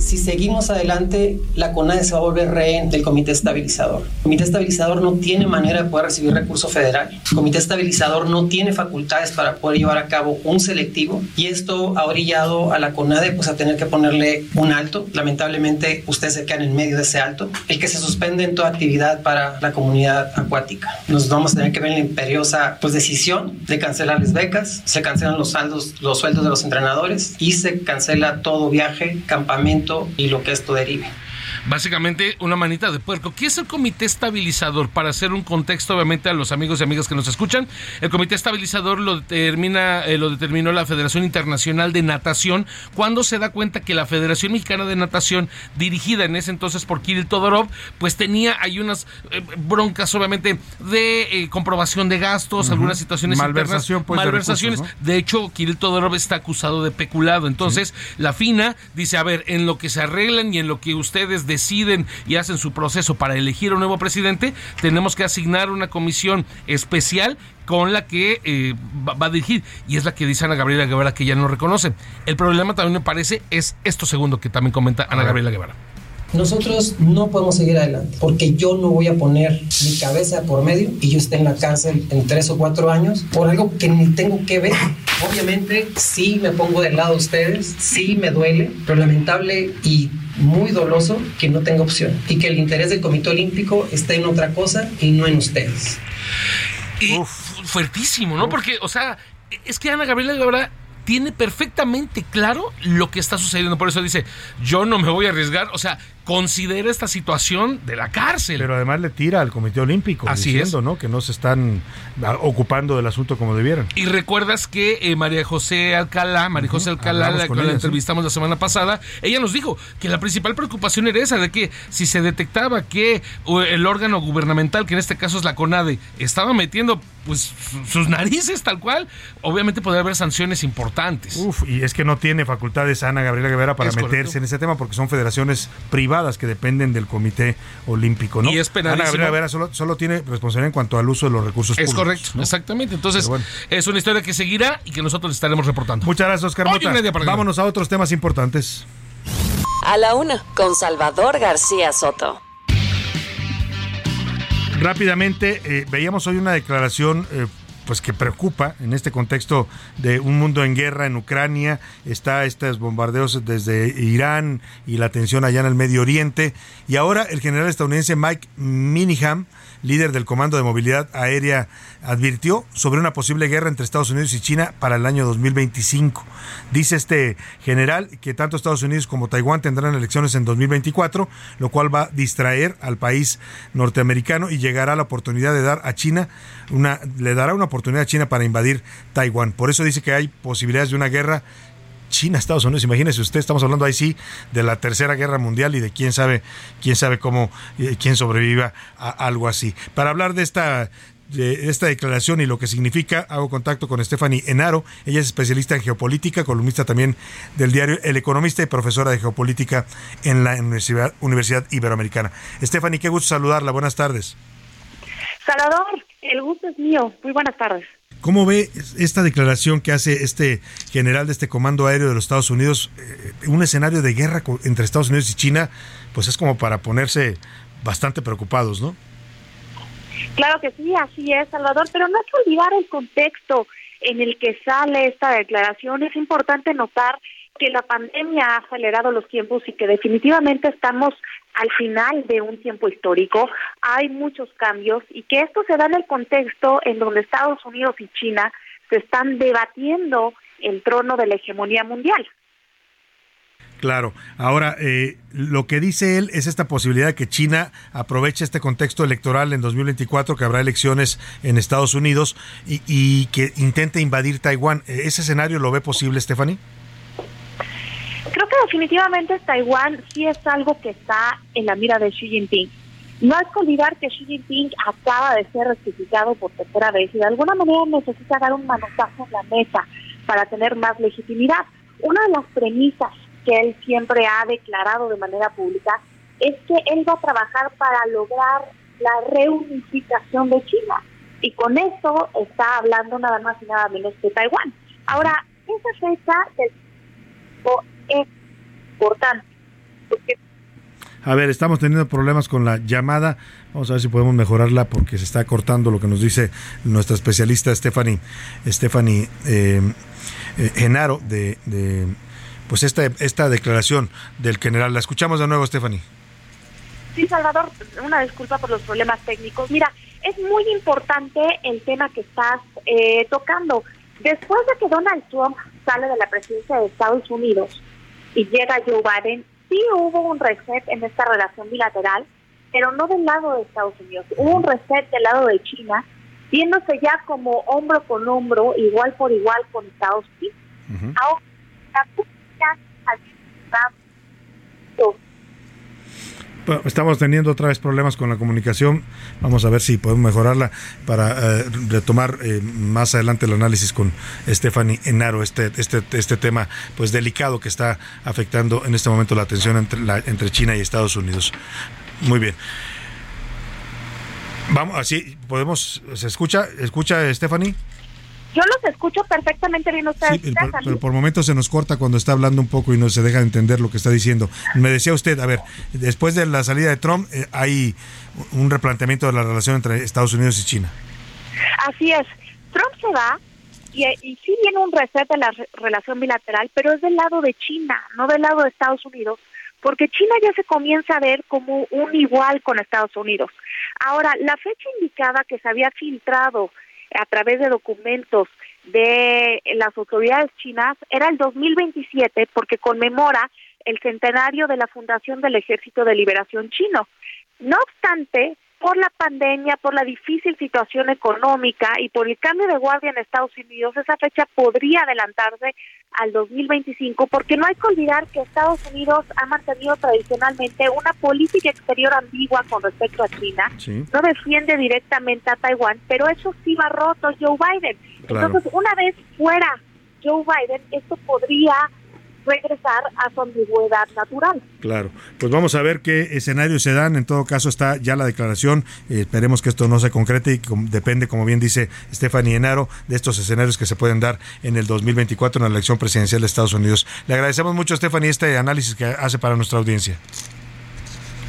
[SPEAKER 36] Si seguimos adelante, la CONADE se va a volver rehén del Comité Estabilizador. El Comité Estabilizador no tiene manera de poder recibir recurso federal. El Comité Estabilizador no tiene facultades para poder llevar a cabo un selectivo y esto ha orillado a la CONADE pues, a tener que ponerle un alto. Lamentablemente, ustedes se quedan en medio de ese alto, el que se suspende en toda actividad para la comunidad acuática. Nos vamos a tener que ver la imperiosa pues, decisión de cancelarles becas, se cancelan los saldos, los sueldos de los entrenadores y se cancela todo viaje, campamento y lo que esto derive.
[SPEAKER 35] Básicamente una manita de puerco. ¿Qué es el comité estabilizador? Para hacer un contexto, obviamente, a los amigos y amigas que nos escuchan, el comité estabilizador lo determina, eh, lo determinó la Federación Internacional de Natación cuando se da cuenta que la Federación Mexicana de Natación, dirigida en ese entonces por Kirill Todorov, pues tenía hay unas eh, broncas, obviamente, de eh, comprobación de gastos, algunas situaciones
[SPEAKER 3] Malversación, pues, de
[SPEAKER 35] malversaciones. De hecho, Kirill Todorov está acusado de peculado. Entonces, la FINA dice, a ver, en lo que se arreglan y en lo que ustedes deciden y hacen su proceso para elegir un nuevo presidente, tenemos que asignar una comisión especial con la que eh, va, va a dirigir. Y es la que dice Ana Gabriela Guevara que ya no reconoce. El problema también me parece es esto segundo que también comenta Ana Gabriela Guevara.
[SPEAKER 36] Nosotros no podemos seguir adelante porque yo no voy a poner mi cabeza por medio y yo esté en la cárcel en tres o cuatro años por algo que ni tengo que ver. Obviamente sí me pongo del lado de ustedes, sí me duele, pero lamentable y muy doloso que no tenga opción y que el interés del Comité Olímpico esté en otra cosa y no en ustedes.
[SPEAKER 35] Y fuertísimo, ¿no? Porque, o sea, es que Ana Gabriela Guevara tiene perfectamente claro lo que está sucediendo. Por eso dice, yo no me voy a arriesgar. O sea, considera esta situación de la cárcel.
[SPEAKER 3] Pero además le tira al Comité Olímpico
[SPEAKER 35] Así
[SPEAKER 3] diciendo, ¿no? Que no se están ah, ocupando del asunto como debieran.
[SPEAKER 35] Y recuerdas que eh, María José Alcalá, María José Alcalá, la la
[SPEAKER 3] sí.
[SPEAKER 35] entrevistamos la semana pasada, ella nos dijo que la principal preocupación era esa, de que si se detectaba que el órgano gubernamental, que en este caso es la CONADE, estaba metiendo pues su- sus narices tal cual, obviamente podría haber sanciones importantes.
[SPEAKER 3] Uf, y es que no tiene facultades Ana Gabriela Guevara para
[SPEAKER 35] Es
[SPEAKER 3] meterse
[SPEAKER 35] correcto.
[SPEAKER 3] en ese tema porque son federaciones privadas que dependen del Comité Olímpico, ¿no?
[SPEAKER 35] Y es
[SPEAKER 3] Ana
[SPEAKER 35] penalísimo.
[SPEAKER 3] Gabriela Guevara solo, solo tiene responsabilidad en cuanto al uso de los recursos
[SPEAKER 35] Es
[SPEAKER 3] públicos.
[SPEAKER 35] correcto, exactamente. Entonces, es una historia que seguirá y que nosotros estaremos reportando.
[SPEAKER 3] Muchas gracias, Oscar Mota. Vámonos a otros temas importantes.
[SPEAKER 4] A la una, con Salvador García Soto.
[SPEAKER 3] Rápidamente, eh, veíamos hoy una declaración eh, pues que preocupa en este contexto de un mundo en guerra en Ucrania, está estos bombardeos desde Irán y la tensión allá en el Medio Oriente y ahora el general estadounidense Mike Miniham, líder del Comando de Movilidad Aérea, advirtió sobre una posible guerra entre Estados Unidos y China para el año 2025. Dice este general que tanto Estados Unidos como Taiwán tendrán elecciones en 2024, lo cual va a distraer al país norteamericano y llegará la oportunidad de dar a China una le dará una oportunidad a China para invadir Taiwán. Por eso dice que hay posibilidades de una guerra China, Estados Unidos, imagínese usted, estamos hablando ahí sí de la Tercera Guerra Mundial y de quién sabe, quién sabe cómo, eh, quién sobreviva a algo así. Para hablar de esta de esta declaración y lo que significa, hago contacto con Stephanie Enaro. Ella es especialista en geopolítica, columnista también del diario El Economista y profesora de geopolítica en la Universidad, Universidad Iberoamericana. Stephanie, qué gusto saludarla. Buenas tardes.
[SPEAKER 37] Salvador, el gusto es mío. Muy buenas tardes.
[SPEAKER 3] ¿Cómo ve esta declaración que hace este general de este Comando Aéreo de los Estados Unidos? Eh, un escenario de guerra entre Estados Unidos y China, pues es como para ponerse bastante preocupados, ¿no?
[SPEAKER 37] Claro que sí, así es, Salvador, pero no hay que olvidar el contexto en el que sale esta declaración. Es importante notar que la pandemia ha acelerado los tiempos y que definitivamente estamos al final de un tiempo histórico. Hay muchos cambios y que esto se da en el contexto en donde Estados Unidos y China se están debatiendo el trono de la hegemonía mundial.
[SPEAKER 3] Claro. Ahora, eh, lo que dice él es esta posibilidad de que China aproveche este contexto electoral en 2024, que habrá elecciones en Estados Unidos, y, y que intente invadir Taiwán. Eh, ¿Ese escenario lo ve posible, Stephanie?
[SPEAKER 37] Definitivamente Taiwán sí es algo que está en la mira de Xi Jinping. No hay que olvidar que Xi Jinping acaba de ser rectificado por tercera vez y de alguna manera necesita dar un manotazo en la mesa para tener más legitimidad. Una de las premisas que él siempre ha declarado de manera pública es que él va a trabajar para lograr la reunificación de China. Y con eso está hablando nada más y nada menos que Taiwán. Ahora, esa fecha del es importante
[SPEAKER 3] A ver, estamos teniendo problemas con la llamada. Vamos a ver si podemos mejorarla porque se está cortando lo que nos dice nuestra especialista Stephanie, Stephanie eh, eh, Genaro de, de, pues esta, esta declaración del general. La escuchamos de nuevo, Stephanie.
[SPEAKER 37] Sí, Salvador, una disculpa por los problemas técnicos. Mira, es muy importante el tema que estás eh, tocando. Después de que Donald Trump sale de la presidencia de Estados Unidos y llega Joe Biden, sí hubo un reset en esta relación bilateral, pero no del lado de Estados Unidos. Hubo un reset del lado de China, viéndose ya como hombro con hombro, igual por igual con Estados Unidos. Ahora, la
[SPEAKER 3] Bueno, estamos teniendo otra vez problemas con la comunicación. Vamos a ver si podemos mejorarla para eh, retomar eh, más adelante el análisis con Stephanie Enaro, este, este, este tema pues delicado que está afectando en este momento la tensión entre, la, entre China y Estados Unidos. Muy bien. Vamos, así podemos, ¿se escucha? ¿Escucha Stephanie?
[SPEAKER 37] Yo los escucho perfectamente bien ustedes.
[SPEAKER 3] Sí, pero, pero, por momentos se nos corta cuando está hablando un poco y no se deja de entender lo que está diciendo. Me decía usted, a ver, después de la salida de Trump eh, hay un replanteamiento de la relación entre Estados Unidos y China.
[SPEAKER 37] Así es. Trump se va y, y sí viene un reset de la re relación bilateral, pero es del lado de China, no del lado de Estados Unidos, porque China ya se comienza a ver como un igual con Estados Unidos. Ahora, la fecha indicada que se había filtrado a través de documentos de las autoridades chinas era el 2027 porque conmemora el centenario de la fundación del Ejército de Liberación Chino. No obstante, por la pandemia, por la difícil situación económica y por el cambio de guardia en Estados Unidos, esa fecha podría adelantarse al 2025, porque no hay que olvidar que Estados Unidos ha mantenido tradicionalmente una política exterior ambigua con respecto a China. Sí. No defiende directamente a Taiwán, pero eso sí va roto Joe Biden. Claro. Entonces, una vez fuera Joe Biden, esto podría regresar a su ambigüedad natural.
[SPEAKER 3] Claro, pues vamos a ver qué escenarios se dan. En todo caso está ya la declaración. Eh, esperemos que esto no se concrete y com depende, como bien dice Stephanie Enaro, de estos escenarios que se pueden dar en el 2024 en la elección presidencial de Estados Unidos. Le agradecemos mucho, Stephanie, este análisis que hace para nuestra audiencia.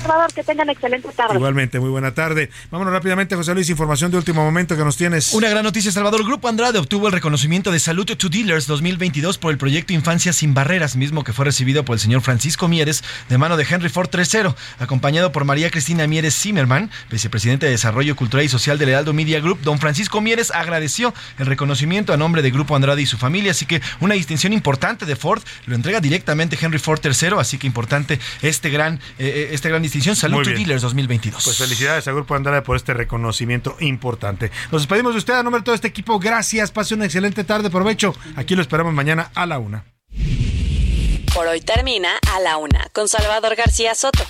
[SPEAKER 37] Salvador, que tengan excelente tarde.
[SPEAKER 3] Igualmente, muy buena tarde. Vámonos rápidamente, José Luis, información de último momento que nos tienes.
[SPEAKER 14] Una gran noticia, Salvador. Grupo Andrade obtuvo el reconocimiento de Salud to Dealers 2022 por el proyecto Infancia sin Barreras, mismo que fue recibido por el señor Francisco Mieres de mano de Henry Ford III, acompañado por María Cristina Mieres Zimmerman, vicepresidente de Desarrollo Cultural y Social del Heraldo Media Group. Don Francisco Mieres agradeció el reconocimiento a nombre de Grupo Andrade y su familia, así que una distinción importante de Ford lo entrega directamente Henry Ford III, así que importante este gran, eh, esta gran distinción. Salud to Dealers 2022.
[SPEAKER 3] Pues felicidades a Grupo Andrade por este reconocimiento importante. Nos despedimos de usted a nombre de todo este equipo. Gracias, pase una excelente tarde, provecho. Aquí lo esperamos mañana a la una.
[SPEAKER 4] Por hoy termina a la una con Salvador García Soto.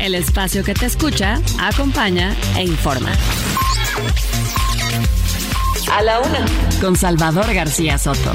[SPEAKER 4] El espacio que te escucha, acompaña e informa. A la una con Salvador García Soto.